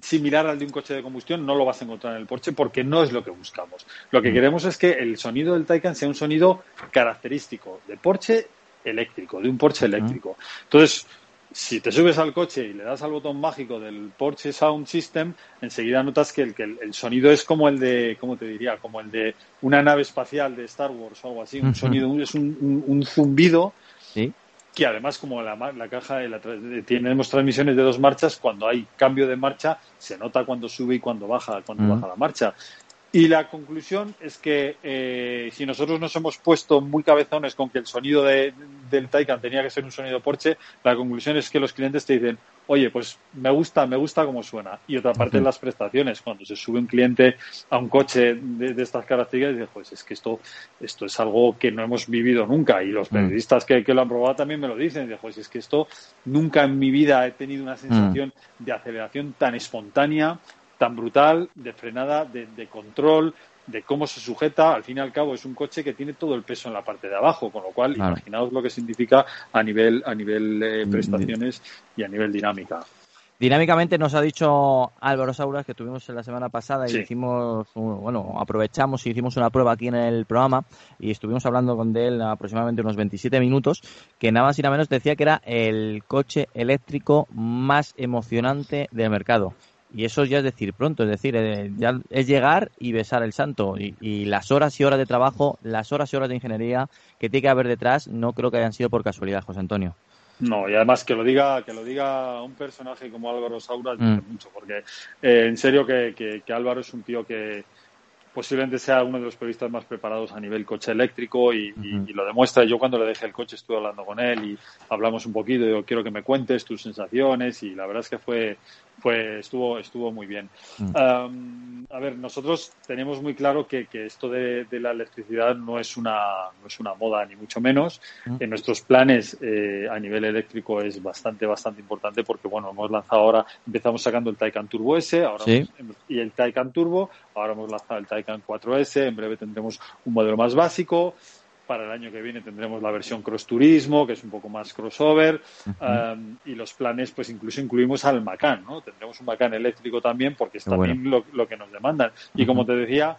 similar al de un coche de combustión, no lo vas a encontrar en el Porsche porque no es lo que buscamos. Lo que queremos es que el sonido del Taycan sea un sonido característico de Porsche eléctrico, de un Porsche eléctrico. Entonces, si te subes al coche y le das al botón mágico del Porsche Sound System, enseguida notas que el, que el, sonido es como el de, ¿cómo te diría? Como el de una nave espacial de Star Wars o algo así. Un sonido, es un, un, un zumbido ¿Sí? Que además como la, la caja la, tenemos transmisiones de dos marchas, cuando hay cambio de marcha se nota cuando sube y cuando baja, cuando mm. baja la marcha. Y la conclusión es que eh, si nosotros nos hemos puesto muy cabezones con que el sonido de, del Taycan tenía que ser un sonido Porsche, la conclusión es que los clientes te dicen, oye, pues me gusta, me gusta cómo suena. Y otra parte uh -huh. las prestaciones, cuando se sube un cliente a un coche de, de estas características, dice, pues es que esto, esto es algo que no hemos vivido nunca. Y los periodistas que, que lo han probado también me lo dicen, dice, pues es que esto nunca en mi vida he tenido una sensación uh -huh. de aceleración tan espontánea, tan brutal, de frenada, de, de, control, de cómo se sujeta. Al fin y al cabo es un coche que tiene todo el peso en la parte de abajo, con lo cual claro. imaginaos lo que significa a nivel, a nivel eh, prestaciones y a nivel dinámica. Dinámicamente nos ha dicho Álvaro Sauras que tuvimos la semana pasada y sí. hicimos, bueno, aprovechamos y hicimos una prueba aquí en el programa y estuvimos hablando con él aproximadamente unos 27 minutos, que nada más y nada menos decía que era el coche eléctrico más emocionante del mercado. Y eso ya es decir pronto, es decir, eh, ya es llegar y besar el santo. Y, y, las horas y horas de trabajo, las horas y horas de ingeniería que tiene que haber detrás, no creo que hayan sido por casualidad, José Antonio. No, y además que lo diga, que lo diga un personaje como Álvaro Saura mm. mucho, porque eh, en serio que, que, que Álvaro es un tío que, posiblemente sea uno de los periodistas más preparados a nivel coche eléctrico y, uh -huh. y, y, lo demuestra. Yo cuando le dejé el coche estuve hablando con él y hablamos un poquito. Yo quiero que me cuentes tus sensaciones y la verdad es que fue, fue estuvo, estuvo muy bien. Um, a ver, nosotros tenemos muy claro que, que esto de, de, la electricidad no es una, no es una moda ni mucho menos. -huh. En nuestros planes eh, a nivel eléctrico es bastante, bastante importante porque bueno, hemos lanzado ahora, empezamos sacando el Taycan Turbo S ahora ¿Sí? hemos, y el Taycan Turbo, ahora hemos lanzado el Taycan 4S, en breve tendremos un modelo más básico, para el año que viene tendremos la versión Cross Turismo, que es un poco más crossover, um, y los planes, pues incluso incluimos al Macan, ¿no? Tendremos un Macan eléctrico también, porque es también bueno. lo, lo, que nos demandan. Y como te decía,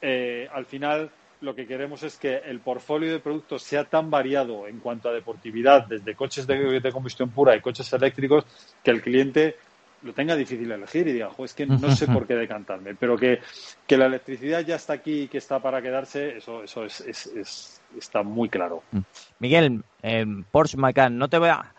eh, al final lo que queremos es que el portfolio de productos sea tan variado en cuanto a deportividad, desde coches de, de combustión pura y coches eléctricos, que el cliente lo tenga difícil elegir y diga, es que no sé (laughs) por qué decantarme, pero que, que la electricidad ya está aquí y que está para quedarse, eso, eso es, es, es está muy claro. Mm. Miguel, eh, Porsche Macan, no te voy a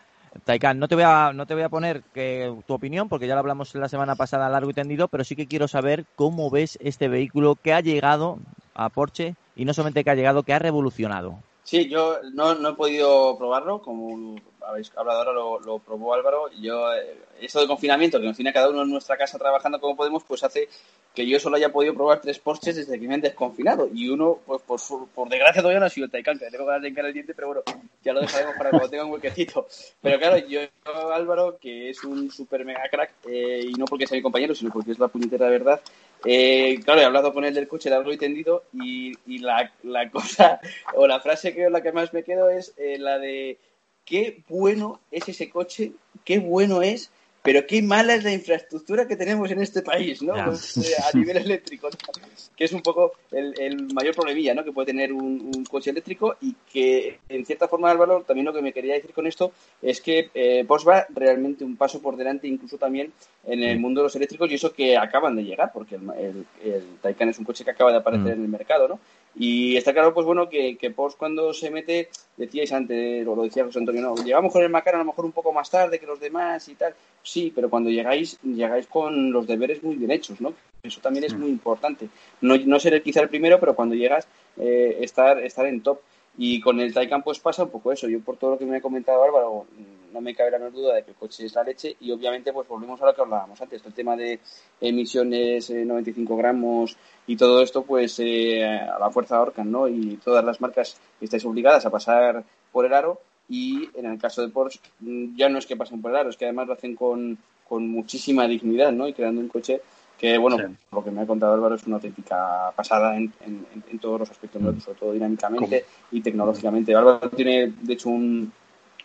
Taycan, no te voy a no te voy a poner que, tu opinión porque ya lo hablamos la semana pasada largo y tendido, pero sí que quiero saber cómo ves este vehículo que ha llegado a Porsche y no solamente que ha llegado, que ha revolucionado. Sí, yo no, no he podido probarlo, como habéis hablado ahora, lo, probó Álvaro. Yo, eh, esto de confinamiento, que nos tiene cada uno en nuestra casa trabajando como podemos, pues hace que yo solo haya podido probar tres Porsches desde que me han desconfinado. Y uno, pues por, por desgracia todavía no ha sido el Taycan, que tengo ganas de encarar el diente, pero bueno, ya lo dejaremos para cuando tenga un huequecito. Pero claro, yo, Álvaro, que es un super mega crack, eh, y no porque sea mi compañero, sino porque es la puñetera de verdad, eh, claro, he hablado con él del coche, de y tendido, y, y la, la, cosa, o la frase que la que más me quedo es eh, la de qué bueno es ese coche, qué bueno es pero qué mala es la infraestructura que tenemos en este país, ¿no? Pues, eh, a (laughs) nivel eléctrico, que es un poco el, mayor problemilla, ¿no? Que puede tener un, coche eléctrico y que, en cierta forma, Álvaro, también lo que me quería decir con esto es que eh, va realmente un paso por delante, incluso también en el mundo de los eléctricos y eso que acaban de llegar, porque el, el, Taycan es un coche que acaba de aparecer mm. en el mercado, ¿no? Y está claro, pues bueno, que, que Porsche cuando se mete, decíais antes, o lo decía José Antonio, no, llegamos con el Macan a lo mejor un poco más tarde que los demás y tal. Sí, pero cuando llegáis, llegáis con los deberes muy bien hechos, ¿no? Eso también es muy importante. No, no ser quizá el primero, pero cuando llegas, eh, estar, estar en top. Y con el Taycan pues pasa un poco eso. Yo por todo lo que me ha comentado Álvaro, no me cabe la menor duda de que el coche es la leche y obviamente pues volvemos a lo que hablábamos antes, el tema de emisiones, 95 eh, gramos y todo esto pues eh, a la fuerza ahorcan, ¿no? Y todas las marcas estáis obligadas a pasar por el aro y en el caso de Porsche mm, ya no es que pasen por el aro, es que además lo hacen con, con muchísima dignidad, ¿no? Y creando un coche que, bueno, lo que me ha contado Álvaro es una auténtica pasada en, en, todos los aspectos, mm. sobre todo dinámicamente y tecnológicamente. Álvaro tiene, de hecho, un,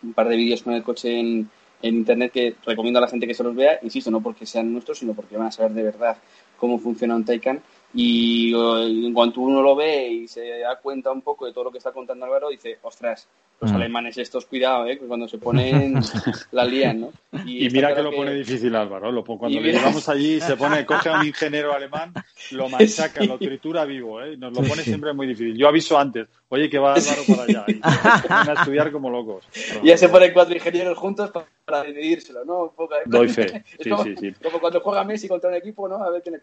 un par de vídeos con el coche en, en internet que recomiendo a la gente que se los vea, insisto, no porque sean nuestros, sino porque van a saber de verdad cómo funciona un Taycan y en cuanto uno lo ve y se da cuenta un poco de todo lo que está contando Álvaro, dice, ostras, los mm. alemanes estos, cuidado, ¿eh? cuando se ponen (laughs) la lían, ¿no? Y, mira que lo pone difícil Álvaro, lo, cuando le llevamos allí (laughs) se pone, coge a un ingeniero alemán, lo machaca, lo tritura vivo, ¿eh? Nos lo pone siempre muy difícil. Yo aviso antes, oye, que va Álvaro para allá, y se ponen a estudiar como locos. Y ya se ponen cuatro ingenieros juntos para dividírselo, ¿no? Un poco, ¿eh? Doy fe, (laughs) sí, como, sí, sí. Como cuando juega Messi contra un equipo, ¿no? A ver quién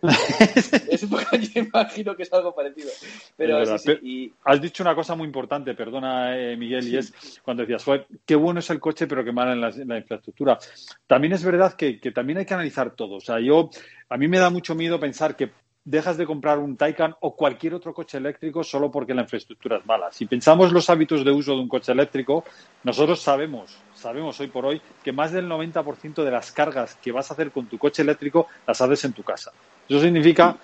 es un poco, yo imagino que es algo parecido. Pero, sí, y... Has dicho una cosa muy importante, perdona, eh, Miguel, y es cuando decías, qué bueno es el coche, pero qué mal en la, infraestructura. También es verdad que, que, también hay que analizar todo. O sea, yo, a mí me da mucho miedo pensar que dejas de comprar un Taycan o cualquier otro coche eléctrico solo porque la infraestructura es mala. Si pensamos los hábitos de uso de un coche eléctrico, nosotros sabemos, sabemos hoy por hoy que más del 90% de las cargas que vas a hacer con tu coche eléctrico las haces en tu casa. Eso significa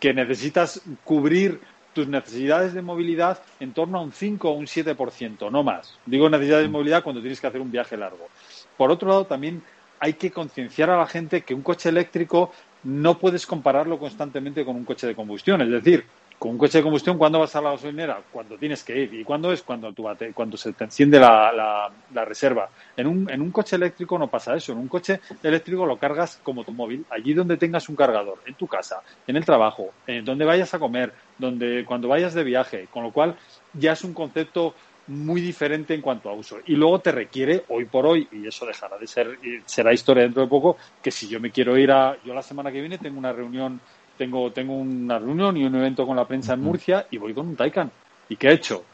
que necesitas cubrir tus necesidades de movilidad en torno a un 5 o un 7%, no más. Digo necesidades de movilidad cuando tienes que hacer un viaje largo. Por otro lado, también hay que concienciar a la gente que un coche eléctrico no puedes compararlo constantemente con un coche de combustión. Es decir, con un coche de combustión, ¿cuándo vas a la gasolinera? Cuando tienes que ir. ¿Y cuándo es? Cuando, tu cuando se te enciende la, la, reserva. En un, en un coche eléctrico no pasa eso. En un coche eléctrico lo cargas como tu móvil, allí donde tengas un cargador, en tu casa, en el trabajo, en donde vayas a comer, donde cuando vayas de viaje. Con lo cual, ya es un concepto muy diferente en cuanto a uso. Y luego te requiere, hoy por hoy, y eso dejará de ser, será historia dentro de poco, que si yo me quiero ir a, yo la semana que viene tengo una reunión, tengo, tengo una reunión y un evento con la prensa en Murcia y voy con un Taycan. ¿Y qué he hecho?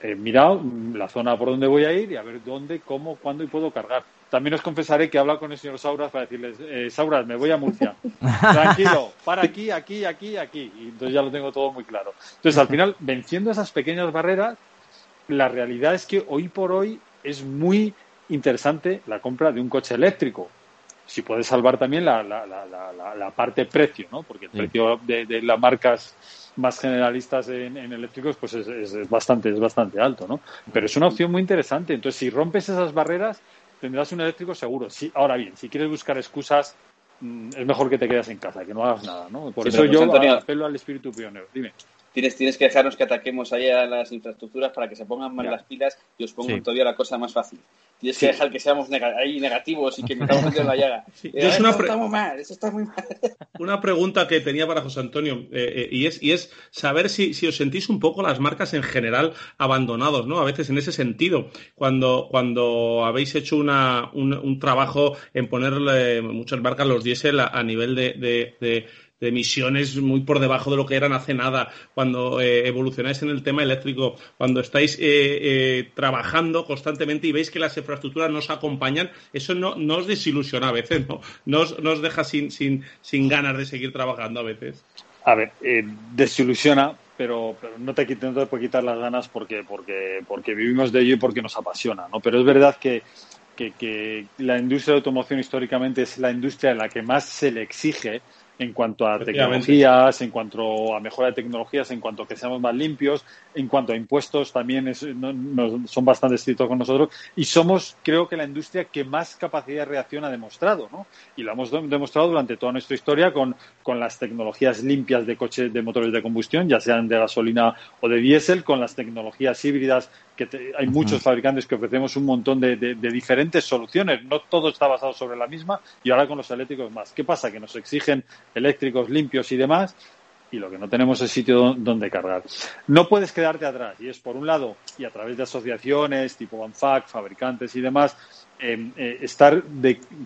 He mirado la zona por donde voy a ir y a ver dónde, cómo, cuándo y puedo cargar. También os confesaré que he hablado con el señor Sauras para decirles, eh, Sauras, me voy a Murcia. (laughs) Tranquilo, para aquí, aquí, aquí, aquí. Y entonces ya lo tengo todo muy claro. Entonces, al final, venciendo esas pequeñas barreras, la realidad es que hoy por hoy es muy interesante la compra de un coche eléctrico. Si puedes salvar también la, la, la, la parte precio, ¿no? Porque el precio de, las marcas más generalistas en, eléctricos pues es, es, bastante es bastante alto, ¿no? Pero es una opción muy interesante. Entonces, si rompes esas barreras, tendrás un eléctrico seguro. Sí, ahora bien, si quieres buscar excusas, mm, es mejor que te quedes en casa, que no hagas nada, ¿no? Por eso yo apelo al espíritu pionero. Dime tienes, tienes que dejarnos que ataquemos ahí a las infraestructuras para que se pongan más las pilas y os pongo todavía la cosa más fácil. Tienes que dejar que seamos ahí negativos y que metamos en la llaga. (laughs) es una eso está muy mal. (laughs) Una pregunta que tenía para José Antonio eh, eh, y, es, y es saber si, si, os sentís un poco las marcas en general abandonados, ¿no? A veces en ese sentido, cuando, cuando habéis hecho una, un, trabajo en ponerle muchas marcas los diésel a, nivel de de emisiones muy por debajo de lo que eran hace nada, cuando eh, evolucionáis en el tema eléctrico, cuando estáis eh, eh, trabajando constantemente y veis que las infraestructuras no os acompañan, eso no, no os desilusiona a veces, ¿no? No os, deja sin, sin, sin ganas de seguir trabajando a veces. A ver, desilusiona, pero, pero, no, te, no te puede quitar las ganas porque, porque, porque vivimos de ello y porque nos apasiona, ¿no? Pero es verdad que, que, la industria de automoción históricamente es la industria en la que más se le exige en cuanto a tecnologías, en cuanto a mejora de tecnologías, en cuanto a que seamos más limpios, en cuanto a impuestos también son bastante estrictos con nosotros y somos, creo que, la industria que más capacidad de reacción ha demostrado, ¿no? Y lo hemos demostrado durante toda nuestra historia con, con las tecnologías limpias de coches de motores de combustión, ya sean de gasolina o de diésel, con las tecnologías híbridas que hay muchos fabricantes que ofrecemos un montón de, diferentes soluciones. No todo está basado sobre la misma y ahora con los eléctricos más. ¿Qué pasa? Que nos exigen eléctricos limpios y demás y lo que no tenemos es sitio donde cargar. No puedes quedarte atrás y es por un lado y a través de asociaciones tipo ANFAC, fabricantes y demás, em, eh, estar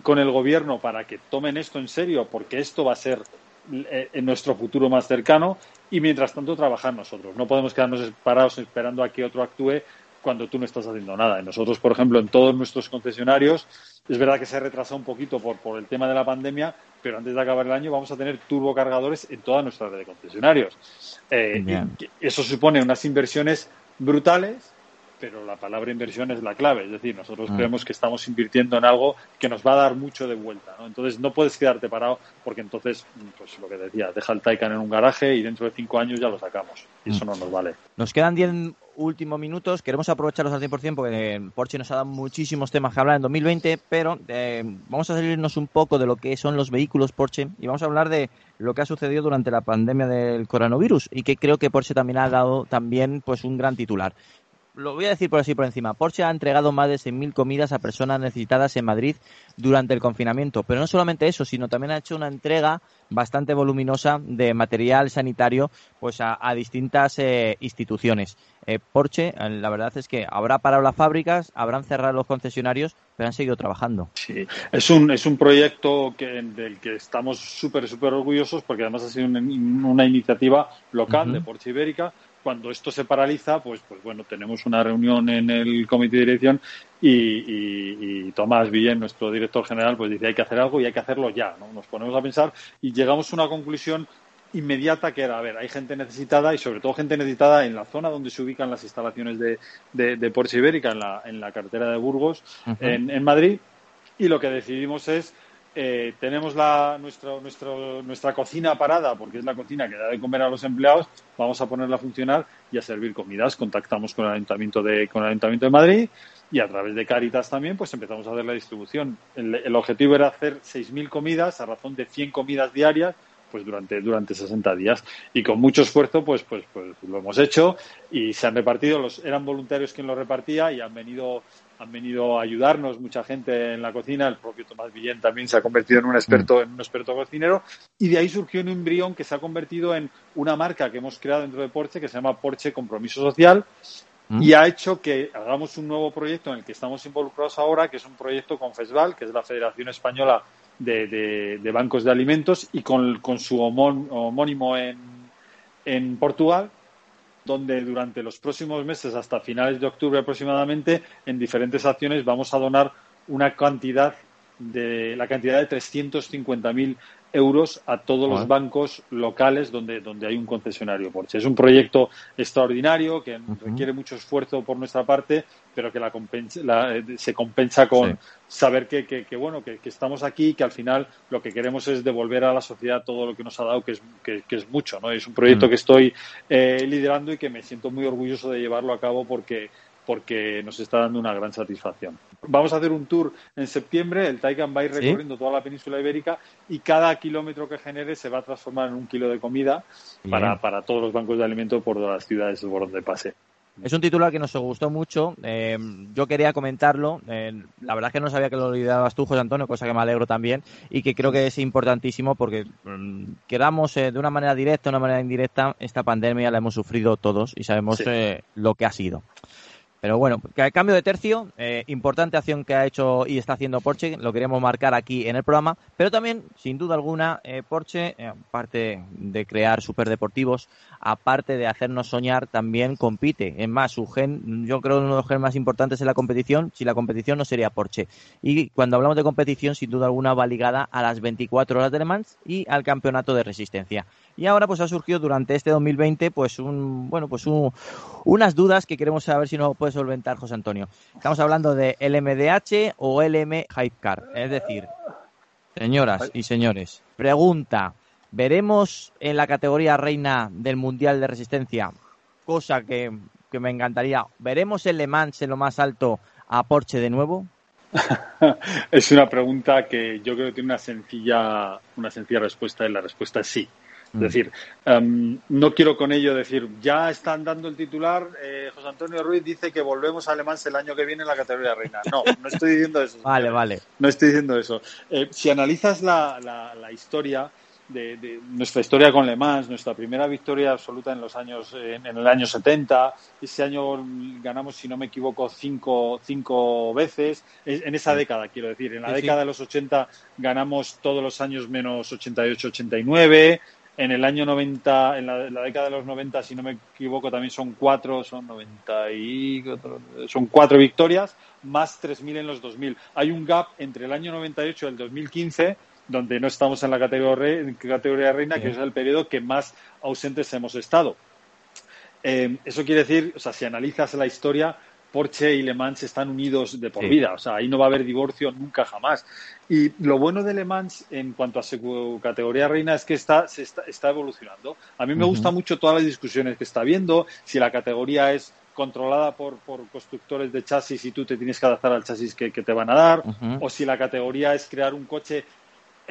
con el gobierno para que tomen esto en serio porque esto va a ser eh, en nuestro futuro más cercano y mientras tanto trabajar nosotros. No podemos quedarnos parados esperando a que otro actúe cuando tú no estás haciendo nada. nosotros, por ejemplo, en todos nuestros concesionarios, es verdad que se ha retrasado un poquito por, por el tema de la pandemia, pero antes de acabar el año vamos a tener turbocargadores en toda nuestra red de concesionarios. Eh, eso supone unas inversiones brutales pero la palabra inversión es la clave. Es decir, nosotros ah. creemos que estamos invirtiendo en algo que nos va a dar mucho de vuelta. ¿no? Entonces, no puedes quedarte parado porque entonces, pues lo que decía, deja el Taycan en un garaje y dentro de cinco años ya lo sacamos. Y eso mm. no nos vale. Nos quedan diez últimos minutos. Queremos aprovecharlos al 100% porque Porsche nos ha dado muchísimos temas que hablar en 2020, pero eh, vamos a salirnos un poco de lo que son los vehículos Porsche y vamos a hablar de lo que ha sucedido durante la pandemia del coronavirus y que creo que Porsche también ha dado también pues un gran titular lo voy a decir por así por encima. Porsche ha entregado más de 6.000 comidas a personas necesitadas en Madrid durante el confinamiento. Pero no solamente eso, sino también ha hecho una entrega bastante voluminosa de material sanitario pues a, distintas eh, instituciones. Eh, Porsche, eh, la verdad es que habrá parado las fábricas, habrán cerrado los concesionarios, pero han seguido trabajando. Sí, es un, es un proyecto que, del que estamos súper, súper orgullosos porque además ha sido una, iniciativa local de Porsche Ibérica cuando esto se paraliza, pues, pues bueno, tenemos una reunión en el comité de dirección y, Tomás Villén, nuestro director general, pues dice hay que hacer algo y hay que hacerlo ya, ¿no? Nos ponemos a pensar y llegamos a una conclusión inmediata que era, a ver, hay gente necesitada y sobre todo gente necesitada en la zona donde se ubican las instalaciones de, de, Porsche Ibérica, en la, en la cartera de Burgos, en, en Madrid, y lo que decidimos es eh, tenemos la, nuestra cocina parada, porque es la cocina que da de comer a los empleados, vamos a ponerla a funcionar y a servir comidas. Contactamos con el Ayuntamiento de, con el Ayuntamiento de Madrid y a través de Caritas también, pues empezamos a hacer la distribución. El, objetivo era hacer 6.000 comidas a razón de 100 comidas diarias pues durante, durante 60 días. Y con mucho esfuerzo, pues, pues, pues lo hemos hecho y se han repartido, los, eran voluntarios quien lo repartía y han venido han venido a ayudarnos mucha gente en la cocina, el propio Tomás Villén también se ha convertido en un experto, mm. en un experto cocinero, y de ahí surgió un embrión que se ha convertido en una marca que hemos creado dentro de Porsche que se llama Porsche Compromiso Social, mm. y ha hecho que hagamos un nuevo proyecto en el que estamos involucrados ahora, que es un proyecto con FESVAL, que es la Federación Española de, Bancos de Alimentos, y con, su homónimo en, en Portugal, donde durante los próximos meses, hasta finales de octubre aproximadamente, en diferentes acciones vamos a donar una cantidad de la cantidad de 350.000 euros a todos los bancos locales donde, donde hay un concesionario Porsche. Es un proyecto extraordinario que requiere mucho esfuerzo por nuestra parte, pero que la, eh, se compensa con saber que, que, bueno, que, estamos aquí y que al final lo que queremos es devolver a la sociedad todo lo que nos ha dado, que es, que, es mucho. ¿no? Es un proyecto mm. que estoy eh, liderando y que me siento muy orgulloso de llevarlo a cabo porque porque nos está dando una gran satisfacción. Vamos a hacer un tour en septiembre, el Taycan va a ir recorriendo toda la península ibérica y cada kilómetro que genere se va a transformar en un kilo de comida para, para, todos los bancos de alimentos por todas las ciudades por donde pase. Es un titular que nos gustó mucho. Eh, yo quería comentarlo. Eh, la verdad es que no sabía que lo liderabas tú, José Antonio, cosa que me alegro también. Y que creo que es importantísimo porque mm, quedamos eh, de una manera directa, de una manera indirecta, esta pandemia la hemos sufrido todos y sabemos lo que ha sido. Pero bueno, cambio de tercio, eh, importante acción que ha hecho y está haciendo Porsche, lo queríamos marcar aquí en el programa, pero también, sin duda alguna, eh, Porsche, eh, aparte de crear superdeportivos, aparte de hacernos soñar, también compite. Es más, su gen, yo creo uno de los genes más importantes es la competición, si la competición no sería Porsche. Y cuando hablamos de competición, sin duda alguna va ligada a las 24 horas de Le Mans y al campeonato de resistencia. Y ahora pues ha surgido durante este 2020 pues un bueno pues unas dudas que queremos saber si nos puede solventar José Antonio. Estamos hablando de LMDH o LM Hypecar, es decir, señoras y señores, pregunta veremos en la categoría reina del Mundial de Resistencia, cosa que, que me encantaría, veremos en Le Mans en lo más alto a Porsche de nuevo. (laughs) es una pregunta que yo creo que tiene una sencilla, una sencilla respuesta y la respuesta es sí. Es Mm. decir, em, no quiero con ello decir, ya están dando el titular, eh, José Antonio Ruiz dice que volvemos a Alemán el año que viene en la categoría reina. No, no estoy diciendo eso. Vale, vale. No estoy diciendo eso. Eh, si analizas la, la- la historia de, de nuestra historia con Le Mans, nuestra primera victoria absoluta en los años, en, en el año 70, ese año ganamos, si no me equivoco, cinco, cinco veces, Es- en esa década, quiero decir, en la Sí, sí. década de los 80 ganamos todos los años menos 88, 89. En el año 90, en la, en la década de los 90, si no me equivoco, también son cuatro, son 90 y son cuatro victorias, más 3.000 en los 2000. Hay un gap entre el año 98 y el 2015, donde no estamos en la categoría, categoría reina, que Sí. es el periodo que más ausentes hemos estado. Eh, eso quiere decir, o sea, si analizas la historia, Porsche y Le Mans están unidos de por Sí. vida. O sea, ahí no va a haber divorcio nunca jamás. Y lo bueno de Le Mans en cuanto a su categoría reina es que está, se está, está evolucionando. A mí me Ujú. gusta mucho todas las discusiones que está viendo, si la categoría es controlada por, por constructores de chasis y tú te tienes que adaptar al chasis que, que te van a dar, o si la categoría es crear un coche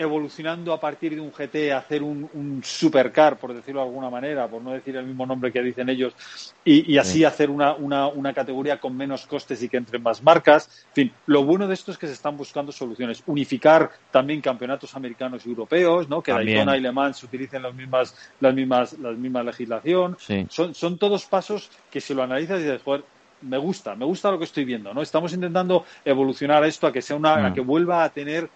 evolucionando a partir de un GT hacer un, un supercar, por decirlo de alguna manera, por no decir el mismo nombre que dicen ellos, y, y así Sí. hacer una, una, una categoría con menos costes y que entren más marcas. En fin, lo bueno de esto es que se están buscando soluciones. Unificar también campeonatos americanos y europeos, ¿no? que También. Daytona y Le Mans utilicen las mismas, las mismas, las mismas legislación. Sí. Son, son todos pasos que si lo analizas y dices, joder, me gusta, me gusta lo que estoy viendo, ¿no? Estamos intentando evolucionar esto a que sea una, a Mm. que vuelva a tener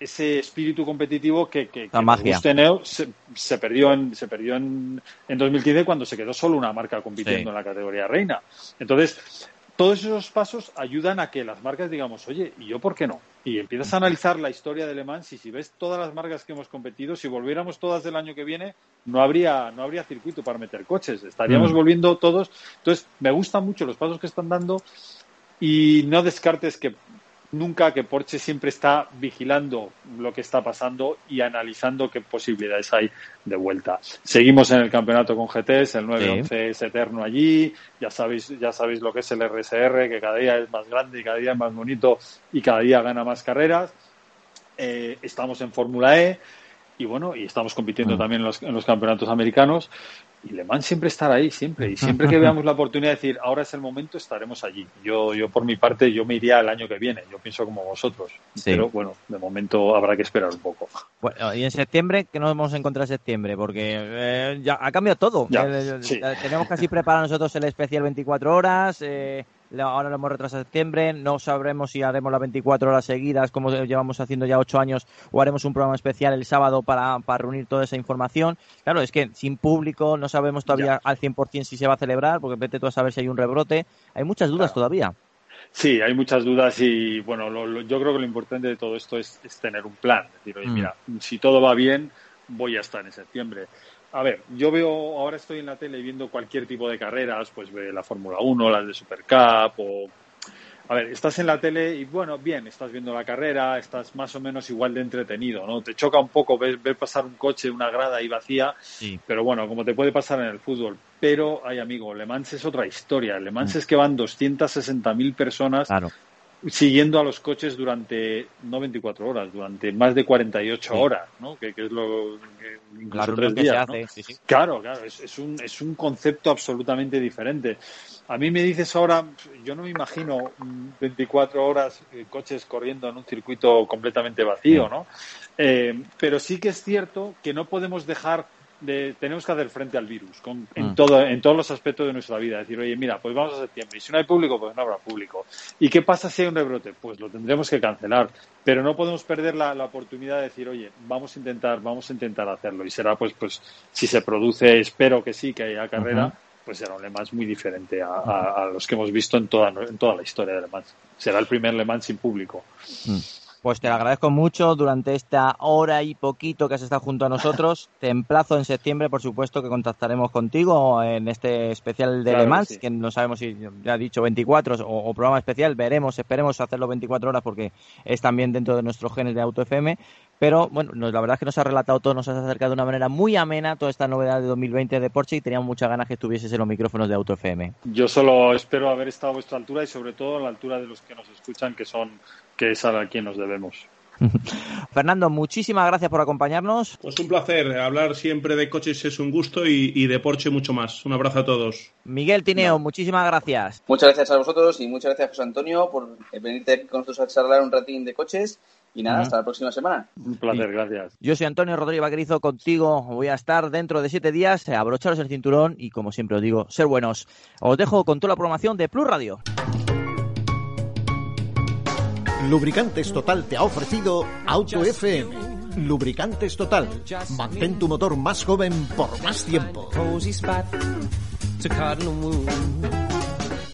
ese espíritu competitivo que, que, que magia. Neo, se, se perdió en se perdió en, en 2015 cuando se quedó solo una marca compitiendo Sí. en la categoría reina. Entonces, todos esos pasos ayudan a que las marcas digamos, oye, ¿y yo por qué no? Y empiezas a analizar la historia de Le Mans y si ves todas las marcas que hemos competido, si volviéramos todas del año que viene, no habría, no habría circuito para meter coches, estaríamos Mm. volviendo todos. Entonces, me gustan mucho los pasos que están dando y no descartes que nunca que Porsche siempre está vigilando lo que está pasando y analizando qué posibilidades hay de vuelta. Seguimos en el campeonato con GTs, el 911 es eterno allí, ya sabéis, ya sabéis lo que es el RSR, que cada día es más grande y cada día es más bonito y cada día gana más carreras. Eh, estamos en Fórmula E y bueno, y estamos compitiendo Mm. también en los, en los campeonatos americanos. Y Le Mans siempre estará ahí, siempre. Y siempre que (laughs) veamos la oportunidad de decir, ahora es el momento, estaremos allí. Yo, yo por mi parte, yo me iría el año que viene. Yo pienso como vosotros. Sí. Pero bueno, de momento habrá que esperar un poco. Bueno, y en septiembre, ¿qué nos vamos a encontrar en septiembre? Porque eh, ya ha cambiado todo. Ya, Eh, sí. eh, Tenemos casi preparado nosotros el especial 24 horas. eh, ahora lo hemos retrasado a septiembre. No sabremos si haremos las 24 horas seguidas, como llevamos haciendo ya 8 años, o haremos un programa especial el sábado para, para reunir toda esa información. Claro, es que sin público no sabemos todavía al 100% si se va a celebrar, porque vete tú a saber si hay un rebrote. Hay muchas dudas todavía. Sí, hay muchas dudas y bueno, lo- lo- yo creo que lo importante de todo esto es, es tener un plan. Es decir, oye, Mm. mira, si todo va bien, voy a estar en septiembre. A ver, yo veo, ahora estoy en la tele viendo cualquier tipo de carreras, pues ve la Fórmula 1, las de Super Cup o... A ver, estás en la tele y bueno, bien, estás viendo la carrera, estás más o menos igual de entretenido, ¿no? Te choca un poco ver, ver pasar un coche, una grada ahí vacía, Sí. pero bueno, como te puede pasar en el fútbol. Pero, ay amigo, Le Mans es otra historia. Le Mans es que van 260.000 personas Claro. Siguiendo a los coches durante, no 24 horas, durante más de 48 Sí. horas, ¿no? Que, que es lo que incluso tres que se ¿no? hace. Sí, sí. Claro, claro, es, es un, es un concepto absolutamente diferente. A mí me dices ahora, yo no me imagino mm, 24 horas eh, coches corriendo en un circuito completamente vacío, ¿no? Eh, pero sí que es cierto que no podemos dejar de, tenemos que hacer frente al virus con- en, Mm. todo, en todos los aspectos de nuestra vida. Decir, oye, mira, pues vamos a septiembre y si no hay público, pues no habrá público. ¿Y qué pasa si hay un rebrote? Pues lo tendremos que cancelar. Pero no podemos perder la, la oportunidad de decir, oye, vamos a intentar, vamos a intentar hacerlo. Y será, pues, pues, si se produce, espero que sí, que haya carrera, pues será un Le Mans muy diferente a, a- a los que hemos visto en toda, en toda la historia de Le Mans. Será el primer Le Mans sin público. Pues te lo agradezco mucho durante esta hora y poquito que has estado junto a nosotros. (laughs) Te emplazo en septiembre, por supuesto, que contactaremos contigo en este especial de Claro Le que Mans, sí. que no sabemos si ya he dicho 24 o, o programa especial. Veremos, esperemos hacerlo 24 horas porque es también dentro de nuestros genes de Auto FM. Pero bueno, nos, la verdad es que nos ha relatado todo, nos has acercado de una manera muy amena toda esta novedad de 2020 de Porsche y teníamos muchas ganas que estuvieses en los micrófonos de Auto FM. Yo solo espero haber estado a vuestra altura y sobre todo a la altura de los que nos escuchan, que son que es a quien nos debemos. (laughs) Fernando, muchísimas gracias por acompañarnos. Pues un placer. Hablar siempre de coches es un gusto y, de Porsche mucho más. Un abrazo a todos. Miguel Tineo, muchísimas gracias. Muchas gracias a vosotros y muchas gracias, José Antonio, por venirte aquí con nosotros a charlar un ratín de coches. Y nada, hasta la próxima semana. Un placer, gracias. Yo soy Antonio Rodríguez Vaquerizo, contigo voy a estar dentro de siete días. Abrocharos el cinturón y, como siempre os digo, ser buenos. Os dejo con toda la programación de Plus Radio. Lubricantes Total te ha ofrecido Auto FM. Lubricantes Total. Mantén tu motor más joven por más tiempo.